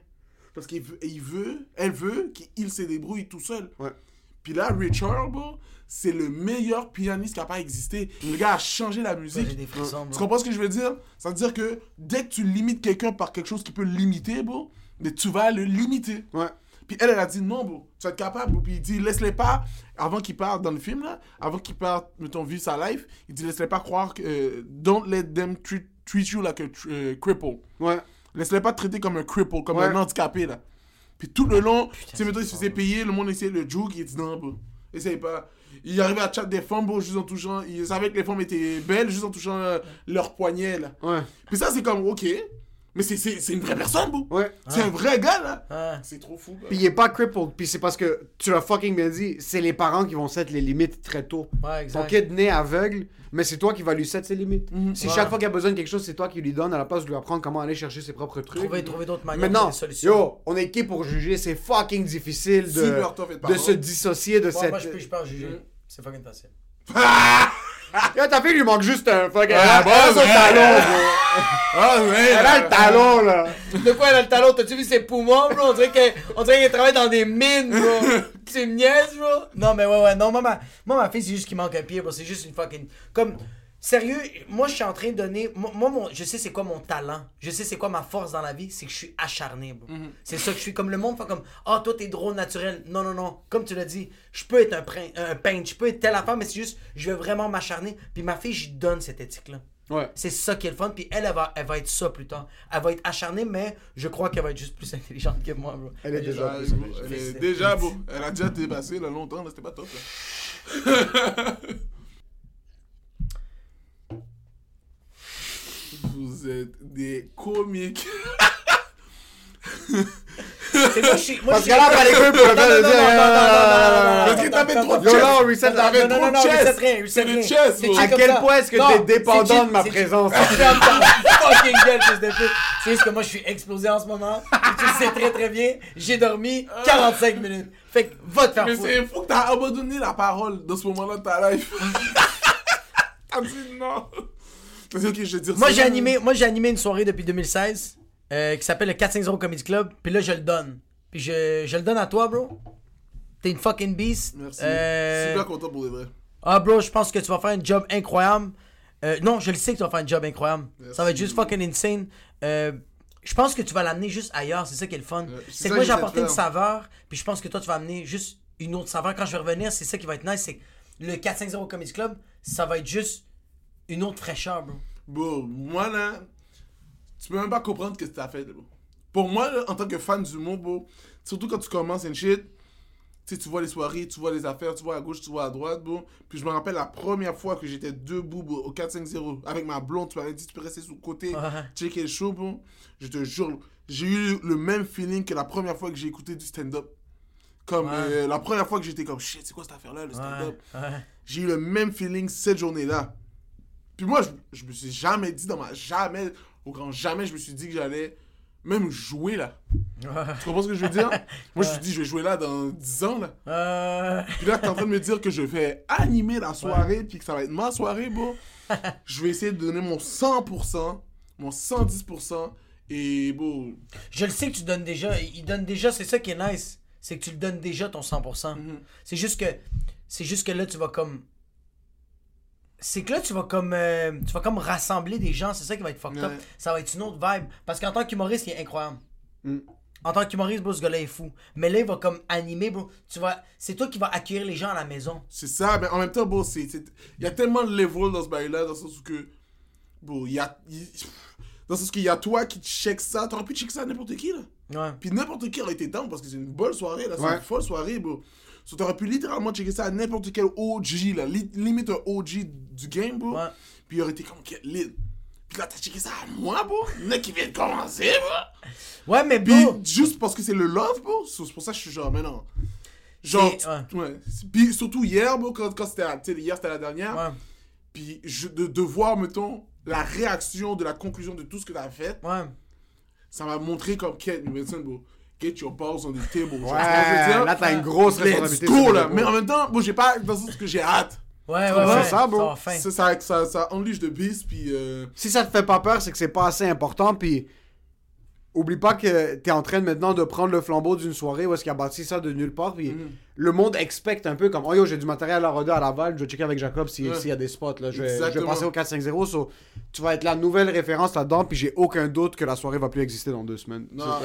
[SPEAKER 5] Parce qu'il veut, il veut, elle veut qu'il se débrouille tout seul.
[SPEAKER 4] Ouais.
[SPEAKER 5] Puis là, Richard, beau, c'est le meilleur pianiste qui a pas existé. Le gars a changé la musique.
[SPEAKER 3] J'ai des frissons,
[SPEAKER 5] Tu
[SPEAKER 3] bro.
[SPEAKER 5] comprends ce que je veux dire? Ça veut dire que dès que tu limites quelqu'un par quelque chose qui peut le limiter, bro, mais tu vas le limiter.
[SPEAKER 4] Ouais.
[SPEAKER 5] Puis elle, elle a dit non, bro, tu vas être capable. Puis il dit, laisse-les pas, avant qu'il parte dans le film, là, avant qu'il parte, mettons, vivre sa life, il dit, laisse-les pas croire que. euh, don't let them treat, treat you like a euh, cripple.
[SPEAKER 4] Ouais.
[SPEAKER 5] Laisse-les pas te traiter comme un cripple, comme
[SPEAKER 4] Ouais.
[SPEAKER 5] un handicapé, là. Puis tout le long, tu sais, mettons, il se faisait payer, le monde essayait de le joke, il dit non, bro. Essaye pas. Il arrivait à chat des femmes, bro, juste en touchant. Il savait que les femmes étaient belles, juste en touchant euh, leur poignet, là.
[SPEAKER 4] Ouais.
[SPEAKER 5] Puis ça, c'est comme, ok. Mais c'est- c'est c'est une vraie personne, bro.
[SPEAKER 4] Ouais.
[SPEAKER 5] C'est un vrai gars, là.
[SPEAKER 3] Ouais.
[SPEAKER 5] C'est trop fou. bro.
[SPEAKER 4] Puis il est pas crippled. Puis c'est parce que, tu l'as fucking bien dit, c'est les parents qui vont set les limites très tôt.
[SPEAKER 3] Ouais, exact.
[SPEAKER 4] Ton kid né aveugle, mais c'est toi qui vas lui set ses limites. Si
[SPEAKER 3] Ouais.
[SPEAKER 4] chaque fois qu'il a besoin de quelque chose, c'est toi qui lui donne à la place de lui apprendre comment aller chercher ses propres trucs.
[SPEAKER 3] Trouver, trouver d'autres manières
[SPEAKER 4] Maintenant,
[SPEAKER 3] de solutions.
[SPEAKER 4] yo, on est qui pour juger? C'est fucking difficile de,
[SPEAKER 5] Super tough être
[SPEAKER 4] de se dissocier de
[SPEAKER 3] Ouais,
[SPEAKER 4] cette.
[SPEAKER 3] Moi, je peux, je peux en juger. C'est fucking facile.
[SPEAKER 4] Yo, ta fille lui manque juste un fucking.
[SPEAKER 5] Ah,
[SPEAKER 4] elle a son
[SPEAKER 5] ouais.
[SPEAKER 4] talon, bro.
[SPEAKER 5] Ah, ouais.
[SPEAKER 4] Elle a le talon, là.
[SPEAKER 3] De quoi elle a le talon? T'as-tu vu ses poumons, bro? On dirait qu'elle on dirait qu'elle travaille dans des mines, bro. tu me niaises, bro? Non, mais ouais, ouais, non, moi, ma, moi, ma fille, c'est juste qu'il manque un pied, bro. C'est juste une fucking. Comme. Sérieux, moi, je suis en train de donner. Moi, moi, mon- je sais c'est quoi mon talent. Je sais c'est quoi ma force dans la vie. C'est que je suis acharné, bro. C'est ça que je suis. Comme le monde fait comme. Ah, toi, t'es drôle naturel. Non, non, non. Comme tu l'as dit, je peux être un, prin- un peintre. Je peux être telle affaire, mais c'est juste. Je vais vraiment m'acharner. Puis ma fille, je lui donne cette éthique-là.
[SPEAKER 4] Ouais.
[SPEAKER 3] C'est ça qui est le fun. Puis elle, elle va, elle va être ça plus tard. Elle va être acharnée, mais je crois qu'elle va être juste plus intelligente que moi, bro.
[SPEAKER 4] Elle est déjà plus
[SPEAKER 5] bro, elle est déjà, bro. Elle a déjà dépassé, là, longtemps, là. C'était pas top, là. Vous êtes des comiques.
[SPEAKER 3] C'est moi, je suis. Moi,
[SPEAKER 4] Parce que là, après les couilles, pour le faire,
[SPEAKER 3] non,
[SPEAKER 4] le
[SPEAKER 3] non,
[SPEAKER 4] dire,
[SPEAKER 3] non, non, non, non, non, non,
[SPEAKER 5] Parce que
[SPEAKER 3] non,
[SPEAKER 5] trop
[SPEAKER 3] non,
[SPEAKER 5] de
[SPEAKER 4] Yo,
[SPEAKER 5] chess.
[SPEAKER 4] là, on reset,
[SPEAKER 3] non, non,
[SPEAKER 5] trop
[SPEAKER 3] non,
[SPEAKER 5] de chess.
[SPEAKER 3] reset rien, reset
[SPEAKER 5] C'est le
[SPEAKER 3] rien.
[SPEAKER 5] chess.
[SPEAKER 4] À quel point est-ce que t'es dépendant
[SPEAKER 3] c'est
[SPEAKER 4] de ma
[SPEAKER 3] c'est-
[SPEAKER 4] présence?
[SPEAKER 3] fucking gueule, fils de pute. C'est juste que moi, je suis explosé en ce moment. Tu le sais très très bien. J'ai dormi 45 minutes. Fait que va te faire
[SPEAKER 5] Mais
[SPEAKER 3] foutre.
[SPEAKER 5] c'est fou que t'as abandonné la parole dans ce moment-là de ta life. T'as dit non. T'as ok, je vais dire
[SPEAKER 3] Moi
[SPEAKER 5] ça.
[SPEAKER 3] j'ai animé, moi j'ai animé une soirée depuis 2016 euh, qui s'appelle le 450 Comedy Club. Puis là je le donne. Puis je, je le donne à toi, bro. T'es une fucking beast.
[SPEAKER 5] Merci.
[SPEAKER 3] Euh,
[SPEAKER 5] Super content pour les vrais.
[SPEAKER 3] Ah, bro, je pense que tu vas faire un job incroyable. Euh, non, je le sais que tu vas faire un job incroyable. Ça va être juste fucking insane. Euh, je pense que tu vas l'amener juste ailleurs, c'est ça qui est le fun.
[SPEAKER 5] c'est
[SPEAKER 3] que moi j'ai apporté une saveur, puis je pense que toi tu vas amener juste une autre saveur. Quand je vais revenir, c'est ça qui va être nice, c'est que le 450 Comedy Club, ça va être juste une autre fraîcheur, bro.
[SPEAKER 5] Bro, moi là, tu peux même pas comprendre ce que t'as fait, bro. Pour moi, là, en tant que fan du monde, bro, surtout quand tu commences une shit, tu tu vois les soirées, tu vois les affaires, tu vois à gauche, tu vois à droite, bro. Puis je me rappelle la première fois que j'étais debout, bro, au 4-5-0, avec ma blonde, tu m'avais dit, tu peux rester sur le côté, checker le show, bro. Je te jure, j'ai eu le même feeling que la première fois que j'ai écouté du stand-up. Comme
[SPEAKER 3] Ouais.
[SPEAKER 5] euh, la première fois que j'étais comme, shit, c'est quoi cette affaire-là, le stand-up?
[SPEAKER 3] Ouais, ouais.
[SPEAKER 5] j'ai eu le même feeling cette journée-là. Puis moi, je, je me suis jamais dit dans ma. Jamais, au grand jamais, je me suis dit que j'allais même jouer là. Tu comprends ce que je veux dire? Moi, je me suis dit, je vais jouer là dans 10 ans là. Puis là, t'es en train de me dire que je vais animer la soirée, puis que ça va être ma soirée, bro. je vais essayer de donner mon 100%, mon 110%, et bon.
[SPEAKER 3] je le sais que tu donnes déjà. Il donne déjà, c'est ça qui est nice. C'est que tu le donnes déjà ton 100%.
[SPEAKER 5] Mhm.
[SPEAKER 3] C'est juste que. C'est juste que là, tu vas comme. C'est que là, tu vas comme. euh, tu vas comme rassembler des gens. C'est ça qui va être fucked up. Ça va être une autre vibe. Parce qu'en tant qu'humoriste, il est incroyable.
[SPEAKER 4] Mm.
[SPEAKER 3] En tant qu'humoriste, bro, ce gars-là est fou. Mais là, il va comme animer, bro. Tu vas. C'est toi qui vas accueillir les gens à la maison.
[SPEAKER 5] C'est ça, mais en même temps, bon, c'est. Il y a tellement de level dans ce bail-là, dans le sens où que. Bon, il y a. Dans le sens qu'il y a toi qui check ça, t'aurais pu checker ça à n'importe qui, là.
[SPEAKER 3] Ouais.
[SPEAKER 5] Puis n'importe qui aurait été down parce que c'est une bonne soirée, là. C'est
[SPEAKER 4] Ouais.
[SPEAKER 5] une folle soirée, bro. So, t'aurais pu littéralement checker ça à n'importe quel OG, là. Li- limite un OG du game, bro.
[SPEAKER 3] Ouais.
[SPEAKER 5] Puis il aurait été comme, quel lit. Puis là, t'as checké ça à moi, bro. Mec qui vient de commencer, bro.
[SPEAKER 3] Ouais, mais
[SPEAKER 5] Puis juste parce que c'est le love, bro. so, C'est pour ça que je suis genre, mais non. Genre,
[SPEAKER 3] ouais.
[SPEAKER 5] Puis surtout hier, bro, quand, quand c'était. hier, c'était la dernière.
[SPEAKER 3] Ouais.
[SPEAKER 5] Puis je, de, de voir, mettons, la réaction de la conclusion de tout ce que t'as fait,
[SPEAKER 3] Ouais.
[SPEAKER 5] ça m'a montré comme Kate Wilson, bro. Get your balls on the table.
[SPEAKER 4] Ouais,
[SPEAKER 5] ce
[SPEAKER 4] là, t'as une grosse
[SPEAKER 5] Let's
[SPEAKER 4] responsabilité.
[SPEAKER 5] go,
[SPEAKER 4] sur
[SPEAKER 5] là. Mais en même temps, bon, j'ai pas dans le sens que j'ai hâte.
[SPEAKER 3] Ouais, ouais,
[SPEAKER 4] C'est
[SPEAKER 3] ouais.
[SPEAKER 4] ça, bro.
[SPEAKER 5] Ça, ça, ça, ça unleash the beast, puis. Euh...
[SPEAKER 4] Si ça te fait pas peur, c'est que c'est pas assez important. Puis, oublie pas que t'es en train maintenant de prendre le flambeau d'une soirée où est-ce qu'il a bâti ça de nulle part. Puis,
[SPEAKER 5] Mhm.
[SPEAKER 4] le monde expecte un peu comme Oh yo, j'ai du matériel à roder à Laval, je vais checker avec Jacob s'il
[SPEAKER 5] Ouais.
[SPEAKER 4] y a des spots. Là. Je, vais, je vais
[SPEAKER 5] Exactement.
[SPEAKER 4] passer au 4-5-0. so, tu vas être la nouvelle référence là-dedans. Puis, j'ai aucun doute que la soirée va plus exister dans deux semaines.
[SPEAKER 5] Non.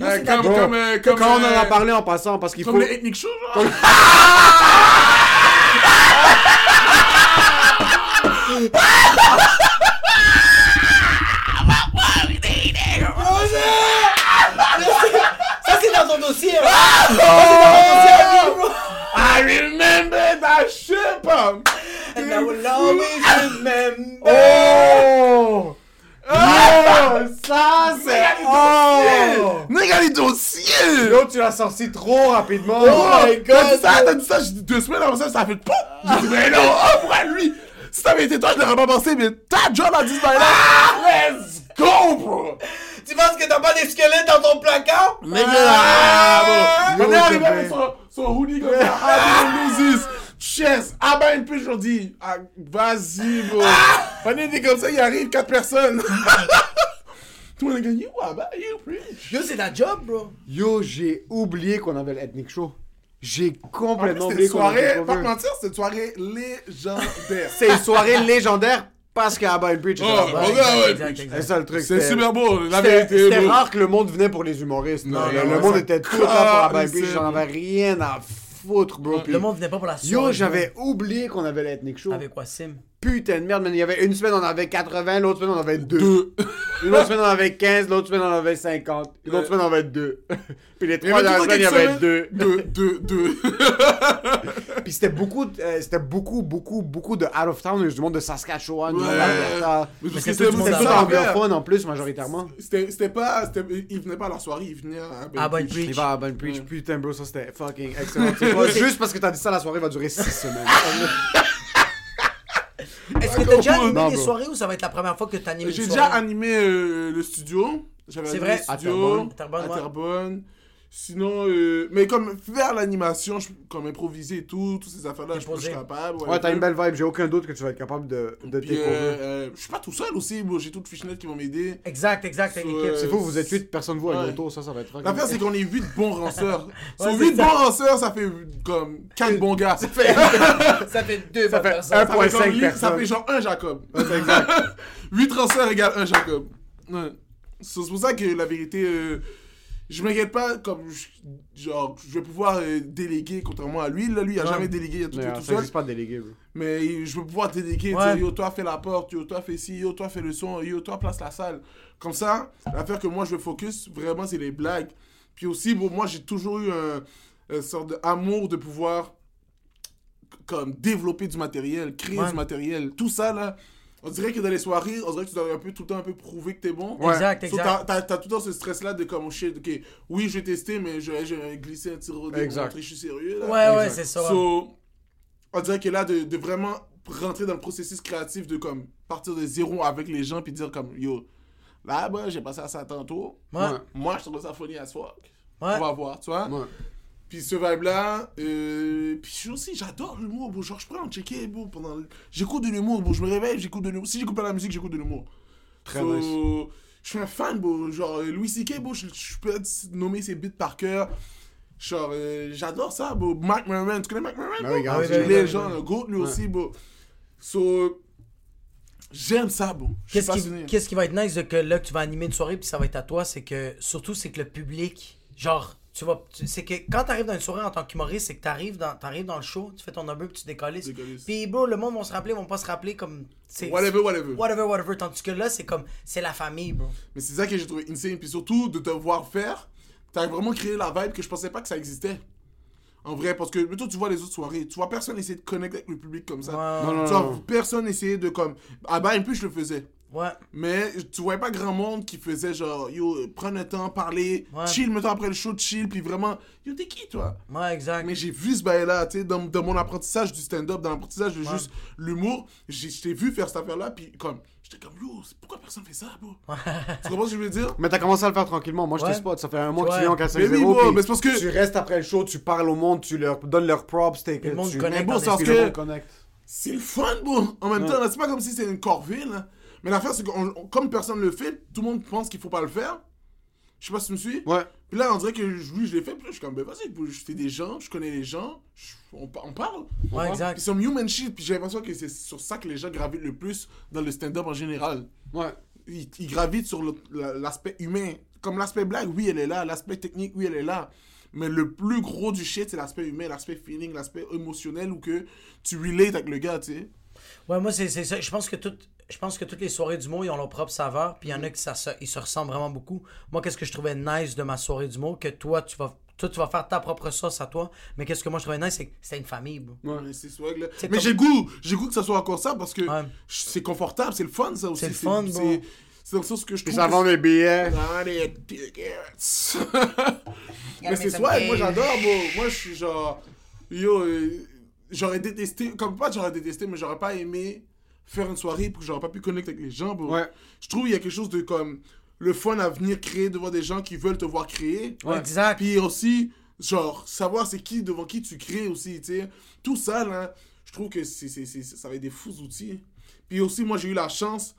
[SPEAKER 5] Euh, comme,
[SPEAKER 4] Bon,
[SPEAKER 5] comme, euh, comme,
[SPEAKER 4] Quand on en a
[SPEAKER 5] euh,
[SPEAKER 4] parlé en passant, parce qu'il
[SPEAKER 5] Comme
[SPEAKER 4] faut.
[SPEAKER 5] ethnic genre.
[SPEAKER 3] ton dossier. Hein. Ah, oh!
[SPEAKER 5] I remember that ship. Um.
[SPEAKER 3] And I will always ah. remember.
[SPEAKER 4] Oh!
[SPEAKER 5] Ah, ça c'est oh. les dossiers.
[SPEAKER 4] Tu l'as sorti trop rapidement.
[SPEAKER 5] Oh,
[SPEAKER 3] oh
[SPEAKER 5] my
[SPEAKER 3] god T'as
[SPEAKER 5] dit ça, t'as dit ça, j'ai dit deux semaines avant ça, ça a fait POUP J'ai dit mais non, oh pourquoi lui Si ça avait été toi je l'aurais pas pensé mais ta job a disparu. Ah, Let's go bro.
[SPEAKER 3] Tu penses que t'as pas des squelettes dans ton placard?
[SPEAKER 5] Mais ah, bon. On est
[SPEAKER 4] Yo,
[SPEAKER 5] arrivé
[SPEAKER 4] c'est
[SPEAKER 5] avec son, son hoodie comme ça. Ah, this. Chess. Ah ben, une plus aujourd'hui. Ah, vas-y, bro. On était comme ça, il arrive quatre personnes. Tout le monde a gagné. Ah ben, you preach.
[SPEAKER 3] Yo, c'est ta job, bro.
[SPEAKER 4] Yo, j'ai oublié qu'on avait le Ethnic Show. J'ai complètement oublié qu'on avait
[SPEAKER 5] soirée, pas mentir, c'était une soirée légendaire.
[SPEAKER 4] C'est une soirée légendaire parce qu'Abba Bridge était
[SPEAKER 5] Oh,
[SPEAKER 4] là-bas.
[SPEAKER 5] oh, ouais, ouais.
[SPEAKER 4] C'est ça le truc.
[SPEAKER 5] C'est super beau, la
[SPEAKER 4] C'était
[SPEAKER 5] vérité.
[SPEAKER 4] c'était rare que le monde venait pour les humoristes.
[SPEAKER 5] Non,
[SPEAKER 4] le
[SPEAKER 5] non,
[SPEAKER 4] le monde était tout là pour
[SPEAKER 5] calissait,
[SPEAKER 4] Bridge. J'en avais rien à foutre, bro.
[SPEAKER 3] Le monde venait pas pour la soirée.
[SPEAKER 4] Yo, j'avais oublié qu'on avait le Ethnic Show.
[SPEAKER 3] Avec quoi, Sim?
[SPEAKER 4] Putain de merde, man. Il y avait une semaine, on avait 80, l'autre semaine, on avait 2.
[SPEAKER 5] Deux.
[SPEAKER 4] Une autre semaine, on avait 15, l'autre semaine, on avait 50. Une autre semaine, on avait 2. Puis les trois dernières semaines, il y avait
[SPEAKER 5] semaines,
[SPEAKER 4] 2.
[SPEAKER 5] Deux, deux, deux.
[SPEAKER 4] Puis c'était beaucoup, de- euh, c'était beaucoup, beaucoup, beaucoup de out of town, du monde de Saskatchewan, du monde
[SPEAKER 5] Ouais.
[SPEAKER 3] le monde
[SPEAKER 4] C'était tout anglophone en plus, majoritairement.
[SPEAKER 5] C'était c'était pas. Ils venaient pas à leur soirée, ils venaient à.
[SPEAKER 3] Ah, Bonne
[SPEAKER 4] Il
[SPEAKER 3] Preach.
[SPEAKER 4] va à Bonne Preach. Putain, bro, ça c'était fucking excellent. C'est pas juste parce que t'as dit ça, la soirée va durer 6 semaines.
[SPEAKER 3] Est-ce que t'as déjà
[SPEAKER 5] Non,
[SPEAKER 3] animé des
[SPEAKER 4] bro.
[SPEAKER 3] soirées ou ça va être la première fois que t'animes une
[SPEAKER 5] J'ai
[SPEAKER 3] soirée?
[SPEAKER 5] déjà animé euh, le studio. J'avais
[SPEAKER 3] C'est
[SPEAKER 5] animé
[SPEAKER 3] vrai?
[SPEAKER 5] le studio
[SPEAKER 4] Terrebonne.
[SPEAKER 3] Terrebonne,
[SPEAKER 5] à
[SPEAKER 3] ouais.
[SPEAKER 5] Terrebonne. Sinon, euh, mais comme faire l'animation, comme improviser et tout, toutes ces affaires-là, je, je suis capable.
[SPEAKER 4] Ouais, t'as une belle vibe. J'ai aucun doute que tu vas être capable de, de
[SPEAKER 5] Puis, euh, euh, je suis pas tout seul aussi, j'ai toutes Fishnet qui vont m'aider.
[SPEAKER 3] Exact, exact,
[SPEAKER 5] So, euh,
[SPEAKER 4] C'est fou, vous êtes 8 personnes, vous, à
[SPEAKER 5] Ouais.
[SPEAKER 4] l'auto, ça, ça va être
[SPEAKER 5] L'affaire, c'est qu'on est 8 bons ranceurs. Sur
[SPEAKER 3] c'est
[SPEAKER 5] 8
[SPEAKER 3] ça.
[SPEAKER 5] bons ranceurs, ça fait comme 4 bons gars. Ça fait,
[SPEAKER 3] Ça fait deux
[SPEAKER 4] Ça
[SPEAKER 3] bonnes
[SPEAKER 4] fait
[SPEAKER 3] personnes.
[SPEAKER 4] un
[SPEAKER 5] ça
[SPEAKER 4] point
[SPEAKER 5] fait genre,
[SPEAKER 4] cinq
[SPEAKER 5] li- ça
[SPEAKER 4] personnes.
[SPEAKER 5] fait genre un Jacob. 8 ranceurs égale un Jacob. Ouais. So, C'est pour ça que la vérité, euh, je m'inquiète pas comme je- genre je vais pouvoir euh, déléguer contrairement à lui. Là, lui, il a
[SPEAKER 3] Ouais.
[SPEAKER 5] jamais délégué, il a tout fait tout
[SPEAKER 4] Ça
[SPEAKER 5] seul.
[SPEAKER 4] pas délégué, bro.
[SPEAKER 5] Mais je vais pouvoir déléguer,
[SPEAKER 3] Ouais.
[SPEAKER 5] dire yo, toi fais la porte, yo, toi fais ci, yo, toi fais le son, yo, toi place la salle. Comme ça, l'affaire que moi je veux focus, vraiment, c'est les blagues. Puis aussi, bon, moi j'ai toujours eu un, un sorte d'amour de pouvoir comme développer du matériel, créer
[SPEAKER 3] Ouais.
[SPEAKER 5] du matériel. Tout ça là, on dirait que dans les soirées, on dirait que tu dois un peu tout le temps un peu prouver que t'es bon.
[SPEAKER 4] Ouais.
[SPEAKER 3] Exact,
[SPEAKER 5] So,
[SPEAKER 3] exact.
[SPEAKER 5] t'as, t'as- t'as tout le temps ce stress-là de comme, oh shit, ok, oui, je vais tester, mais je je vais glisser un tir au dé pour
[SPEAKER 4] Exact.
[SPEAKER 5] montrer que je suis sérieux. Là.
[SPEAKER 3] Ouais, ouais, c'est ça.
[SPEAKER 5] So, on dirait que là, de, de vraiment rentrer dans le processus créatif de comme partir de zéro avec les gens puis dire comme yo, là, bah, j'ai passé à ça tantôt.
[SPEAKER 3] Ouais.
[SPEAKER 4] Ouais.
[SPEAKER 5] Moi, je trouve ça funny as fuck.
[SPEAKER 3] Ouais.
[SPEAKER 5] On va voir, tu vois.
[SPEAKER 4] Ouais.
[SPEAKER 5] Puis ce vibe-là, euh, puis je suis aussi, j'adore l'humour, bro. Genre, je prends en checker, bro, pendant... le- J'écoute de l'humour, bro. Je me réveille, j'écoute de l'humour. Si j'écoute pas la musique, j'écoute de l'humour.
[SPEAKER 4] Très
[SPEAKER 5] So,
[SPEAKER 4] nice.
[SPEAKER 5] Je suis un fan, bro. Genre, euh, Louis C.K., bro, je, je peux nommer ses beats par cœur. Genre, euh, j'adore ça, bro. Mac Merman, tu connais Mac Merman?
[SPEAKER 4] Ah
[SPEAKER 5] bro?
[SPEAKER 4] oui, oui, oui,
[SPEAKER 5] légende,
[SPEAKER 3] oui.
[SPEAKER 5] un goat lui
[SPEAKER 4] Ouais.
[SPEAKER 5] aussi, bro. So, j'aime ça, suis
[SPEAKER 3] Qu'est-ce qui, qu'est-ce qui va être nice de que là que tu vas animer une soirée puis ça va être à toi, c'est que surtout c'est que le public, genre tu vas, tu- c'est que quand t'arrives dans une soirée en tant qu'humoriste, c'est que t'arrives dans, t'arrives dans le show, tu fais ton number puis tu décolles.
[SPEAKER 5] Décolles.
[SPEAKER 3] Puis bro, le monde vont se rappeler, vont pas se rappeler comme c'est
[SPEAKER 5] Whatever, whatever.
[SPEAKER 3] whatever, whatever. Tandis que là c'est comme c'est la famille, bro.
[SPEAKER 5] Mais c'est ça que j'ai trouvé insane. Puis surtout, de te voir faire, t'as vraiment créé la vibe que je pensais pas que ça existait. En vrai, parce que toi, tu vois les autres soirées, tu vois personne essayer de connecter avec le public comme ça.
[SPEAKER 3] Ouais.
[SPEAKER 4] Non, non,
[SPEAKER 5] Tu vois
[SPEAKER 4] non.
[SPEAKER 5] personne essayer de comme. Ah bah, un peu, je le faisais.
[SPEAKER 3] Ouais.
[SPEAKER 5] Mais tu voyais pas grand monde qui faisait genre, yo, prendre le temps, parler,
[SPEAKER 3] Ouais.
[SPEAKER 5] chill, mettons après le show, chill, puis vraiment, yo, t'es qui toi?
[SPEAKER 3] Ouais, exact.
[SPEAKER 5] Mais j'ai vu ce bail-là, tu sais, dans, dans mon apprentissage du stand-up, dans l'apprentissage de
[SPEAKER 3] Ouais.
[SPEAKER 5] juste l'humour, j'ai- je t'ai vu faire cette affaire-là, puis comme, j'étais comme, yo, pourquoi personne fait ça, bro? Tu comprends ce que je veux dire?
[SPEAKER 4] Mais t'as commencé à le faire tranquillement. Moi, je
[SPEAKER 3] Ouais.
[SPEAKER 4] te spot. Ça fait un mois que tu viens en 4
[SPEAKER 5] Mais oui, bro,
[SPEAKER 4] puis
[SPEAKER 5] mais c'est parce que-
[SPEAKER 4] Tu restes après le show, tu parles au monde, tu leur donnes leurs props. t'es-
[SPEAKER 3] le monde
[SPEAKER 4] tu...
[SPEAKER 3] connecte
[SPEAKER 5] bon, que- c'est le fun, bro. En même
[SPEAKER 4] Ouais.
[SPEAKER 5] temps, c'est pas comme si c'était une corvée, là. Mais l'affaire, c'est que comme personne le fait, tout le monde pense qu'il faut pas le faire. Je sais pas si tu me suis.
[SPEAKER 4] Ouais.
[SPEAKER 5] Puis là, on dirait que oui, je l'ai fait. Puis là, je suis comme, ben vas-y, fais des gens, je connais les gens, je- on, pa- on parle.
[SPEAKER 3] Ouais, exact.
[SPEAKER 5] Puis c'est un human shit. Puis j'ai l'impression que c'est sur ça que les gens gravitent le plus dans le stand-up en général.
[SPEAKER 4] Ouais.
[SPEAKER 5] Ils, ils gravitent sur l'aspect humain. Comme l'aspect blague, oui, elle est là. L'aspect technique, oui, elle est là. Mais le plus gros du shit, c'est l'aspect humain, l'aspect feeling, l'aspect émotionnel où que tu relates avec le gars, tu sais.
[SPEAKER 3] Ouais, moi, c'est c'est ça. Je pense que toutes. Je pense que toutes les soirées d'humour, ils ont leur propre saveur. Puis il y en a qui ça, se- ils se ressemblent vraiment beaucoup. Moi, qu'est-ce que je trouvais nice de ma soirée d'humour, que toi, tu vas. Toi, tu vas faire ta propre sauce à toi. Mais qu'est-ce que moi, je trouvais nice, c'est que c'était une famille, bro.
[SPEAKER 5] Mais c'est swag, là.
[SPEAKER 3] comme-
[SPEAKER 5] Mais j'ai goût, j'ai goût que ça soit encore ça parce que
[SPEAKER 3] Ouais.
[SPEAKER 5] c'est confortable, c'est le fun, ça aussi.
[SPEAKER 3] C'est le fun, bro.
[SPEAKER 5] c'est- dans le sens que je
[SPEAKER 4] Puis
[SPEAKER 5] trouve.
[SPEAKER 4] ça vend des billets.
[SPEAKER 5] Ah, les tickets. Mais c'est
[SPEAKER 3] ça me
[SPEAKER 5] moi j'adore, bro. Moi je suis genre. Yo, euh, j'aurais détesté. Comme pas j'aurais détesté, mais j'aurais pas aimé faire une soirée pour que j'aurais pas pu connecter avec les gens, bro.
[SPEAKER 4] Ouais.
[SPEAKER 5] Je trouve qu'il y a quelque chose de comme. Le fun à venir créer devant des gens qui veulent te voir créer.
[SPEAKER 3] Ouais, exact.
[SPEAKER 5] Puis aussi, genre, savoir c'est qui devant qui tu crées aussi, tu sais. Tout ça, là, je trouve que c'est, c'est, c'est- ça va être des fous outils. Puis aussi, moi, j'ai eu la chance,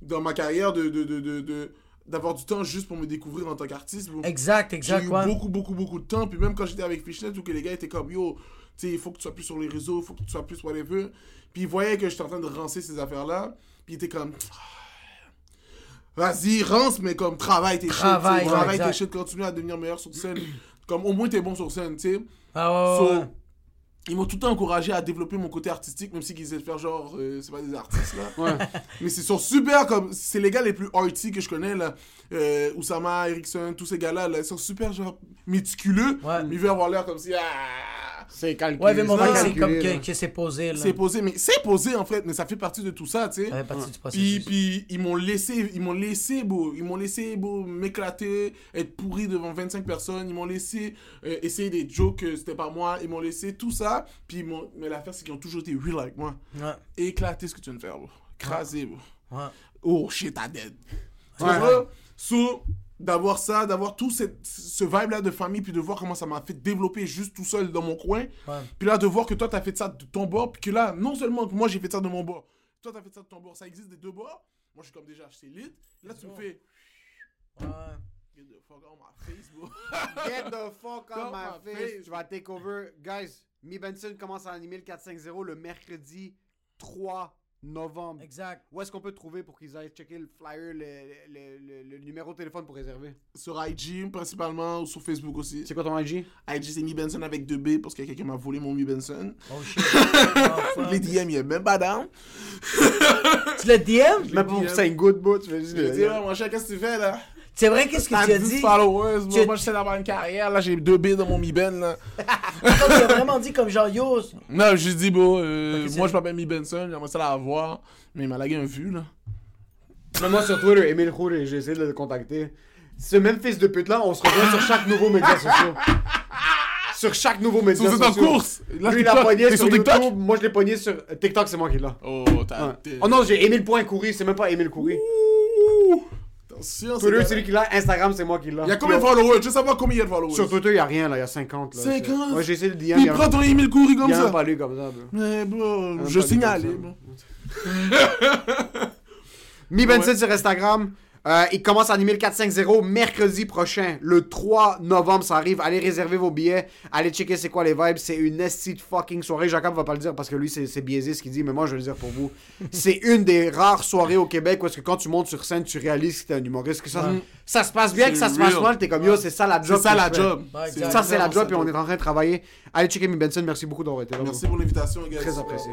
[SPEAKER 5] dans ma carrière, de, de, de, de- de- d'avoir du temps juste pour me découvrir en tant qu'artiste. bro.
[SPEAKER 3] Exact,
[SPEAKER 5] J'ai
[SPEAKER 3] exact,
[SPEAKER 5] eu
[SPEAKER 3] ouais.
[SPEAKER 5] beaucoup, beaucoup, beaucoup de temps. Puis même quand j'étais avec Fishnet, où que les gars étaient comme, yo, sais, il faut que tu sois plus sur les réseaux, il faut que tu sois plus whatever. Puis ils voyaient que j'étais en train de rancer ces affaires-là. Puis ils étaient comme, vas-y, rance, mais comme, travaille tes shit. tu sais,
[SPEAKER 3] Travaille, ouais,
[SPEAKER 5] Travaille tes shit, continue à devenir meilleur sur scène. comme, au moins, t'es bon sur scène, tu sais.
[SPEAKER 3] Ah ouais,
[SPEAKER 5] So,
[SPEAKER 3] ouais, ouais.
[SPEAKER 5] ils m'ont tout le temps encouragé à développer mon côté artistique, même s'ils disaient de faire genre, euh, c'est pas des artistes là. Mais c'est sont super comme, c'est les gars les plus arty que je connais là. Euh, Oussama, Erickson, tous ces gars-là, là, ils sont super genre méticuleux.
[SPEAKER 3] Ouais.
[SPEAKER 5] Mais ils veulent avoir l'air comme si, ah,
[SPEAKER 4] C'est calculé.
[SPEAKER 3] Ouais, mais que c'est comme que, que c'est posé, là.
[SPEAKER 5] c'est posé. Mais c'est posé en fait, mais ça fait partie de tout ça, tu sais.
[SPEAKER 3] Ça fait partie du
[SPEAKER 5] Puis,
[SPEAKER 3] processus.
[SPEAKER 5] puis ils m'ont laissé, ils m'ont laissé, beau, ils m'ont laissé, beau, m'éclater, être pourri devant 25 personnes. Ils m'ont laissé euh, essayer des jokes, euh, c'était pas moi. Ils m'ont laissé tout ça. Puis, mais l'affaire, c'est qu'ils ont toujours été real avec moi.
[SPEAKER 3] Ouais,
[SPEAKER 5] Éclater ce que tu viens de faire, bro. Craser, bro.
[SPEAKER 3] ouais.
[SPEAKER 5] Oh shit, I'm dead. Tu vois? So, d'avoir ça, d'avoir tout cette, ce vibe-là de famille, puis de voir comment ça m'a fait développer juste tout seul dans mon coin.
[SPEAKER 3] Ouais.
[SPEAKER 5] Puis là, de voir que toi, t'as fait ça de ton bord, puis que là, non seulement que moi, j'ai fait ça de mon bord, toi, t'as fait ça de ton bord, ça existe des deux bords. Moi, je suis comme déjà, c'est lit. Là, tu me fais.
[SPEAKER 3] Ouais.
[SPEAKER 5] Get the fuck out my face, bro.
[SPEAKER 4] Get the fuck out my
[SPEAKER 5] on,
[SPEAKER 4] face.
[SPEAKER 5] face.
[SPEAKER 4] Tu vas take over. Guys, Mi Benson commence à animer le 450 le mercredi 3 novembre.
[SPEAKER 3] Exact.
[SPEAKER 4] Où est-ce qu'on peut te trouver pour qu'ils aillent checker le flyer, le, le- le- le numéro de téléphone pour réserver?
[SPEAKER 5] sur IG, principalement, ou sur Facebook aussi.
[SPEAKER 4] C'est quoi ton IG?
[SPEAKER 5] IG, c'est Mi Benson avec deux B, parce que quelqu'un m'a volé mon Mi Benson.
[SPEAKER 3] Oh shit. Oh.
[SPEAKER 5] Les DM, il est même pas down.
[SPEAKER 3] tu le DM?
[SPEAKER 4] Même pour
[SPEAKER 5] DM.
[SPEAKER 4] 5 good, bro, tu fais juste le-
[SPEAKER 5] dis, ouais, mon cher, qu'est-ce que tu fais, là?
[SPEAKER 3] C'est vrai, qu'est-ce que tu as
[SPEAKER 5] 10
[SPEAKER 3] dit?
[SPEAKER 5] followers, moi,
[SPEAKER 3] Tu-
[SPEAKER 5] moi j'essaie d'avoir une carrière, là j'ai deux B dans mon Mi Ben là.
[SPEAKER 3] tu as vraiment dit comme genre, yo,
[SPEAKER 5] Non, j'ai dit, bon, euh,
[SPEAKER 3] Ok, c'est-
[SPEAKER 5] moi je m'appelle Mi Benson, j'aimerais ça la voir, mais il m'a lagué un vu là.
[SPEAKER 4] Mais moi sur Twitter, Emile Roule, j'ai essayé de le contacter. Ce même fils de pute là, on se rejoint sur chaque nouveau média social. Sur chaque nouveau média
[SPEAKER 5] êtes en
[SPEAKER 4] social.
[SPEAKER 5] course! Là,
[SPEAKER 4] Lui, il a
[SPEAKER 5] TikTok,
[SPEAKER 4] pogné
[SPEAKER 5] t'es
[SPEAKER 4] sur,
[SPEAKER 5] sur TikTok?
[SPEAKER 4] YouTube, moi je l'ai pogné sur euh, TikTok, c'est moi qui l'a.
[SPEAKER 5] Oh, t'as.
[SPEAKER 4] Ouais. Oh non, j'ai Emile Point Coury, c'est même pas Emile Coury.
[SPEAKER 5] Ouh! Attention,
[SPEAKER 4] Twitter,
[SPEAKER 5] c'est
[SPEAKER 4] lui qui l'a, Instagram, c'est moi qui l'a.
[SPEAKER 5] Il y a combien de followers? Je veux savoir combien il y a de followers.
[SPEAKER 4] Sur Twitter, il y a rien là, il y a 50 là.
[SPEAKER 5] 50?
[SPEAKER 4] C'est- Ouais, j'ai essayé de dire, il
[SPEAKER 5] prends ton Emile Coury comme
[SPEAKER 4] il
[SPEAKER 5] ça.
[SPEAKER 4] même pas lui comme ça.
[SPEAKER 5] Mais bon, je signale.
[SPEAKER 4] Mi Benson sur Instagram. Euh, il commence à animer le 450 mercredi prochain, le 3 novembre, ça arrive. Allez réserver vos billets, allez checker c'est quoi les vibes. C'est une esti de fucking soirée. Jacob va pas le dire parce que lui c'est c'est biaisé ce qu'il dit, mais moi je vais le dire pour vous. c'est une des rares soirées au Québec où est-ce que quand tu montes sur scène, tu réalises que t'es un humoriste. Que ça, ça se passe bien,
[SPEAKER 5] C'est
[SPEAKER 4] que ça se passe
[SPEAKER 5] real.
[SPEAKER 4] mal, t'es comme yo, c'est ça la job.
[SPEAKER 5] C'est ça la job.
[SPEAKER 4] Ça c'est la job et on est en train de travailler. Allez checker Mi Benson, merci beaucoup d'avoir été là.
[SPEAKER 5] Merci pour l'invitation, gars.
[SPEAKER 4] Très apprécié.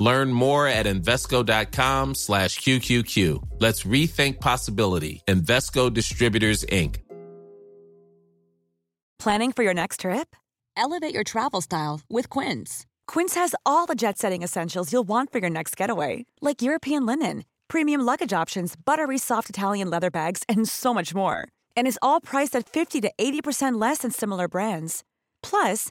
[SPEAKER 6] Learn more at Invesco.com slash QQQ. Let's rethink possibility. Invesco Distributors, Inc.
[SPEAKER 7] Planning for your next trip?
[SPEAKER 8] Elevate your travel style with Quince.
[SPEAKER 7] Quince has all the jet setting essentials you'll want for your next getaway, like European linen, premium luggage options, buttery soft Italian leather bags, and so much more. And is all priced at 50 to 80% less than similar brands. Plus,